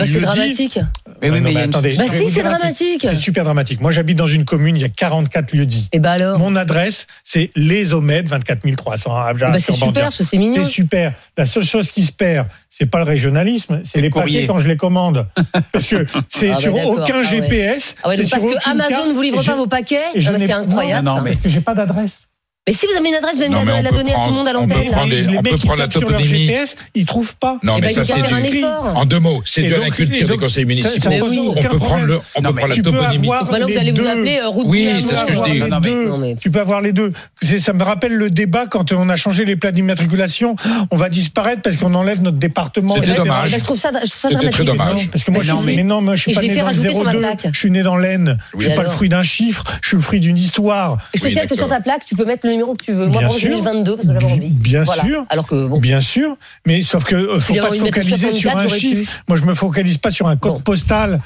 Lieux-dits. Mais oui, mais attendez. Bah si, c'est dramatique. C'est super dramatique. Moi, j'habite dans une commune, il y a 44 lieux dits. Et bah alors Mon adresse, c'est les Omèdes, 24 300. à Bah, c'est super, c'est mignon. C'est super. La seule chose qui se perd, c'est pas le régionalisme, c'est les courrier. papiers quand je les commande. Parce que c'est Ah, bah, sur aucun Ah ouais. GPS. Ah ouais, donc c'est parce sur que Amazon ne vous livre pas je- vos paquets, ah bah, c'est incroyable. Non, ça. parce que j'ai pas d'adresse. Mais si vous avez une adresse, vous allez Non, la, donner à tout le monde à on peut l'antenne. prendre les- les on peut prendre la tapent sur toponymie. GPS, ils trouvent pas. Non, mais ben, ça c'est du- effort. En deux mots, c'est de donc- la culture des conseils municipaux. on peut prendre le, on Non, peut prendre la toponymie. maintenant, vous allez vous appeler euh, route Oui, c'est ce que je dis. Les Non, mais- deux. non, mais- Tu peux avoir les deux. Ça me rappelle le débat quand on a changé les plats d'immatriculation. On va disparaître parce qu'on enlève notre département. C'était Eh ben, dommage. Je trouve ça, je trouve ça C'était dramatique. très dommage. Parce que moi, Mais je non, moi, je suis pas né fait dans le rajouter sur ma 02. plaque. Je suis né dans l'Aisne. Je suis pas le fruit d'un chiffre. Je suis le fruit d'une histoire. Je te signale que sur ta plaque, tu peux mettre le numéro que tu veux. Moi, Bien par exemple, sûr. 2022, parce que j'avais envie. Bien Voilà. sûr. Alors que, bon. Bien sûr, mais sauf que euh, faut pas se focaliser sur 64, un chiffre. Moi, je me focalise pas sur un code Bon. postal.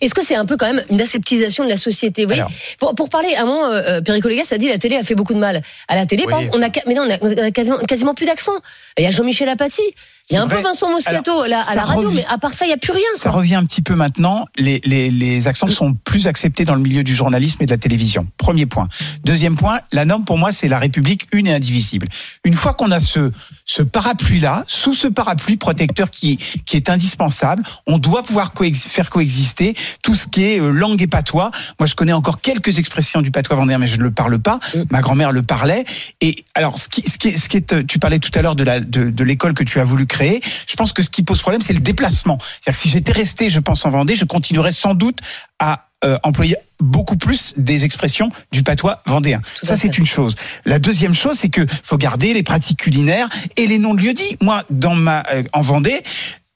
Est-ce que c'est un peu quand même une aseptisation de la société? Vous voyez Alors. pour, pour parler, à un moment, euh, Légas a dit la télé a fait beaucoup de mal. À la télé, par Oui. exemple, on a, mais non, on a, on a quasiment, quasiment plus d'accent. Il y a Jean-Michel Apathy, il y a un peu. Vincent Moscato Alors, à la, à ça la radio, mais à part ça, il n'y a plus rien. Ça quoi. revient un petit peu maintenant. Les, les, les accents sont plus acceptés dans le milieu du journalisme et de la télévision. Premier point. Deuxième point, la norme pour moi, c'est la République une et indivisible. Une fois qu'on a ce, ce parapluie-là, sous ce parapluie protecteur qui, qui est indispensable, on doit pouvoir coex- faire coexister tout ce qui est euh, langue et patois. Moi, je connais encore quelques expressions du patois vendéen, mais je ne le parle pas. Ma grand-mère le parlait. Et alors, ce qui, ce qui, est- ce qui est, euh, tu parlais tout à l'heure de la, de, de l'école que tu as voulu créer. Je pense que ce qui pose problème, c'est le déplacement. C'est-à-dire que si j'étais resté, je pense, en Vendée, je continuerais sans doute à euh, employer beaucoup plus des expressions du patois vendéen. Ça, c'est une chose. La deuxième chose, c'est que faut garder les pratiques culinaires et les noms de lieux dits. Moi, dans ma, euh, en Vendée,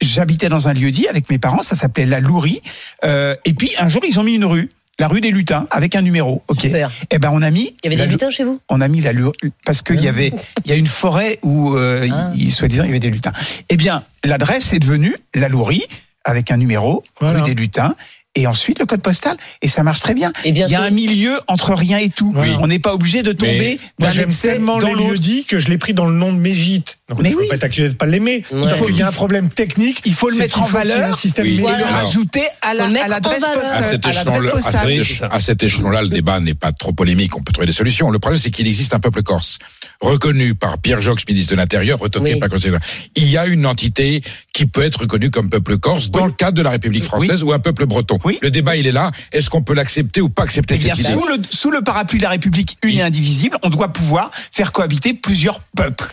j'habitais dans un lieu dit avec mes parents, ça s'appelait La Lourie. Euh, et puis, un jour, ils ont mis une rue. La rue des lutins avec un numéro. Ok. Super. Eh ben on a mis. Il y avait des lutins chez vous on a mis la parce qu'il y avait il y a une forêt où euh, Ah. il, soi-disant il y avait des lutins. Eh bien, l'adresse est devenue la Lourie avec un numéro Voilà. rue des lutins et ensuite le code postal et ça marche très bien. Et Il y a un milieu entre rien et tout. Oui. On n'est pas obligé de tomber Moi, d'un j'aime excès tellement dans les lieux dits que je l'ai pris dans le nom de mes gîtes. Donc, Mais je oui. peux pas être accusé de pas l'aimer. Ouais. Il faut y ait un problème technique. Il faut le mettre en valeur un système Oui. et médical. le rajouter à la- l'adresse valeur. postale. à cet échelon-là, à postale. cet- à cet échelon-là, le débat n'est pas trop polémique. On peut trouver des solutions. Le problème, c'est qu'il existe un peuple corse reconnu par Pierre Jox, ministre de l'Intérieur, retoqué Oui. par le Conseil. de- Il y a une entité qui peut être reconnue comme peuple corse dans le cadre de la République française ou un peuple breton. Oui. Le débat, il est là. Est-ce qu'on peut l'accepter ou pas accepter Eh bien, cette idée sous le, sous le parapluie de la République une et indivisible, on doit pouvoir faire cohabiter plusieurs peuples.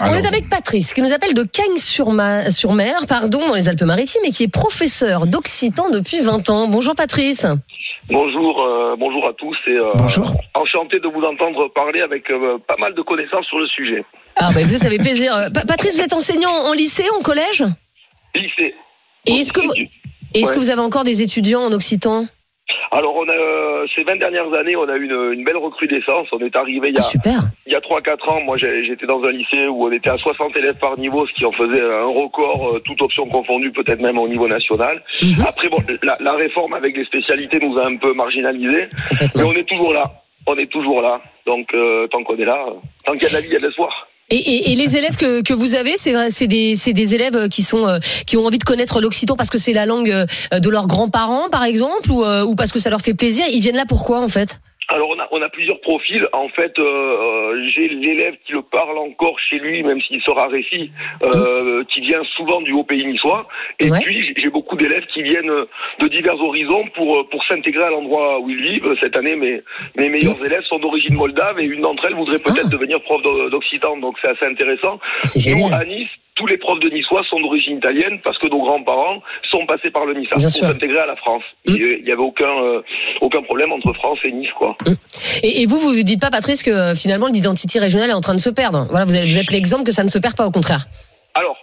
On est avec Patrice, qui nous appelle de Cagnes-sur-Mer, pardon, dans les Alpes-Maritimes, et qui est professeur d'occitan depuis 20 ans. Bonjour Patrice. Bonjour, euh, bonjour à tous et euh, enchanté de vous entendre parler avec euh, pas mal de connaissances sur le sujet. Ah bah ça fait plaisir. Pa- Patrice, vous êtes enseignant en lycée, en collège? Lycée. Et est-ce que, vous, et est-ce que vous avez encore des étudiants en occitan? Alors, on a, euh, ces 20 dernières années, on a eu une, une belle recrudescence. On est arrivé il y a, il y a 3-4 ans. Moi, j'étais dans un lycée où on était à 60 élèves par niveau, ce qui en faisait un record, euh, toute option confondue, peut-être même au niveau national. Après, bon, la, la réforme avec les spécialités nous a un peu marginalisés. Mais on est toujours là. On est toujours là. Donc, euh, tant qu'on est là, tant qu'il y a de la vie, il y a de l'espoir. Et, et, et les élèves que, que vous avez, c'est des, des élèves qui sont euh, qui ont envie de connaître l'occitan parce que c'est la langue euh, de leurs grands-parents, par exemple, ou, euh, ou parce que ça leur fait plaisir. Ils viennent là pourquoi, en fait? Alors on a, on a plusieurs profils. En fait, euh, euh, j'ai l'élève qui le parle encore chez lui, même s'il sera récit, euh, qui vient souvent du haut pays niçois. Et puis j'ai- beaucoup d'élèves qui viennent de divers horizons pour euh, pour s'intégrer à l'endroit où ils vivent. Cette année, mes mes meilleurs élèves sont d'origine moldave et une d'entre elles voudrait peut-être devenir prof d'o- d'occitan. Donc c'est assez intéressant. Nous à Nice. Tous les profs de niçois sont d'origine italienne parce que nos grands-parents sont passés par le Nice pour s'intégrer à la France. Il y avait aucun euh, aucun problème entre France et Nice, quoi. et, et vous, vous vous dites pas, Patrice, que euh, finalement l'identité régionale est en train de se perdre. Voilà, vous êtes, vous êtes l'exemple que ça ne se perd pas, au contraire. Alors,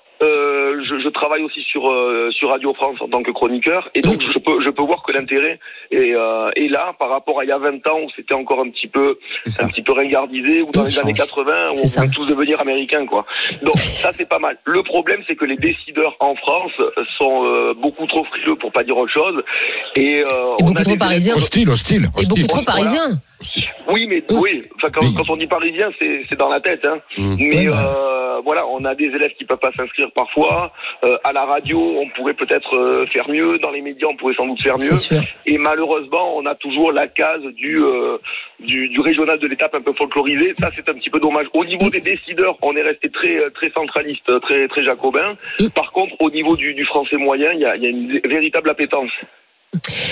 je, travaille aussi sur euh, sur Radio France en tant que chroniqueur, et donc je peux je peux voir que l'intérêt est, euh, est là par rapport à il y a 20 ans où c'était encore un petit peu un petit peu ringardisé, ou dans les années 80 où on voulait tous devenir américains quoi. Donc ça c'est pas mal. Le problème c'est que les décideurs en France sont euh, beaucoup trop frileux pour pas dire autre chose, et, euh, on a des élèves- Hostile, hostile. Et beaucoup trop Voilà. parisiens. Oui, mais oui. Enfin, quand, quand on dit parisien, c'est c'est dans la tête. Hein. Mais euh, voilà, on a des élèves qui peuvent pas s'inscrire parfois. Euh, à la radio, on pourrait peut-être euh, faire mieux. Dans les médias, on pourrait sans doute faire mieux. Et malheureusement, on a toujours la case du euh, du, du régional de l'étape un peu folklorisé. Ça, c'est un petit peu dommage. Au niveau des décideurs, on est resté très euh, très centraliste, très très jacobin. Par contre, au niveau du, du français moyen, il y a, il y a une véritable appétence.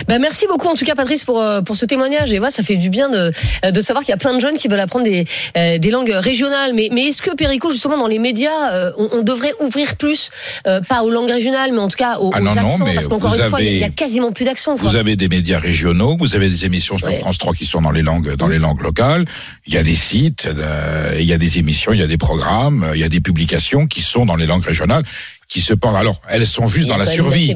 Ben, merci beaucoup en tout cas Patrice pour euh, pour ce témoignage. Et voilà ça fait du bien de euh, de savoir qu'il y a plein de jeunes qui veulent apprendre des euh, des langues régionales. Mais mais est-ce que Perico justement dans les médias euh, on, on devrait ouvrir plus euh, pas aux langues régionales mais en tout cas aux, Ah non, aux non, accents? mais parce qu'encore une fois il y a- y, quasiment plus d'accents. Vous avez des médias régionaux, vous avez des émissions sur France 3 qui sont dans les langues dans les langues locales. Il y a des sites, euh, il y a des émissions, il y a des programmes, il y a des publications qui sont dans les langues régionales qui se pendent. Alors, elles sont juste dans la survie.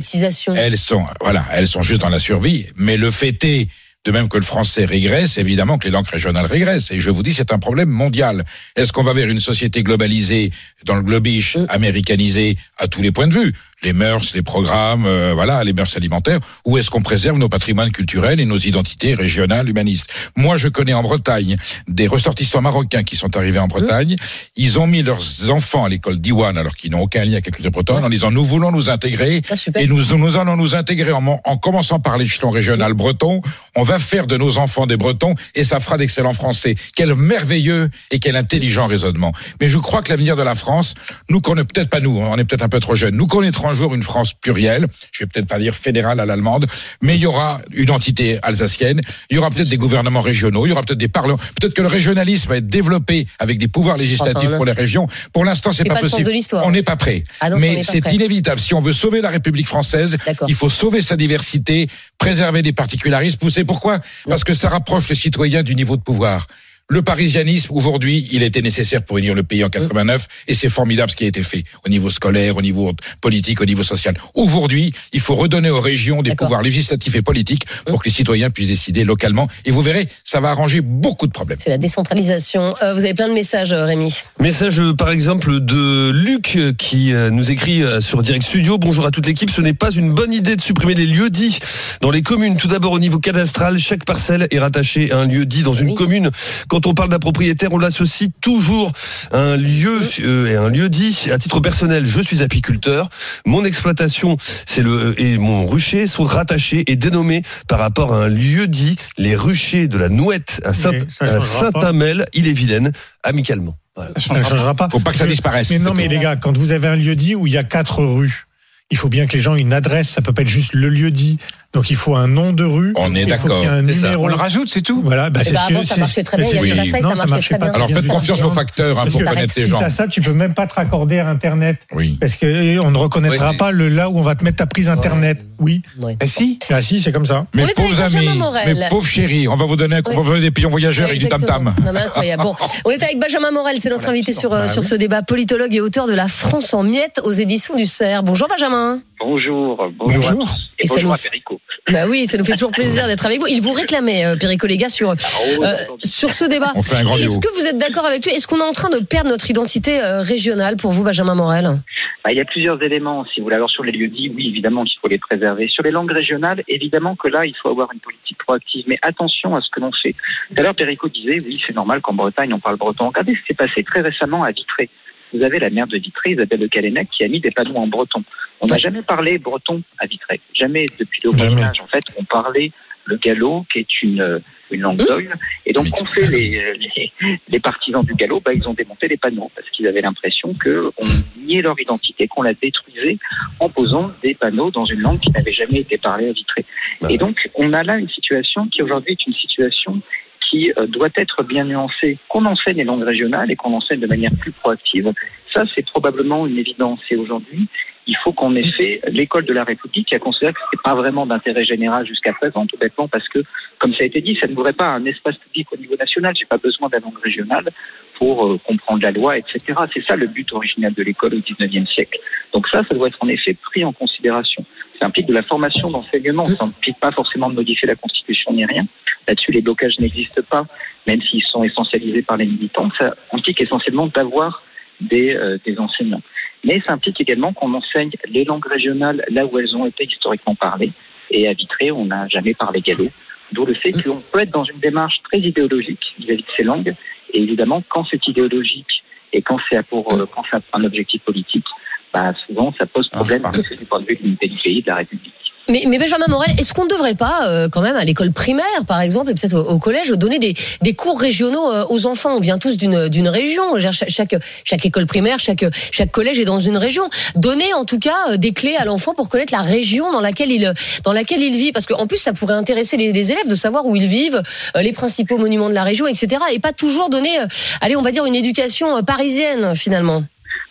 Elles sont voilà, elles sont juste dans la survie, mais le fait est de même que le français régresse, évidemment que les langues régionales régressent. Et je vous dis, c'est un problème mondial. Est-ce qu'on va vers une société globalisée, dans le globish, américanisée à tous les points de vue? Les mœurs, les programmes, euh, voilà, les mœurs alimentaires. Ou est-ce qu'on préserve nos patrimoines culturels et nos identités régionales, humanistes? Moi, je connais en Bretagne des ressortissants marocains qui sont arrivés en Bretagne. Ils ont mis leurs enfants à l'école d'Iwan, alors qu'ils n'ont aucun lien avec la culture bretonne, en disant, nous voulons nous intégrer. et nous, nous allons nous intégrer en, en commençant par l'échelon régional breton. On va faire de nos enfants des Bretons et ça fera d'excellents Français. Quel merveilleux et quel intelligent raisonnement. Mais je crois que l'avenir de la France, nous connaissons peut-être pas nous, on est peut-être un peu trop jeunes. Nous connaîtrons un jour une France plurielle. Je vais peut-être pas dire fédérale à l'allemande, mais il y aura une entité alsacienne. Il y aura peut-être des gouvernements régionaux. Il y aura peut-être des parlements. Peut-être que le régionalisme va être développé avec des pouvoirs législatifs pour les régions. Pour l'instant, c'est pas, pas possible. On n'est pas prêt. Ah mais c'est inévitable. Si on veut sauver la République française, il faut sauver sa diversité, préserver des particularismes. Vous savez pourquoi? Parce que ça rapproche les citoyens du niveau de pouvoir. Le parisianisme, aujourd'hui, il était nécessaire pour unir le pays en 89, et c'est formidable ce qui a été fait au niveau scolaire, au niveau politique, au niveau social. Aujourd'hui, il faut redonner aux régions des pouvoirs législatifs et politiques pour que les citoyens puissent décider localement. Et vous verrez, ça va arranger beaucoup de problèmes. C'est la décentralisation. Euh, vous avez plein de messages euh, Rémi. Message euh, par exemple de Luc qui nous écrit sur Direct Studio. Bonjour à toute l'équipe. Ce n'est pas une bonne idée de supprimer les lieux dits dans les communes. Tout d'abord au niveau cadastral, chaque parcelle est rattachée à un lieu dit dans une commune. Quand on parle d'un propriétaire, on l'associe toujours à un lieu euh, et un lieu dit. À titre personnel, je suis apiculteur. Mon exploitation, c'est le et mon rucher sont rattachés et dénommés par rapport à un lieu dit. Les ruchers de la Nouette à Saint- Mais ça à changera pas. Saint-Amel, il-et-Vilaine, amicalement. Voilà. Ça ne changera pas. Faut pas que ça disparaisse. Mais non, mais les gars, quand vous avez un lieu dit où il y a quatre rues, il faut bien que les gens aient une adresse. Ça peut pas être juste le lieu dit Donc il faut un nom de rue. On est il faut d'accord. On le rajoute, c'est tout. Voilà, bah, Eh c'est ben, ce que ça marchait très bien. c'est- Il y avait oui. Versailles, Non, ça marchait marchait très pas bien. Alors faites confiance aux facteurs hein, pour connaître les gens. à ça, tu peux même pas te raccorder à Internet. Oui. Parce que euh, on ne reconnaîtra pas le là où on va te mettre ta prise Internet. Oui. Ouais. Eh si. Ah si, c'est comme ça. Avec pauvres amis, mes pauvres chéris, on va vous donner un coup, Oui. on va vous donner des pions voyageurs et du. Non, mais incroyable. Bon, on est avec Benjamin Morel, c'est notre invité sur, euh, Bah sur oui. ce débat, politologue et auteur de La France en miettes aux éditions du CERF. Bonjour Benjamin. Bonjour, bonjour. Et bonjour à Perico. Bah oui, ça nous fait toujours plaisir d'être avec vous. Il vous réclamait, euh, Perico les gars, sur, Oh, euh, sur ce débat. On fait un grand Est-ce que vous êtes d'accord avec lui? Est-ce qu'on est en train de perdre notre identité euh, régionale pour vous, Benjamin Morel? Bah, il y a plusieurs éléments, si vous voulez. Alors, sur les lieux dits, oui, évidemment qu'il faut les préserver. Sur les langues régionales, évidemment que là, il faut avoir une politique proactive. Mais attention à ce que l'on fait. Tout à l'heure, Perico disait, oui, c'est normal qu'en Bretagne, on parle breton. Regardez ce qui s'est passé très récemment à Vitré. Vous avez la maire de Vitré, Isabelle Le Calennec, qui a mis des panneaux en breton. On n'a jamais parlé breton à Vitré. Jamais depuis le Jamais. Moyen Âge. En fait, on parlait le gallo, qui est une, euh, une langue d'oïl. Et donc, on fait les, les, les partisans du gallo, bah, ils ont démonté les panneaux parce qu'ils avaient l'impression qu'on niait leur identité, qu'on la détruisait en posant des panneaux dans une langue qui n'avait jamais été parlée à Vitré. Et donc, on a là une situation qui aujourd'hui est une situation qui euh, doit être bien nuancée, qu'on enseigne les langues régionales et qu'on enseigne de manière plus proactive. Ça, c'est probablement une évidence. Et aujourd'hui, il faut qu'en effet, l'école de la République, qui a considéré que ce n'était pas vraiment d'intérêt général jusqu'à présent, tout bêtement parce que, comme ça a été dit, ça n'ouvrait pas un espace public au niveau national. J'ai pas besoin d'un langue régionale pour euh, comprendre la loi, etc. C'est ça le but original de l'école au 19e siècle. Donc ça, ça doit être en effet pris en considération. Ça implique de la formation d'enseignement. Ça implique pas forcément de modifier la Constitution ni rien. Là-dessus, les blocages n'existent pas, même s'ils sont essentialisés par les militants. Ça implique essentiellement d'avoir des, euh, des enseignants. Mais ça implique également qu'on enseigne les langues régionales là où elles ont été historiquement parlées. Et à Vitré, on n'a jamais parlé gallo. D'où le fait qu'on peut être dans une démarche très idéologique vis-à-vis de ces langues. Et évidemment, quand c'est idéologique et quand c'est pour euh, quand c'est un objectif politique, bah, souvent ça pose problème du point de vue de l'unité du pays, de la République. Mais, mais Benjamin Morel, est-ce qu'on ne devrait pas, euh, quand même, à l'école primaire, par exemple, et peut-être au, au collège, donner des, des cours régionaux euh, aux enfants? On vient tous d'une région. Chaque, chaque, chaque école primaire, chaque, chaque collège est dans une région. Donner, en tout cas, euh, des clés à l'enfant pour connaître la région dans laquelle il, dans laquelle il vit. Parce qu'en plus, ça pourrait intéresser les, les élèves de savoir où ils vivent, euh, les principaux monuments de la région, etc. Et pas toujours donner, euh, allez, on va dire, une éducation euh, parisienne, finalement.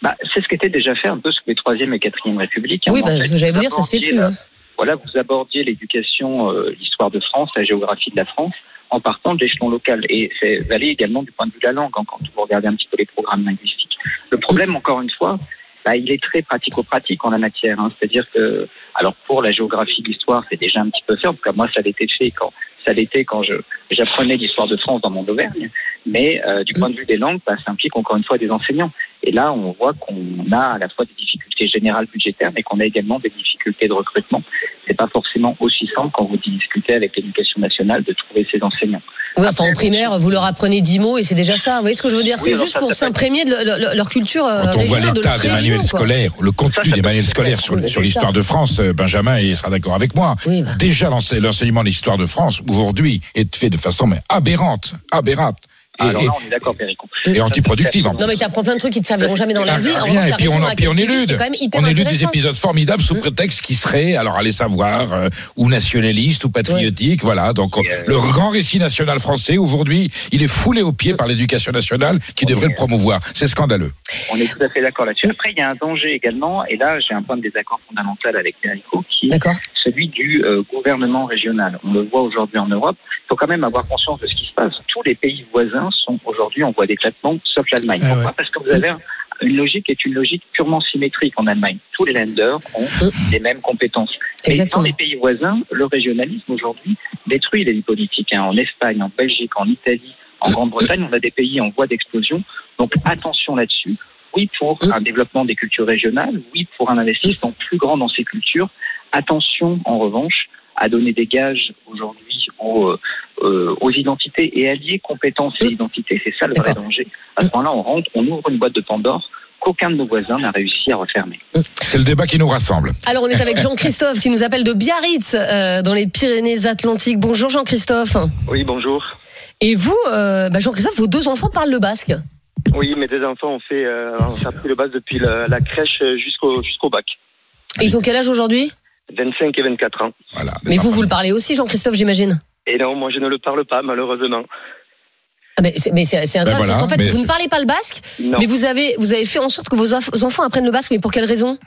Bah, c'est ce qui était déjà fait un peu sous les troisième et quatrième républiques. hein. Oui, bah, j'allais vous dire, ça se fait plus. hein. Voilà, vous abordiez l'éducation, euh, l'histoire de France, la géographie de la France, en partant de l'échelon local. Et c'est valé également du point de vue de la langue, quand vous regardez un petit peu les programmes linguistiques. Le problème, encore une fois, bah, il est très pratico-pratique en la matière. hein. C'est-à-dire que, alors pour la géographie de l'histoire, c'est déjà un petit peu fait. En tout cas, moi, ça l'était fait quand ça l'était quand j'apprenais l'histoire de France dans mon Auvergne. Mais euh, du point de vue des langues, bah, ça implique encore une fois des enseignants. Et là, on voit qu'on a à la fois des difficultés générales budgétaires, mais qu'on a également des difficultés de recrutement. C'est pas forcément aussi simple quand vous discutez avec l'éducation nationale de trouver ces enseignants. Oui, enfin en primaire, vous leur apprenez 10 mots et c'est déjà ça. Vous voyez ce que je veux dire? C'est juste ça, pour s'imprégner de le- le- leur culture euh, Quand on voit de l'état des manuels scolaires, le contenu des manuels scolaires sur, l'histoire de France, euh, Benjamin il sera d'accord avec moi. Oui, bah. Déjà, l'ense- l'enseignement de l'histoire de France, aujourd'hui, est fait de façon mais aberrante, aberrante. Et, Alors là, on est d'accord, Perico. et antiproductive en Non mais t'apprends plein de trucs qui te serviront jamais dans la vie. En Rien, revanche, et puis on, puis on tu élude, c'est quand même hyper on élude des épisodes formidables sous prétexte qui seraient, alors allez savoir, euh, ou nationalistes ou patriotiques, voilà. Donc euh, le grand récit national français aujourd'hui, il est foulé aux pieds par l'éducation nationale qui devrait le promouvoir. C'est scandaleux. On est tout à fait d'accord là-dessus. Après, il y a un danger également, et là, j'ai un point de désaccord fondamental avec Perico, qui est celui du euh, gouvernement régional. On le voit aujourd'hui en Europe. Il faut quand même avoir conscience de ce qui se passe. Tous les pays voisins sont aujourd'hui en voie d'éclatement, sauf l'Allemagne. Ah Pourquoi? Parce que vous avez un- une logique qui est une logique purement symétrique en Allemagne. Tous les lenders ont les mêmes compétences. Mais Exactement. dans les pays voisins, le régionalisme aujourd'hui détruit les politiques. hein. En Espagne, en Belgique, en Italie, en Grande-Bretagne, on a des pays en voie d'explosion. Donc attention là-dessus. Oui pour un développement des cultures régionales, oui pour un investissement plus grand dans ces cultures. Attention en revanche à donner des gages aujourd'hui aux, euh, aux identités et à lier compétences et identités. C'est ça le vrai danger. À ce moment-là, on rentre, on ouvre une boîte de Pandore qu'aucun de nos voisins n'a réussi à refermer. C'est le débat qui nous rassemble. Alors on est avec Jean-Christophe qui nous appelle de Biarritz euh, dans les Pyrénées-Atlantiques. Bonjour Jean-Christophe. Oui, bonjour. Et vous, euh, bah, Jean-Christophe, vos deux enfants parlent le basque. Oui, mes deux enfants ont fait, euh, ont appris le bas depuis la, la crèche jusqu'au jusqu'au bac. Et ils ont quel âge aujourd'hui? 25 et 24 ans. Voilà. Mais vous, vous le parlez aussi, Jean-Christophe, j'imagine Et non, moi je ne le parle pas, malheureusement. Ah, mais c'est mais c'est- c'est un Ben voilà, qu'en fait, vous ne parlez pas le basque, Non. mais vous avez, vous avez fait en sorte que vos enf- vos enfants apprennent le basque, mais pour quelle raison?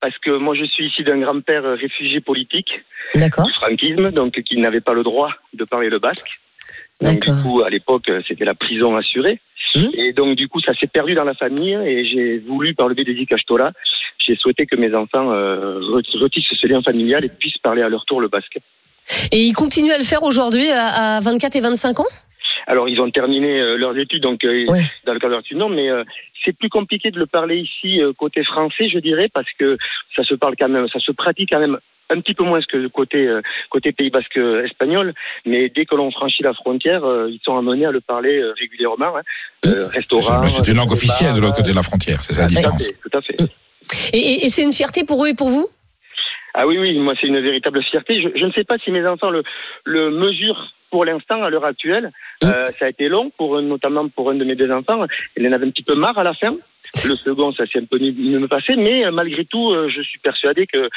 Parce que moi je suis issu d'un grand-père réfugié politique D'accord. du franquisme, donc qui n'avait pas le droit de parler le basque. Donc du coup, à l'époque, c'était la prison assurée. Mmh. Et donc du coup, ça s'est perdu dans la famille et j'ai voulu, par le biais des Icachtola, j'ai souhaité que mes enfants euh, re- retissent ce lien familial et puissent parler à leur tour le basque. Et ils continuent à le faire aujourd'hui à, à 24 et 25 ans? Alors, ils ont terminé euh, leurs études, donc euh, dans le cadre de leurs études, non, mais euh, c'est plus compliqué de le parler ici euh, côté français, je dirais, parce que ça se parle quand même, ça se pratique quand même un petit peu moins que côté euh, côté Pays Basque espagnol, mais dès que l'on franchit la frontière, euh, ils sont amenés à le parler euh, régulièrement, hein, euh, restaurant. Mais C'est une langue officielle de l'autre côté de la frontière, c'est ça la Tout à différence. fait, tout à fait. Et, et- et c'est une fierté pour eux et pour vous? Ah oui, oui, moi c'est une véritable fierté. Je, je ne sais pas si mes enfants le, le mesurent pour l'instant, à l'heure actuelle. Euh, ça a été long, pour, notamment pour un de mes deux enfants. Il en avait un petit peu marre à la fin. Le second, ça s'est un peu mieux passé, mais euh, malgré tout, euh, je suis persuadé que euh,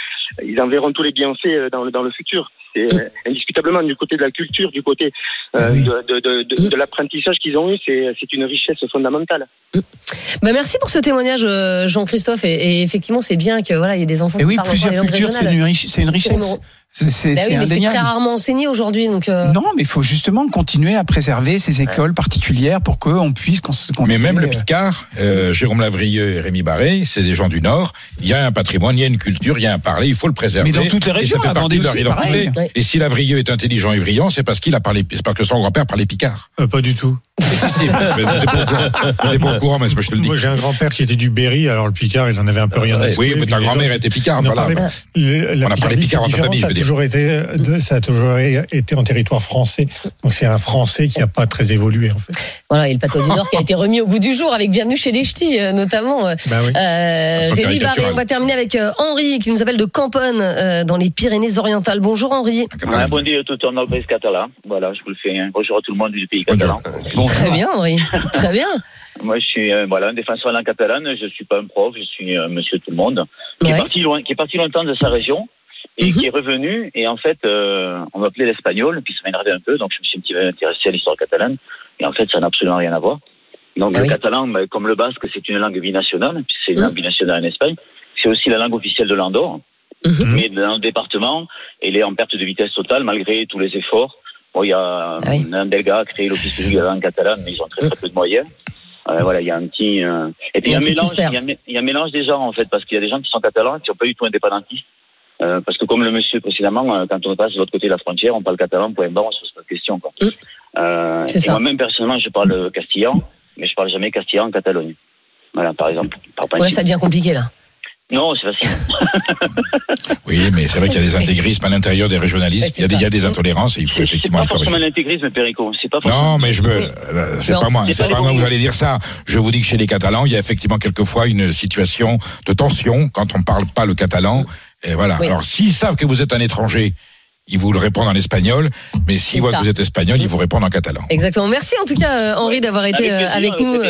ils en verront tous les bienfaits dans le, dans le futur. C'est indiscutablement du côté de la culture, du côté euh, de, de, de, de- de l'apprentissage qu'ils ont eu, c'est une richesse fondamentale. bah Merci pour ce témoignage, euh, Jean-Christophe. Et, et effectivement, c'est bien que voilà, il y ait des enfants Et qui oui, parlent encore les plusieurs cultures, c'est une, riche- une richesse. C'est Bah c'est oui, très rarement enseigné aujourd'hui, donc. euh, Non, mais il faut justement continuer à préserver ces écoles particulières pour qu'on puisse Mais même le Picard, euh, Jérôme Lavrieux et Rémi Barré, c'est des gens du Nord. Il y a un patrimoine, il y a une culture, il y a un parler, il faut le préserver. Mais dans toutes les régions, ça fait à partie de Vendée leur aussi, identité. Et si Lavrieux est intelligent et brillant, c'est parce qu'il a parlé, c'est parce que son grand-père parlait Picard. Euh, pas du tout. Si, si, mais t'es pas au courant. Mais je te le dis. Moi, j'ai un grand-père qui était du Berry, alors le Picard, il en avait un peu rien à Oui, secouer, mais ta grand-mère était Picard, voilà. On a parlé Picard en famille, je ça a veux dire. ça a toujours été en territoire français. Donc c'est un français qui n'a pas très évolué, en fait. Voilà, et le pâteau du Nord qui a été remis au goût du jour avec Bienvenue chez les Ch'tis, euh, notamment. euh, Bah oui. euh. Barré, on va terminer avec euh, Henri qui nous appelle de Camponne euh, dans les Pyrénées-Orientales. Bonjour Henri. Ah, bon dia tothom del país català. Voilà, je vous le fais. hein. Bonjour à tout le monde du pays catalan. Très bien Henri, très bien. Moi, je suis euh, voilà un défenseur de la langue catalane. Je suis pas un prof, je suis un monsieur tout le monde qui Ouais. est parti loin, qui est parti longtemps de sa région et Mhm. qui est revenu. Et en fait, euh, on m'appelait l'espagnol, puis ça m'a énervé un peu, donc je me suis un petit peu intéressé à l'histoire catalane. Et en fait, ça n'a absolument rien à voir. Donc Ah le oui. catalan, bah, comme le basque, c'est une langue binationale, puis c'est une Mhm. langue binationale en Espagne. C'est aussi la langue officielle de l'Andorre. Mhm. Mais dans le département, elle est en perte de vitesse totale malgré tous les efforts. Bon, il y a Ah un Belga a créé l'office la langue catalane, mais ils ont très très peu de moyens. Euh, voilà, il y a un petit. euh, Et puis il y a un qui mélange, se perd. il y a, un mé- il y a un mélange des genres en fait, parce qu'il y a des gens qui sont catalans et qui sont pas du tout indépendantistes. Euh, parce que comme le monsieur précédemment, euh, quand on passe de l'autre côté de la frontière, on parle catalan, point barre, on se pose pas de. Quoi. Euh, Mm. Et moi-même personnellement, je parle castillan, mais je parle jamais castillan en Catalogne. Voilà, par exemple. Par Ouais, ça devient compliqué là. Non, c'est facile. Oui, mais c'est vrai qu'il y a des intégrismes à l'intérieur des régionalistes. Il y a des, il y a des intolérances et il faut effectivement pas les corriger. forcément l'intégrisme, Perico. C'est pas forcément. Non, mais je me, euh, c'est pas moi, c'est c'est pas pas moi vous allez dire ça. Je vous dis que chez les Catalans, il y a effectivement quelquefois une situation de tension quand on parle pas le catalan. Et voilà. Oui. Alors, s'ils savent que vous êtes un étranger, ils vous le répondent en espagnol. Mais C'est s'ils voient ça. que vous êtes espagnol, ils vous répondent en catalan. Exactement. Merci en tout cas euh, Henri d'avoir été euh, Avec nous.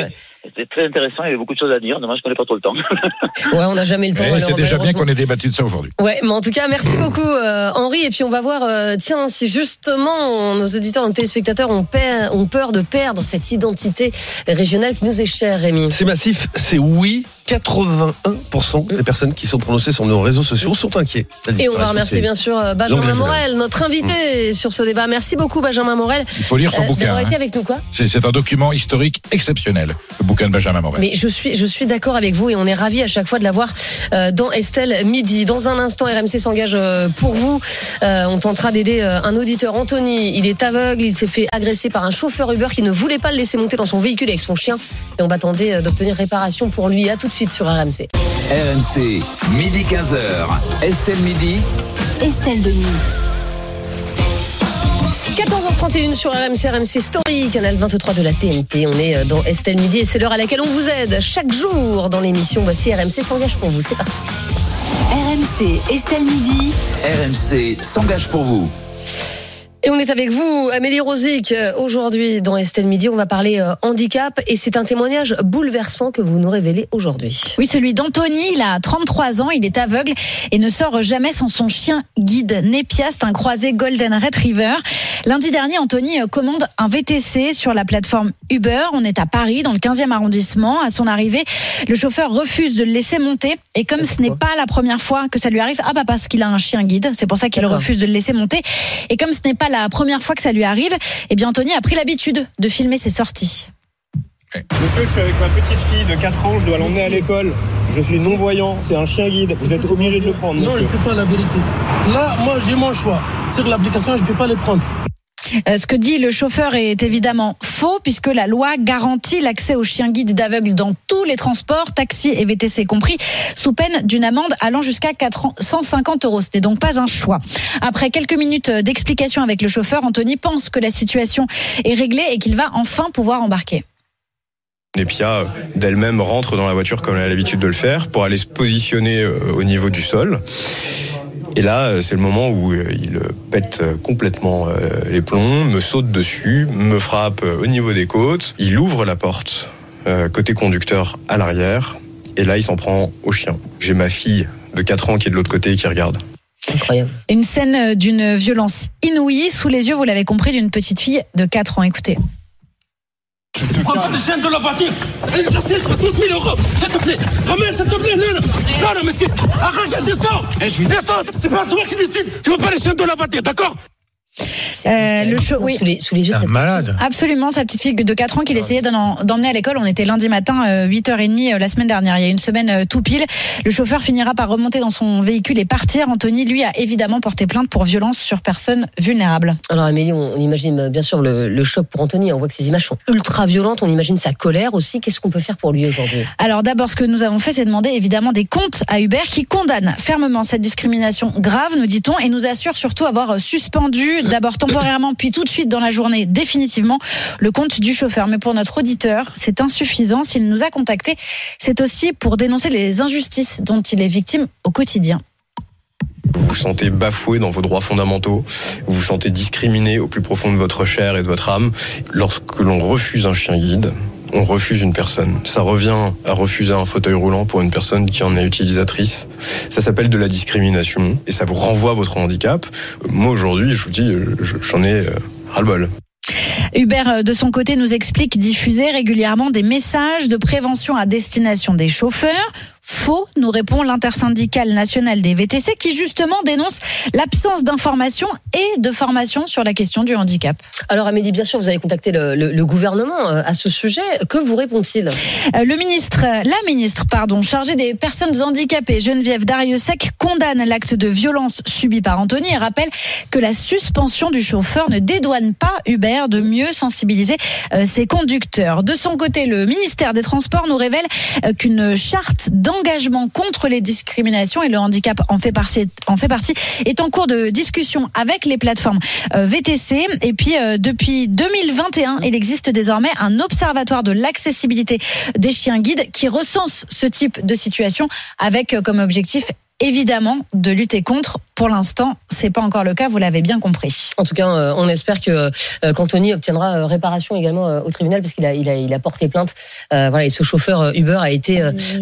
C'était- très intéressant, il y avait beaucoup de choses à dire. Dommage qu'on n'ait pas trop le temps. Ouais, on n'a jamais le temps. Eh, c'est déjà bien qu'on ait débattu de ça aujourd'hui. Ouais, mais en tout cas, merci beaucoup euh, Henri. Et puis on va voir, euh, tiens, si justement nos auditeurs, nos téléspectateurs ont, peur- ont peur de perdre cette identité régionale qui nous est chère, Rémi. C'est massif, c'est oui. 81% des personnes qui sont prononcées sur nos réseaux sociaux sont inquiets. Et on va remercier bien sûr euh, Benjamin. Morel, notre invité sur ce débat. Merci beaucoup Benjamin Morel. Il faut lire son euh, bouquin. Hein. été avec nous, quoi. C'est c'est un document historique exceptionnel, le bouquin de Benjamin Morel. Mais je suis, je suis d'accord avec vous et on est ravis à chaque fois de l'avoir euh, dans Estelle Midi. Dans un instant, RMC s'engage euh, pour vous. Euh, on tentera d'aider un auditeur, Anthony. Il est aveugle, il s'est fait agresser par un chauffeur Uber qui ne voulait pas le laisser monter dans son véhicule avec son chien. Et on va tenter d'obtenir réparation pour lui. À tout de suite sur RMC. RMC, midi 15h. Estelle Midi. Estelle Denis. 14h31 sur RMC, RMC Story, canal 23 de la TNT. On est euh, dans Estelle Midi et c'est l'heure à laquelle on vous aide chaque jour dans l'émission. Voici RMC s'engage pour vous. C'est parti. RMC Estelle Midi. RMC s'engage pour vous. Et on est avec vous, Amélie Rosic. Aujourd'hui, dans Estelle Midi, on va parler euh, handicap et c'est un témoignage bouleversant que vous nous révélez aujourd'hui. Oui, celui d'Anthony. Il a 33 ans, il est aveugle et ne sort jamais sans son chien guide. Népiast, un croisé Golden Retriever. Lundi dernier, Anthony euh, commande un VTC sur la plateforme Uber. On est à Paris, dans le 15e arrondissement. À son arrivée, le chauffeur refuse de le laisser monter. Et comme ce n'est pas la première fois que ça lui arrive, ah bah parce qu'il a un chien guide, c'est pour ça qu'il refuse de le laisser monter. Et comme ce n'est pas la première fois que ça lui arrive, eh bien Anthony a pris l'habitude de filmer ses sorties. Monsieur, je suis avec ma petite fille de 4 ans, je dois l'emmener à l'école. Je suis non-voyant, c'est un chien guide. Vous êtes obligé de le prendre, Non, je ne peux pas la vérité. Là, moi, j'ai mon choix. Sur l'application, je ne peux pas les prendre. Euh, Ce que dit le chauffeur est évidemment faux puisque la loi garantit l'accès aux chiens guides d'aveugles dans tous les transports, taxis et VTC compris, sous peine d'une amende allant jusqu'à 450 euros. Ce n'est donc pas un choix. Après quelques minutes d'explication avec le chauffeur, Anthony pense que la situation est réglée et qu'il va enfin pouvoir embarquer. Nepia d'elle-même rentre dans la voiture comme elle a l'habitude de le faire pour aller se positionner euh, au niveau du sol. Et là, euh, c'est le moment où euh, il euh, pète complètement les plombs, me saute dessus, me frappe au niveau des côtes. Il ouvre la porte côté conducteur à l'arrière. Et là, il s'en prend au chien. J'ai ma fille de 4 ans qui est de l'autre côté et qui regarde. Incroyable. Une scène d'une violence inouïe sous les yeux, vous l'avez compris, d'une petite fille de 4 ans. Écoutez. Prends pas des chaînes de la voiture. Je reste 60 000 euros. S'il te plaît. Ramène, s'il te plaît. Non, non, non, non monsieur. Arrête, descends. Descends. C'est pas toi qui décide. Tu veux pas les chaînes de la voiture, d'accord? Euh, le show, oui. Sous les, sous les yeux de cette- Malade. Absolument, sa petite fille de 4 ans qu'il essayait d'en- d'emmener à l'école. On était lundi matin, euh, 8h30 euh, la semaine dernière. Il y a une semaine euh, tout pile. Le chauffeur finira par remonter dans son véhicule et partir. Anthony, lui, a évidemment porté plainte pour violence sur personne vulnérable. Alors Amélie, on, on imagine euh, bien sûr le, le choc pour Anthony. On voit que ces images sont ultra violentes. On imagine sa colère aussi. Qu'est-ce qu'on peut faire pour lui aujourd'hui? Alors d'abord, ce que nous avons fait, c'est demander évidemment des comptes à Uber qui condamne fermement cette discrimination grave, nous dit-on, et nous assure surtout avoir euh, suspendu, d'abord temporairement, puis tout de suite dans la journée, définitivement, le compte du chauffeur. Mais pour notre auditeur, c'est insuffisant. S'il nous a contactés, c'est aussi pour dénoncer les injustices dont il est victime au quotidien. Vous vous sentez bafoué dans vos droits fondamentaux, vous vous sentez discriminé au plus profond de votre chair et de votre âme. Lorsque l'on refuse un chien guide, on refuse une personne. Ça revient à refuser un fauteuil roulant pour une personne qui en est utilisatrice. Ça s'appelle de la discrimination et ça vous renvoie votre handicap. Moi aujourd'hui, je vous dis, je- j'en ai euh, ras-le-bol. Uber, euh, de son côté, nous explique diffuser régulièrement des messages de prévention à destination des chauffeurs. Faux, nous répond l'intersyndicale nationale des VTC qui justement dénonce l'absence d'information et de formation sur la question du handicap. Alors Amélie, bien sûr, vous avez contacté le, le- le gouvernement euh, à ce sujet. Que vous répond-il? Euh, Le ministre, la ministre, pardon, chargée des personnes handicapées, Geneviève Dariussec, condamne l'acte de violence subi par Anthony et rappelle que la suspension du chauffeur ne dédouane pas Uber de mieux sensibiliser euh, ses conducteurs. De son côté, le ministère des Transports nous révèle euh, qu'une charte d'engagement contre les discriminations et le handicap en fait partie, en fait partie est en cours de discussion avec les plateformes euh, VTC. Et puis, euh, depuis 2021, il existe désormais un observatoire de l'accessibilité des chiens guides qui recense ce type de situation avec euh, comme objectif évidemment de lutter contre. Pour l'instant, c'est pas encore le cas, vous l'avez bien compris. En tout cas, euh, on espère que euh, qu'Anthony obtiendra euh, réparation également au tribunal parce qu'il a, il a, il a porté plainte. Euh, voilà, et ce chauffeur Uber a été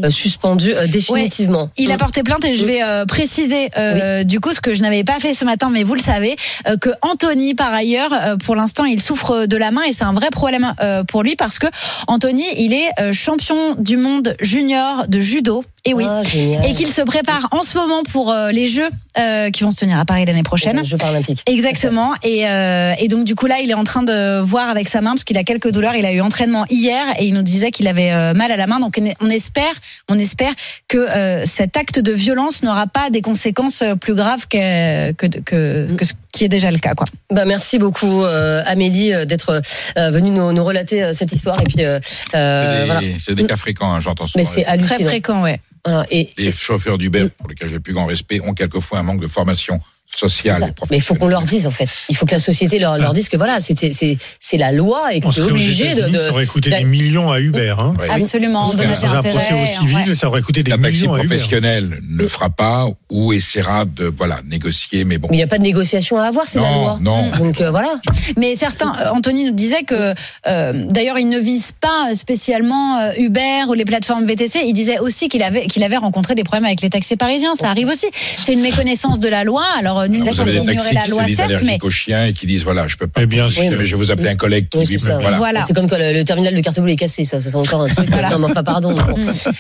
suspendu définitivement. Il a porté plainte et je vais euh, préciser euh, du coup ce que je n'avais pas fait ce matin, mais vous le savez, que Anthony, par ailleurs, pour l'instant, il souffre de la main et c'est un vrai problème pour lui parce que Anthony, il est champion du monde junior de judo. Et oui, Ah, et qu'il se prépare en ce moment pour euh, les Jeux euh, qui vont se tenir à Paris l'année prochaine. Les Jeux paralympiques. Exactement. Et, euh, et donc du coup là, il est en train de voir avec sa main parce qu'il a quelques douleurs. Il a eu entraînement hier et il nous disait qu'il avait euh, mal à la main. Donc on espère, on espère que euh, cet acte de violence n'aura pas des conséquences plus graves que que, que, que ce qui est déjà le cas, quoi. Bah, merci beaucoup euh, Amélie d'être euh, venue nous, nous relater euh, cette histoire et puis C'est des, voilà. c'est des cas fréquents, hein, j'entends souvent. Mais c'est. Très fréquent, ouais. Voilà, et Les chauffeurs d'Uber, pour lesquels j'ai le plus grand respect, ont quelquefois un manque de formation sociale. Mais il faut qu'on leur dise en fait. Il faut que la société leur, leur dise que voilà, c'est la loi et qu'on est obligé de, de. Ça aurait coûté des millions à Uber. Hein. Absolument. Dans un procès au civil, ça aurait coûté des la millions à Uber. professionnel ne fera pas ou essaiera de voilà négocier, mais bon. Il n'y a pas de négociation à avoir, c'est la loi. Non. Donc euh, voilà. Mais certains, euh, Anthony nous disait que euh, d'ailleurs il ne vise pas spécialement euh, Uber ou les plateformes VTC. Il disait aussi qu'il avait qu'il avait rencontré des problèmes avec les taxis parisiens. Ça arrive aussi. C'est une méconnaissance de la loi. Alors euh, nul n'est Vous avez des taxis la qui loi, certes, mais aux chiens et qui disent voilà, je peux pas. bien sûr. Je vais vous appeler un collègue qui Oui, ça. Voilà. C'est comme quand le, le terminal de carte bleue est cassé, ça, ça c'est encore un truc. Non, mais enfin, pardon. Bon.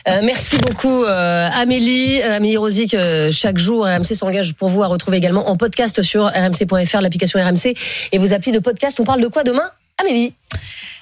Euh, merci beaucoup, euh, Amélie, euh, Amélie Rosic. euh, chaque jour, RMC s'engage pour vous à retrouver également en podcast sur rmc.fr, l'application RMC et vos applis de podcast. On parle de quoi demain, Amélie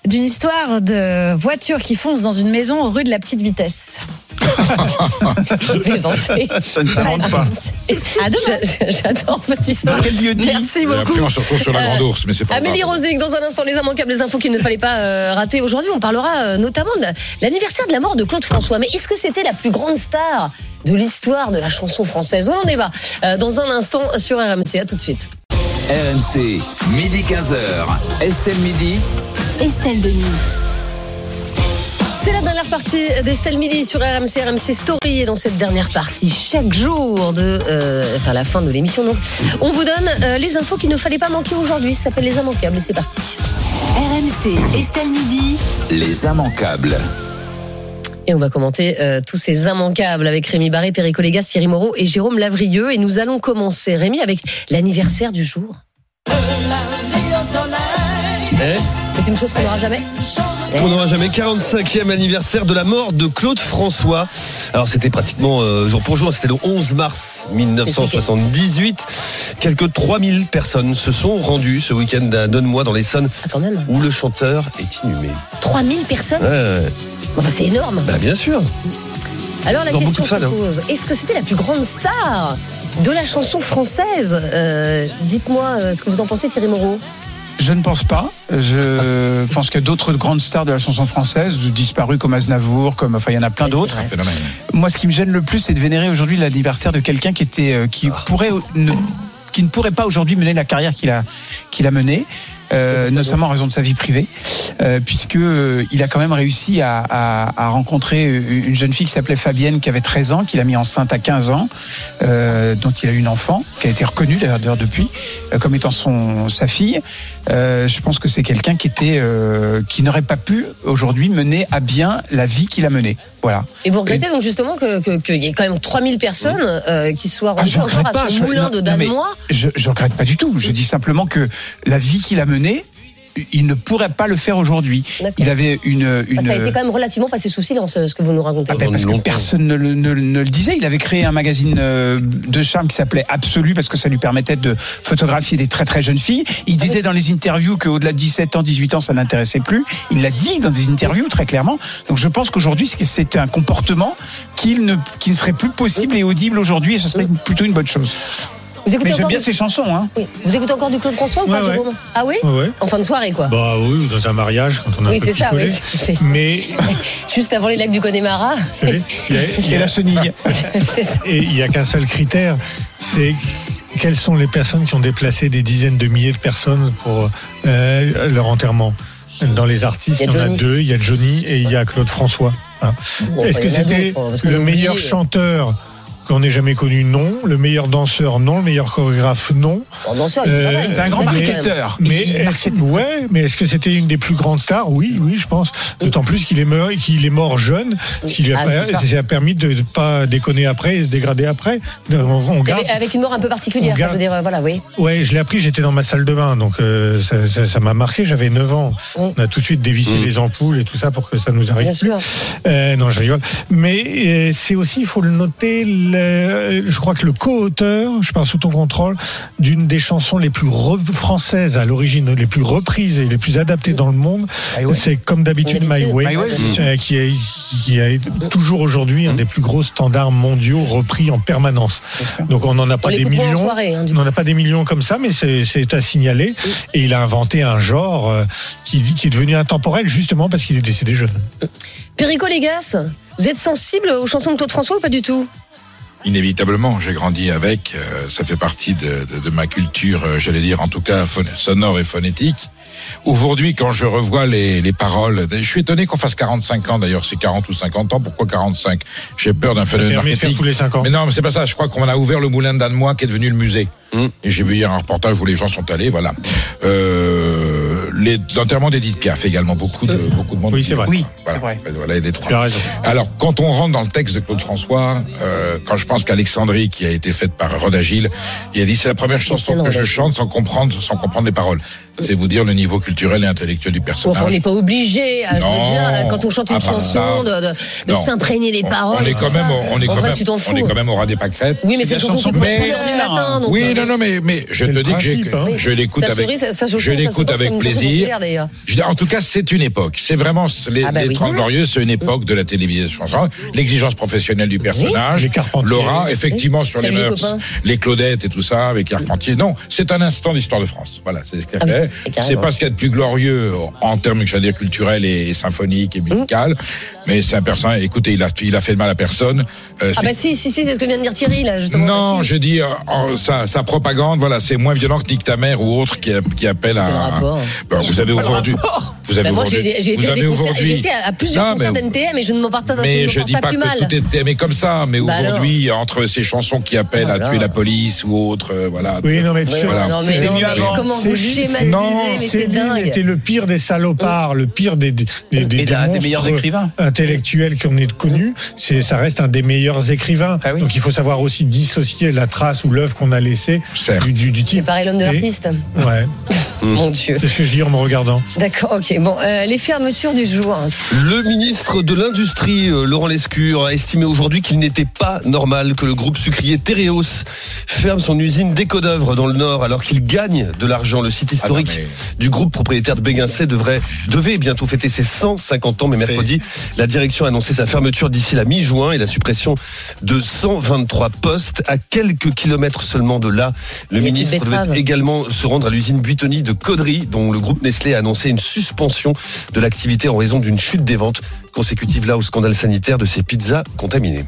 d'une histoire de voiture qui fonce dans une maison rue de la petite vitesse. Plaisanter. Ça ne s'invente pas. Demain. J'adore votre histoire. Merci beaucoup. après, on se retrouve sur la Euh, Grande Ourse, mais c'est pas Amélie. Rosic, dans un instant, les immanquables, les infos qu'il ne fallait pas euh, rater. Aujourd'hui, on parlera euh, notamment de l'anniversaire de la mort de Claude François. Mais est-ce que c'était la plus grande star de l'histoire de la chanson française? On en débat euh, dans un instant sur RMC. À tout de suite. RMC, midi 15h. Estelle Midi. Estelle Denis. C'est la dernière partie d'Estelle Midi sur RMC, RMC Story. Et dans cette dernière partie, chaque jour de, euh, enfin, la fin de l'émission, donc, on vous donne euh, les infos qu'il ne fallait pas manquer aujourd'hui. Ça s'appelle Les Immanquables et c'est parti. RMC, Estelle Midi. Les immanquables. Et on va commenter euh, tous ces immanquables avec Rémi Barré, Perico Légas, Thierry Moreau et Jérôme Lavrieux. Et nous allons commencer, Rémi, avec l'anniversaire du jour. C'est une chose qu'on n'aura jamais. On n'aura jamais 45e anniversaire de la mort de Claude François. Alors c'était pratiquement euh, jour pour jour, c'était le 11 mars 1978. Quelques 3000 personnes se sont rendues ce week-end à Donne-moi dans l'Essonne où le chanteur est inhumé. 3000 personnes Ouais, ouais. Enfin, C'est énorme. Bah bien sûr. Alors la question se hein. pose, est-ce que c'était la plus grande star de la chanson française? Euh, Dites-moi euh, ce que vous en pensez Thierry Moreau. Je ne pense pas. Je pense qu'il y a d'autres grandes stars de la chanson française disparues comme Aznavour, comme enfin il y en a plein d'autres. Moi, ce qui me gêne le plus, c'est de vénérer aujourd'hui l'anniversaire de quelqu'un qui était, euh, qui pourrait ne, qui ne pourrait pas aujourd'hui mener la carrière qu'il a, qu'il a menée. Euh, notamment en raison de sa vie privée, euh, puisque euh, il a quand même réussi à, à, à rencontrer une jeune fille qui s'appelait Fabienne, qui avait 13 ans, qu'il a mis enceinte à 15 ans, euh, dont il a eu une enfant, qui a été reconnue d'ailleurs depuis comme étant son sa fille. Je pense que c'est quelqu'un qui était qui n'aurait pas pu aujourd'hui mener à bien la vie qu'il a menée. Voilà. Et vous regrettez donc justement que- que- qu'il y ait quand même 3000 personnes qui soient Ah, rendues je encore à ce je- moulin non, de non, mais Danois Je ne regrette pas du tout. Je dis simplement que la vie qu'il a menée, il ne pourrait pas le faire aujourd'hui. Il avait une. une que Ça a été quand même relativement passé sous silence euh, ce que vous nous racontez. Ah ben, parce que personne ne le, ne le- ne le disait. Il avait créé un magazine euh, de charme qui s'appelait Absolu parce que ça lui permettait de photographier des très très jeunes filles. Il disait dans les interviews qu'au-delà de 17 ans, 18 ans, ça l'intéressait plus. Il l'a dit dans des interviews très clairement. Donc je pense qu'aujourd'hui, c'est- un comportement qu'il ne, qui ne serait plus possible et audible aujourd'hui et ce serait plutôt une bonne chose. Vous écoutez Mais j'aime bien ses chansons. Hein. Oui. Vous écoutez encore du Claude François ou pas, Ouais, Ah oui Ouais. En fin de soirée, quoi. Bah oui, ou dans un mariage quand on a Oui, un peu ça, picolé. oui, c'est- Mais Juste avant les lacs du Connemara. il y a, il y a la chenille. Et il n'y a qu'un seul critère, c'est quelles sont les personnes qui ont déplacé des dizaines de milliers de personnes pour euh, leur enterrement. Dans les artistes, Il y en a deux. Il y a Johnny et il y a Claude François. Hein. Bon, Est-ce bah, que c'était le meilleur chanteur qu'on ait jamais connu Non. Le meilleur danseur Non. Le meilleur chorégraphe Non. Bon, danseur, mal. C'est un grand Mais- marketeur. Mais est-ce, ouais, mais est-ce que c'était une des plus grandes stars? Oui, oui, je pense. D'autant plus qu'il est mort, qu'il est mort jeune, ce qui lui a, Ah, ça. ça a permis de ne pas déconner après et se dégrader après. On, on garde. Avec, avec une mort un peu particulière, garde- je veux dire, euh, voilà, oui. Ouais, je l'ai appris, j'étais dans ma salle de bain, donc euh, ça- ça ça m'a marqué, j'avais 9 ans. Oui. On a tout de suite dévissé les ampoules et tout ça pour que ça nous arrive. Bien sûr. Euh, non, je rigole. Mais euh, c'est aussi, il faut le noter, je crois que le co-auteur, je parle sous ton contrôle, d'une des chansons les plus françaises à l'origine, les plus reprises et les plus adaptées dans le monde, c'est comme d'habitude My Way, My Way. euh, qui, est, qui est toujours aujourd'hui un des plus gros standards mondiaux repris en permanence. Donc on n'en a pas On des millions. soirée, hein, on n'en a pas des millions comme ça, mais c'est c'est à signaler. Et il a inventé un genre euh, qui, qui est devenu intemporel justement parce qu'il est décédé jeune. Perico Légas, vous êtes sensible aux chansons de Claude François ou pas du tout? Inévitablement, j'ai grandi avec. euh, ça fait partie de, ma culture, euh, j'allais dire, en tout cas sonore et phonétique. Aujourd'hui, quand je revois les, les paroles, je suis étonné qu'on fasse 45 ans d'ailleurs, c'est 40 ou 50 ans. Pourquoi 45 J'ai peur d'un phénomène permet de faire marketing. tous les cinq ans. Mais non, mais c'est pas ça. Je crois qu'on a ouvert le moulin d'Annemois qui est devenu le musée. Et j'ai vu hier un reportage où les gens sont allés, voilà. Euh, L'enterrement d'Edith Piaf également, beaucoup de, beaucoup de monde. Oui, c'est vrai. Oui, voilà. Voilà, trois. Tu as raison. Alors, quand on rentre dans le texte de Claude François, euh, quand je pense qu'Alexandrie, qui a été faite par Rodagil, il a dit c'est la première chanson que je chante sans comprendre, sans comprendre les paroles. C'est vous dire le niveau culturel et intellectuel du personnage. Enfin, on n'est pas obligé, je veux Non. dire, quand on chante une chanson, de, de- de Non. s'imprégner des paroles. on est quand même, au- on est quand Enfin, même, tu t'en fous. on est quand même au ras des pâquerettes. Oui, mais c'est une chanson qui peut être 3 heures du matin. Donc, oui, euh, non, non, mais, mais je C'est te dis que hein. je l'écoute avec, je ça l'écoute avec plaisir. En tout cas, c'est une époque. C'est vraiment les, Ah bah. 30 glorieux, c'est une époque de la télévision. L'exigence professionnelle du personnage. Laura, effectivement, sur les mœurs, les Claudettes et tout ça, avec Carpentier. Non, c'est un instant d'histoire de France. Voilà, c'est y Ah. C'est pas ce qu'il y a de plus glorieux en termes, j'allais dire, culturels et, et symphoniques et musicales. Mais c'est un personnage, écoutez, il a, il a fait de mal à personne. Euh, Ah bah si, si, si, c'est ce que vient de dire Thierry, là, justement. non, Bah, si. je dis euh, en- sa, sa propagande, voilà, c'est moins violent que Nick ta mère ou autre qui, qui appelle à. Ben, vous avez aujourd'hui. Vous avez moi, j'ai été à à plusieurs Non, concerts mais- d'NTM et je ne m'en partage mais je dis pas plus mal. que tout est aimé comme ça, mais Bah aujourd'hui, entre ces chansons qui appellent à Voilà. tuer la police ou autre, euh, voilà. Oui, non, mais tu sais, Voilà. non, mais, non, mais comment vous schématisez, Non, mais c'est Céline était le pire des salopards, le pire des, des, des, des, Et d'un- des meilleurs écrivains. intellectuels qu'on ait connus. C'est, ça reste un des meilleurs écrivains. Ah oui. Donc il faut savoir aussi dissocier la trace ou l'œuvre qu'on a laissée du, du, du C'est type. pareil l'homme de Et- l'artiste. Ouais, Mon Dieu. c'est ce que je dis en me regardant. D'accord, ok. Bon, euh, les fermetures du jour. Le ministre de l'Industrie, euh, Laurent Lescure, a estimé aujourd'hui qu'il n'était pas normal que le groupe sucrier Tereos ferme son usine d'Écodœuvre dans le Nord alors qu'il gagne de l'argent. Le site historique Ah non, du groupe propriétaire de Béguincet devrait, devait bientôt fêter ses 150 ans, mais mercredi, la direction a annoncé sa fermeture d'ici la mi-juin et la suppression de 123 postes à quelques kilomètres seulement de là. Le ministre devait également se rendre à l'usine Buitoni de Caudry, dont le groupe Nestlé a annoncé une suspension de l'activité en raison d'une chute des ventes consécutive là au scandale sanitaire de ces pizzas contaminées.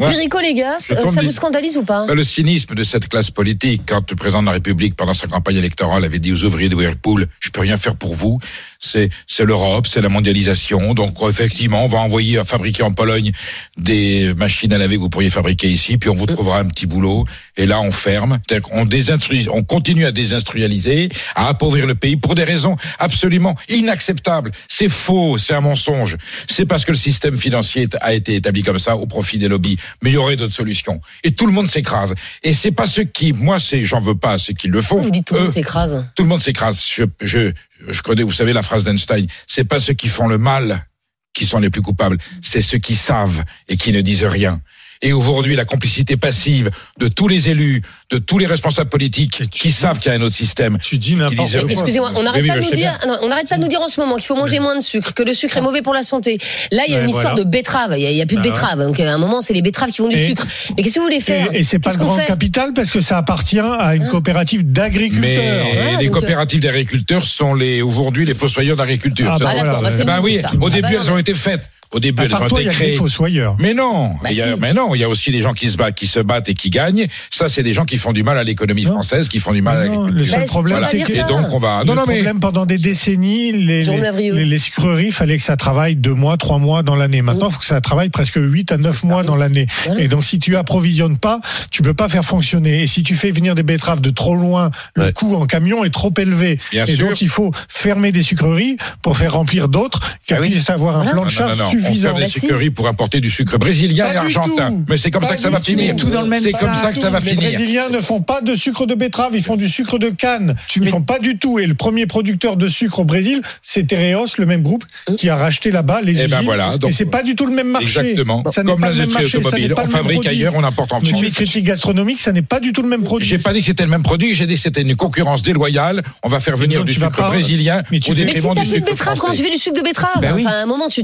Ouais. Perico, les gars, euh, ça vous scandalise ou pas Ben, le cynisme de cette classe politique, quand le président de la République, pendant sa campagne électorale, avait dit aux ouvriers de Whirlpool, je peux rien faire pour vous, c'est, c'est l'Europe, c'est la mondialisation, donc effectivement, on va envoyer à fabriquer en Pologne des machines à laver que vous pourriez fabriquer ici, puis on vous trouvera un petit boulot, et là on ferme, C'est-à-dire qu'on désinstru- on continue à désindustrialiser, à appauvrir le pays pour des raisons absolument inacceptables. C'est faux, c'est un mensonge. C'est parce que le système financier a été établi comme ça au profit des lobbies. Mais il y aurait d'autres solutions. Et tout le monde s'écrase. Et c'est pas ceux qui, moi, c'est, j'en veux pas, ceux qui le font. Vous dites tout le monde s'écrase. tout le monde s'écrase. Je, je, je connais, vous savez la phrase d'Einstein. C'est pas ceux qui font le mal qui sont les plus coupables. C'est ceux qui savent et qui ne disent rien. Et aujourd'hui, la complicité passive de tous les élus, de tous les responsables politiques qui savent qu'il y a un autre système. Tu dis n'importe quoi. Excusez-moi, on n'arrête pas de nous dire, non, on n'arrête pas de nous dire en ce moment qu'il faut manger moins de sucre, que le sucre est mauvais pour la santé. Là, il y a une histoire de betterave. Il y a, plus de Bah betterave. Donc, à un moment, c'est les betteraves qui font du sucre. Mais qu'est-ce que vous voulez faire Et, c'est pas le grand capital parce que ça appartient à une coopérative d'agriculteurs. Mais Ah, les donc, coopératives d'agriculteurs sont les aujourd'hui les fossoyeurs d'agriculture. Ah, Ça- bah, Ah, bah, Ben nouveau, oui, au Ah, début bah, elles ont été faites. Au début À elles ont été il y a que des créées. fossoyeurs. Mais non, Bah, il y a, si. mais non, il y a aussi des gens qui se battent, qui se battent et qui gagnent. Ça, c'est des gens qui font du mal à l'économie Non. française, qui font du mal à Non, le l'agriculture. seul Bah, problème, c'est que Et donc on va. le Non, non, mais problème pendant des décennies, les, les, les- les sucreries, fallait que ça travaille deux mois, trois mois dans l'année. Maintenant, il faut que ça travaille presque huit à neuf ça, mois oui. dans l'année. Voilà. Et donc, si tu approvisionnes pas, tu peux pas faire fonctionner. Et si tu fais venir des betteraves de trop loin, le Ouais. coût en camion est trop élevé. Bien et sûr. donc, il faut fermer des sucreries pour faire remplir d'autres qui Ah oui. puissent avoir un Voilà. plan de Non, non, charge non, On suffisant. les Bah, si. sucreries pour importer du sucre brésilien Pas et du argentin. tout. Mais c'est comme Pas ça que ça du va tout. finir. Tout dans le même C'est comme ça que ça va Les finir. Brésiliens ne font pas de sucre de betterave, ils font du sucre de canne. Tu ils mets- font pas du tout. Et le premier producteur de sucre au Brésil, c'est Tereos, le même groupe, qui a racheté là-bas les Eh ben usines. voilà, donc- et c'est pas du tout le même marché. Exactement. Ça n'est Comme pas l'industrie marché, ça automobile. pas On fabrique ailleurs, on importe en France. mets critique gastronomique, ça n'est pas du tout le même produit. J'ai pas dit que c'était le même produit, j'ai dit que c'était une concurrence déloyale. On va faire venir du vas sucre pas- brésilien mais tu au fais- Mais si détriment t'as du plus de sucre betterave, comment tu fais du sucre de betterave oui. Enfin, à un moment, tu,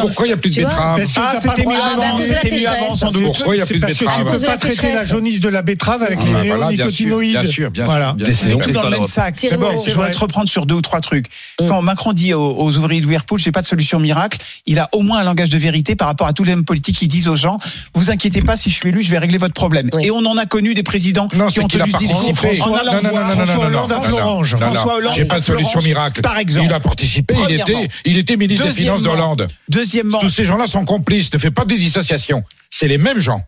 pourquoi il n'y a plus de betteraves. Ah, c'était mieux avant, sans doute. Pourquoi il n'y a plus de betteraves Parce que tu peux pas traiter la jaunisse de la betterave avec ah, les bah, néonicotinoïdes. Bien sûr, bien sûr. C'est tout dans le même sac. D'abord, je voudrais te reprendre sur deux ou trois trucs. Quand Macron dit aux ouvriers de Whirlpool, j'ai pas de solution miracle, il a au moins un langage de vérité par rapport à tous les hommes politiques qui disent aux gens, vous inquiétez pas, si je suis élu, je vais régler votre problème. Et on en a connu des présidents qui ont tenu ce discours. François Hollande Florange. François Hollande. J'ai pas de solution miracle. Par exemple. Il a participé, il était, il était ministre des Finances d'Hollande. Deuxièmement. Tous ces gens-là sont complices, ne fais pas de dissociations. C'est les mêmes gens.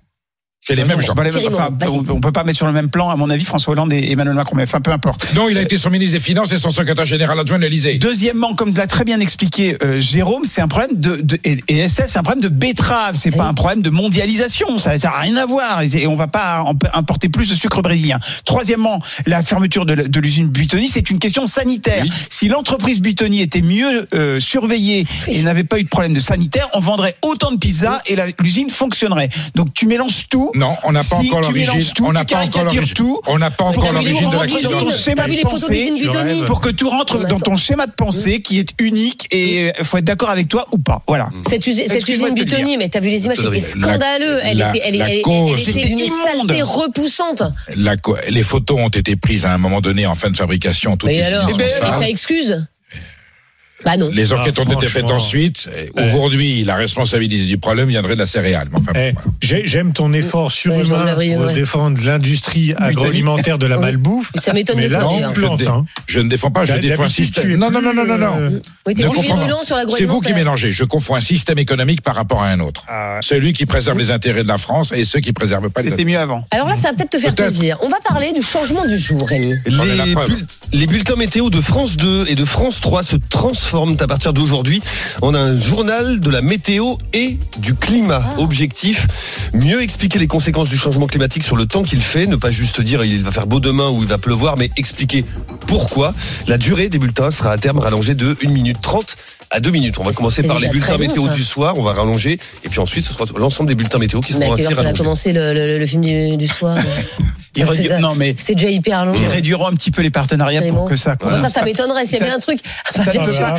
C'est les mêmes gens. On, on peut pas mettre sur le même plan, à mon avis, François Hollande et Emmanuel Macron. Mais enfin, peu importe. Non, il a été son ministre des Finances et son secrétaire général adjoint de l'Elysée. Deuxièmement, comme l'a très bien expliqué euh, Jérôme, c'est un problème de, de et SS, c'est un problème de betterave. C'est pas un problème de mondialisation. Ça, ça a rien à voir. Et, et on va pas importer plus de sucre brésilien. Troisièmement, la fermeture de, l'usine Buitoni, c'est une question sanitaire. Si l'entreprise Buitoni était mieux euh, surveillée et n'avait pas eu de problème de sanitaire, on vendrait autant de pizzas et l'usine fonctionnerait. Donc tu mélanges tout. Non, on n'a pas si encore l'origine. On n'a pas encore l'origine. On n'a pas encore l'origine de la crise. Pour que tout rentre dans ton schéma de pensée qui est unique et il faut être d'accord avec toi ou pas. Voilà. Cette usine Butoni, mais t'as vu les images, c'était scandaleux. Elle était, elle était d'une saleté repoussante. Les photos ont été prises à un moment donné en fin de fabrication. Et alors, ben, ça excuse bah les ah, enquêtes ont été faites ensuite. Eh. Aujourd'hui, la responsabilité du problème viendrait de la céréale. Eh, j'aime ton effort surhumain ouais, pour euh, ouais. défendre l'industrie agroalimentaire de la malbouffe. Ça m'étonne de là, hein. je, ne défends pas, je défends un système. Non, non, non, non, non. non. Euh, C'est vous qui mélangez. Je confonds un système économique par rapport à un autre. Ah. Celui qui préserve les intérêts de la France et ceux qui ne préservent pas les C'était mieux avant. Alors là, ça va peut-être te faire plaisir. On va parler du changement du jour, Rémi. Les bulletins météo de France 2 et de France 3 se transforment à partir d'aujourd'hui. On a un journal de la météo et du climat. Ah. Objectif, mieux expliquer les conséquences du changement climatique sur le temps qu'il fait. Ne pas juste dire il va faire beau demain ou il va pleuvoir, mais expliquer pourquoi. La durée des bulletins sera à terme rallongée de 1 minute 30 à 2 minutes. On va commencer par les bulletins météo du soir, on va rallonger, et puis ensuite ce sera l'ensemble des bulletins météo qui seront assez rallongés. Ça va commencer le, film du, soir. Ah, non mais c'est déjà hyper long. Ils réduiront un petit peu les partenariats pour que ça. Ah bah ça, ça m'étonnerait. S'il y avait un truc,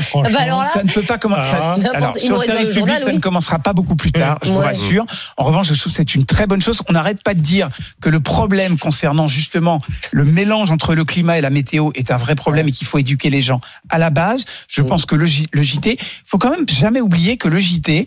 ça ne peut pas commencer. Alors, sur le service public, ça ne commencera pas beaucoup plus tard, je vous rassure. En revanche, je trouve que c'est une très bonne chose. On n'arrête pas de dire que le problème concernant justement le mélange entre le climat et la météo est un vrai problème et qu'il faut éduquer les gens à la base. Je pense que le, le JT, faut quand même jamais oublier que le JT,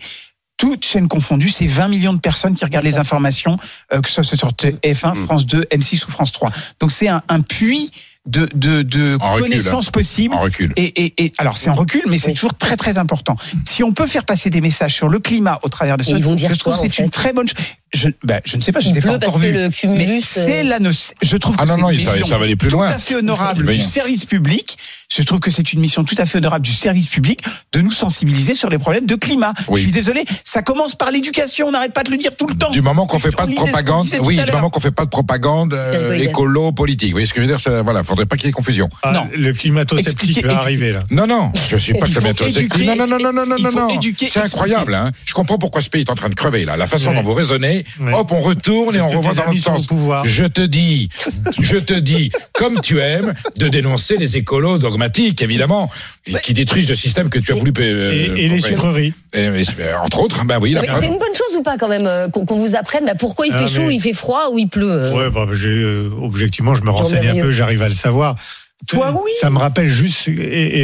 toutes chaînes confondues, c'est 20 millions de personnes qui regardent les informations, euh, que ce soit sur TF1, France 2, M6 ou France 3. Donc c'est un puits de, de, de hein. connaissances possibles. En recul. Et, et, et alors c'est en recul, mais c'est toujours très très important. Si on peut faire passer des messages sur le climat au travers de ça, je dire trouve c'est une très bonne. Je, ben, je ne sais pas, je ne pas encore vu. Le cumulus, mais c'est je trouve ah que c'est une mission tout à fait honorable du service public. Je trouve que c'est une mission tout à fait honorable du service public de nous sensibiliser sur les problèmes de climat. Oui. Je suis désolé, ça commence par l'éducation. On n'arrête pas de le dire tout le temps. Du moment qu'on fait pas de propagande, oui, du moment qu'on fait pas de propagande euh, écolo politique. Vous voyez ce que je veux dire Voilà, faudrait pas qu'il y ait confusion. Ah, non. Le climato-sceptique va arriver là. Non, non, je suis pas climato-sceptique. Non, non, non, non, non, non, non. C'est incroyable. Hein. Je comprends pourquoi ce pays est en train de crever là. La façon ouais. dont vous raisonnez, ouais. hop, on retourne et on revoit dans l'autre sens. Pouvoir. Je te dis, je te dis, comme tu aimes, de dénoncer les écolos dogmatiques, évidemment, qui détruisent le système que tu as voulu. Euh, et, et les sucreries entre autres. Bah c'est une bonne chose ou pas quand même euh, qu'on vous apprenne bah, pourquoi il ah, fait chaud, il fait froid ou il pleut euh Oui, bah, euh, objectivement, je me renseigne un peu, j'arrive à le savoir. Toi, oui. Ça me rappelle juste, et,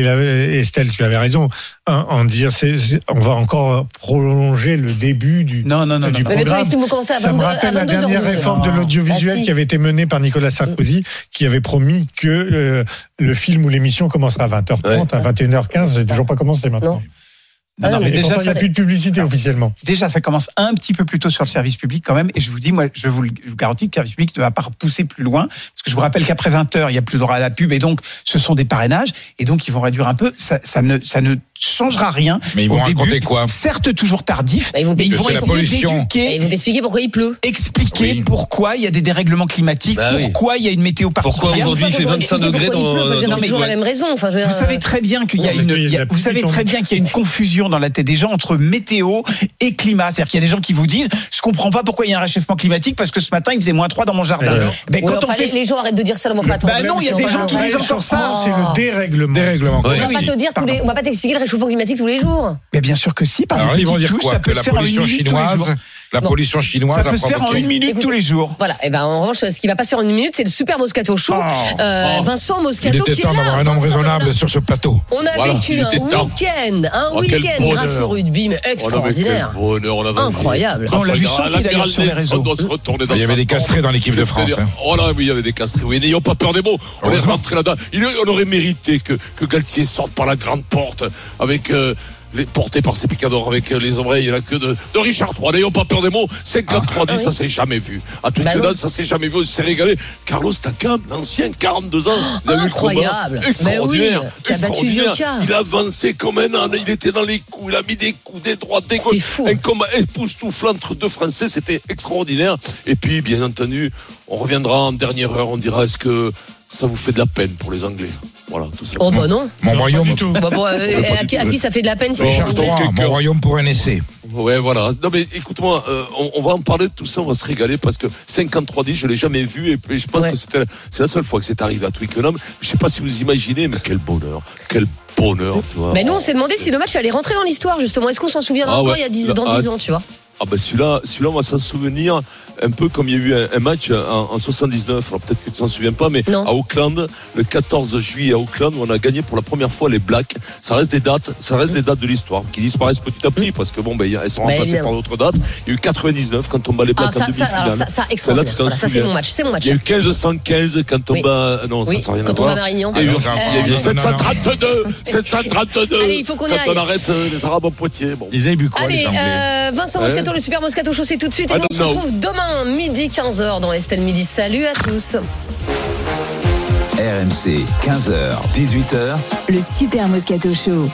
Estelle, tu avais raison, hein, en dire, c on va encore prolonger le début du, non, non, non, du programme. Mais toi, ça me rappelle la dernière réforme de l'audiovisuel ah, qui avait été menée par Nicolas mm. Sarkozy, qui avait promis que le film ou l'émission commencerait à 20h30, ouais. à 21h15, c'est toujours pas commencé maintenant. Non, non, mais, déjà, ça, commence un petit peu plus tôt sur le service public quand même. Et je vous dis, moi, je vous, garantis que le service public ne va pas repousser plus loin. Parce que je vous rappelle qu'après 20 heures, il n'y a plus de droit à la pub. Et donc, ce sont des parrainages. Et donc, ils vont réduire un peu. Ça ne, ça ne changera rien. Mais ils vont au raconter début. quoi Certes, toujours tardif. Bah, ils vont, mais ils vont essayer d'éduquer. Bah, ils vont expliquer pourquoi il pleut. Expliquer pourquoi il y a des dérèglements climatiques, bah pourquoi il y a une météo particulière. Pourquoi aujourd'hui il fait 25 degrés dans, dans, toujours la même raison. Vous savez très bien qu'il y a une, vous savez très bien qu'il y a une confusion dans la tête des gens entre météo et climat. C'est-à-dire qu'il y a des gens qui vous disent, je comprends pas pourquoi il y a un réchauffement climatique parce que ce matin il faisait moins 3 dans mon jardin. mais quand on fait les gens arrêtent de dire ça, on va pas Bah non, il y a des gens qui disent encore ça. C'est le oh. dérèglement. On va pas te dire on va chauffant climatique tous les jours. Mais bien sûr que si, par Alors ils vont dire touches, quoi ça peut Que la faire pollution chinoise, la Non. pollution chinoise Ça a peut se faire en une minute Écoutez, tous les jours. Voilà, et ben en revanche, ce qui va pas se faire en une minute, c'est le super Moscato Show. Oh. Euh, Oh. Vincent Il Moscato était qui est temps d'avoir un homme raisonnable sur ce plateau. On a Voilà, vécu il un était week-end, un Oh, week-end grâce au rugby, mais extraordinaire. quel bonheur, on Incroyable. L'a vu d'ailleurs, l'amiral sur les réseaux. Il y avait des castrés dans l'équipe de France. hein. Oh là, oui, il y avait des castrés. Oui, n'ayons pas peur des mots. On Heureusement. rentrer là-dedans. Il- On aurait mérité que, que Galtier sorte par la grande porte avec. Porté par ses picadors avec euh, les oreilles et la queue de, de Richard III. N'ayons pas peur des mots. 53-10, ça s'est jamais vu. À Twickenham, Bah non. ça s'est jamais vu. On s'est régalé. Carlos Takam, l'ancien, 42 ans. Il a eu le combat. Incroyable. Extraordinaire. Oui, qui a extraordinaire. Il a avancé comme un âne. Il était dans les coups. Il a mis des coups, des droites, des. C'est fou. Un combat époustouflant entre deux Français. C'était extraordinaire. Et puis, bien entendu, on reviendra en dernière heure. On dira est-ce que ça vous fait de la peine pour les Anglais Voilà, tout ça. Oh bah non. Mon royaume, Bah, bon, euh, à, qui, à qui ça fait de la peine si Richard on- III, mon royaume pour un essai. Ouais, voilà. Non, mais écoute-moi, euh, on, on va en parler de tout ça, on va se régaler parce que 53-10, je l'ai jamais vu et, puis je pense Ouais. que c'était, c'est la seule fois que c'est arrivé à Twickenham. Je sais pas si vous imaginez, mais quel bonheur, quel bonheur, tu vois. Mais nous, on s'est demandé si le match allait rentrer dans l'histoire, justement. Est-ce qu'on s'en souviendra Ah encore ouais. il y a 10, dans Ah, 10 ans, tu vois? Ah ben celui-là, celui-là, on va s'en souvenir un peu comme il y a eu un, un match en, en 79. Alors peut-être que tu t'en souviens pas, mais Non. à Auckland, le 14 juillet à Auckland, où on a gagné pour la première fois les Blacks. Ça reste des dates, ça reste des dates de l'histoire qui disparaissent petit à petit parce que bon, ben elles sont Bah, remplacées par d'autres dates. Il y a eu 99 quand on bat les Ah, Blacks en ça, ça, demi-finale. ça, ça, Voilà, ça, c'est mon match. C'est mon match. Il y a eu 1515 quand on Oui. bat. Non, Oui, ça, ça n'a rien quand à on voir. bat Marignan. Il y a eu, Ah, il y a eu non, non, non, non. 732, 732. Allez, il faut qu'on Quand on arrête euh, les Arabes en Poitiers. Bon. Ils avaient bu quoi, les Anglais? euh, Vincent Le super Moscato Show, c'est tout de suite. Et nous, on se retrouve demain, midi 15h dans Estelle Midi. Salut à tous. RMC, 15h, 18h. Le Super Moscato Show.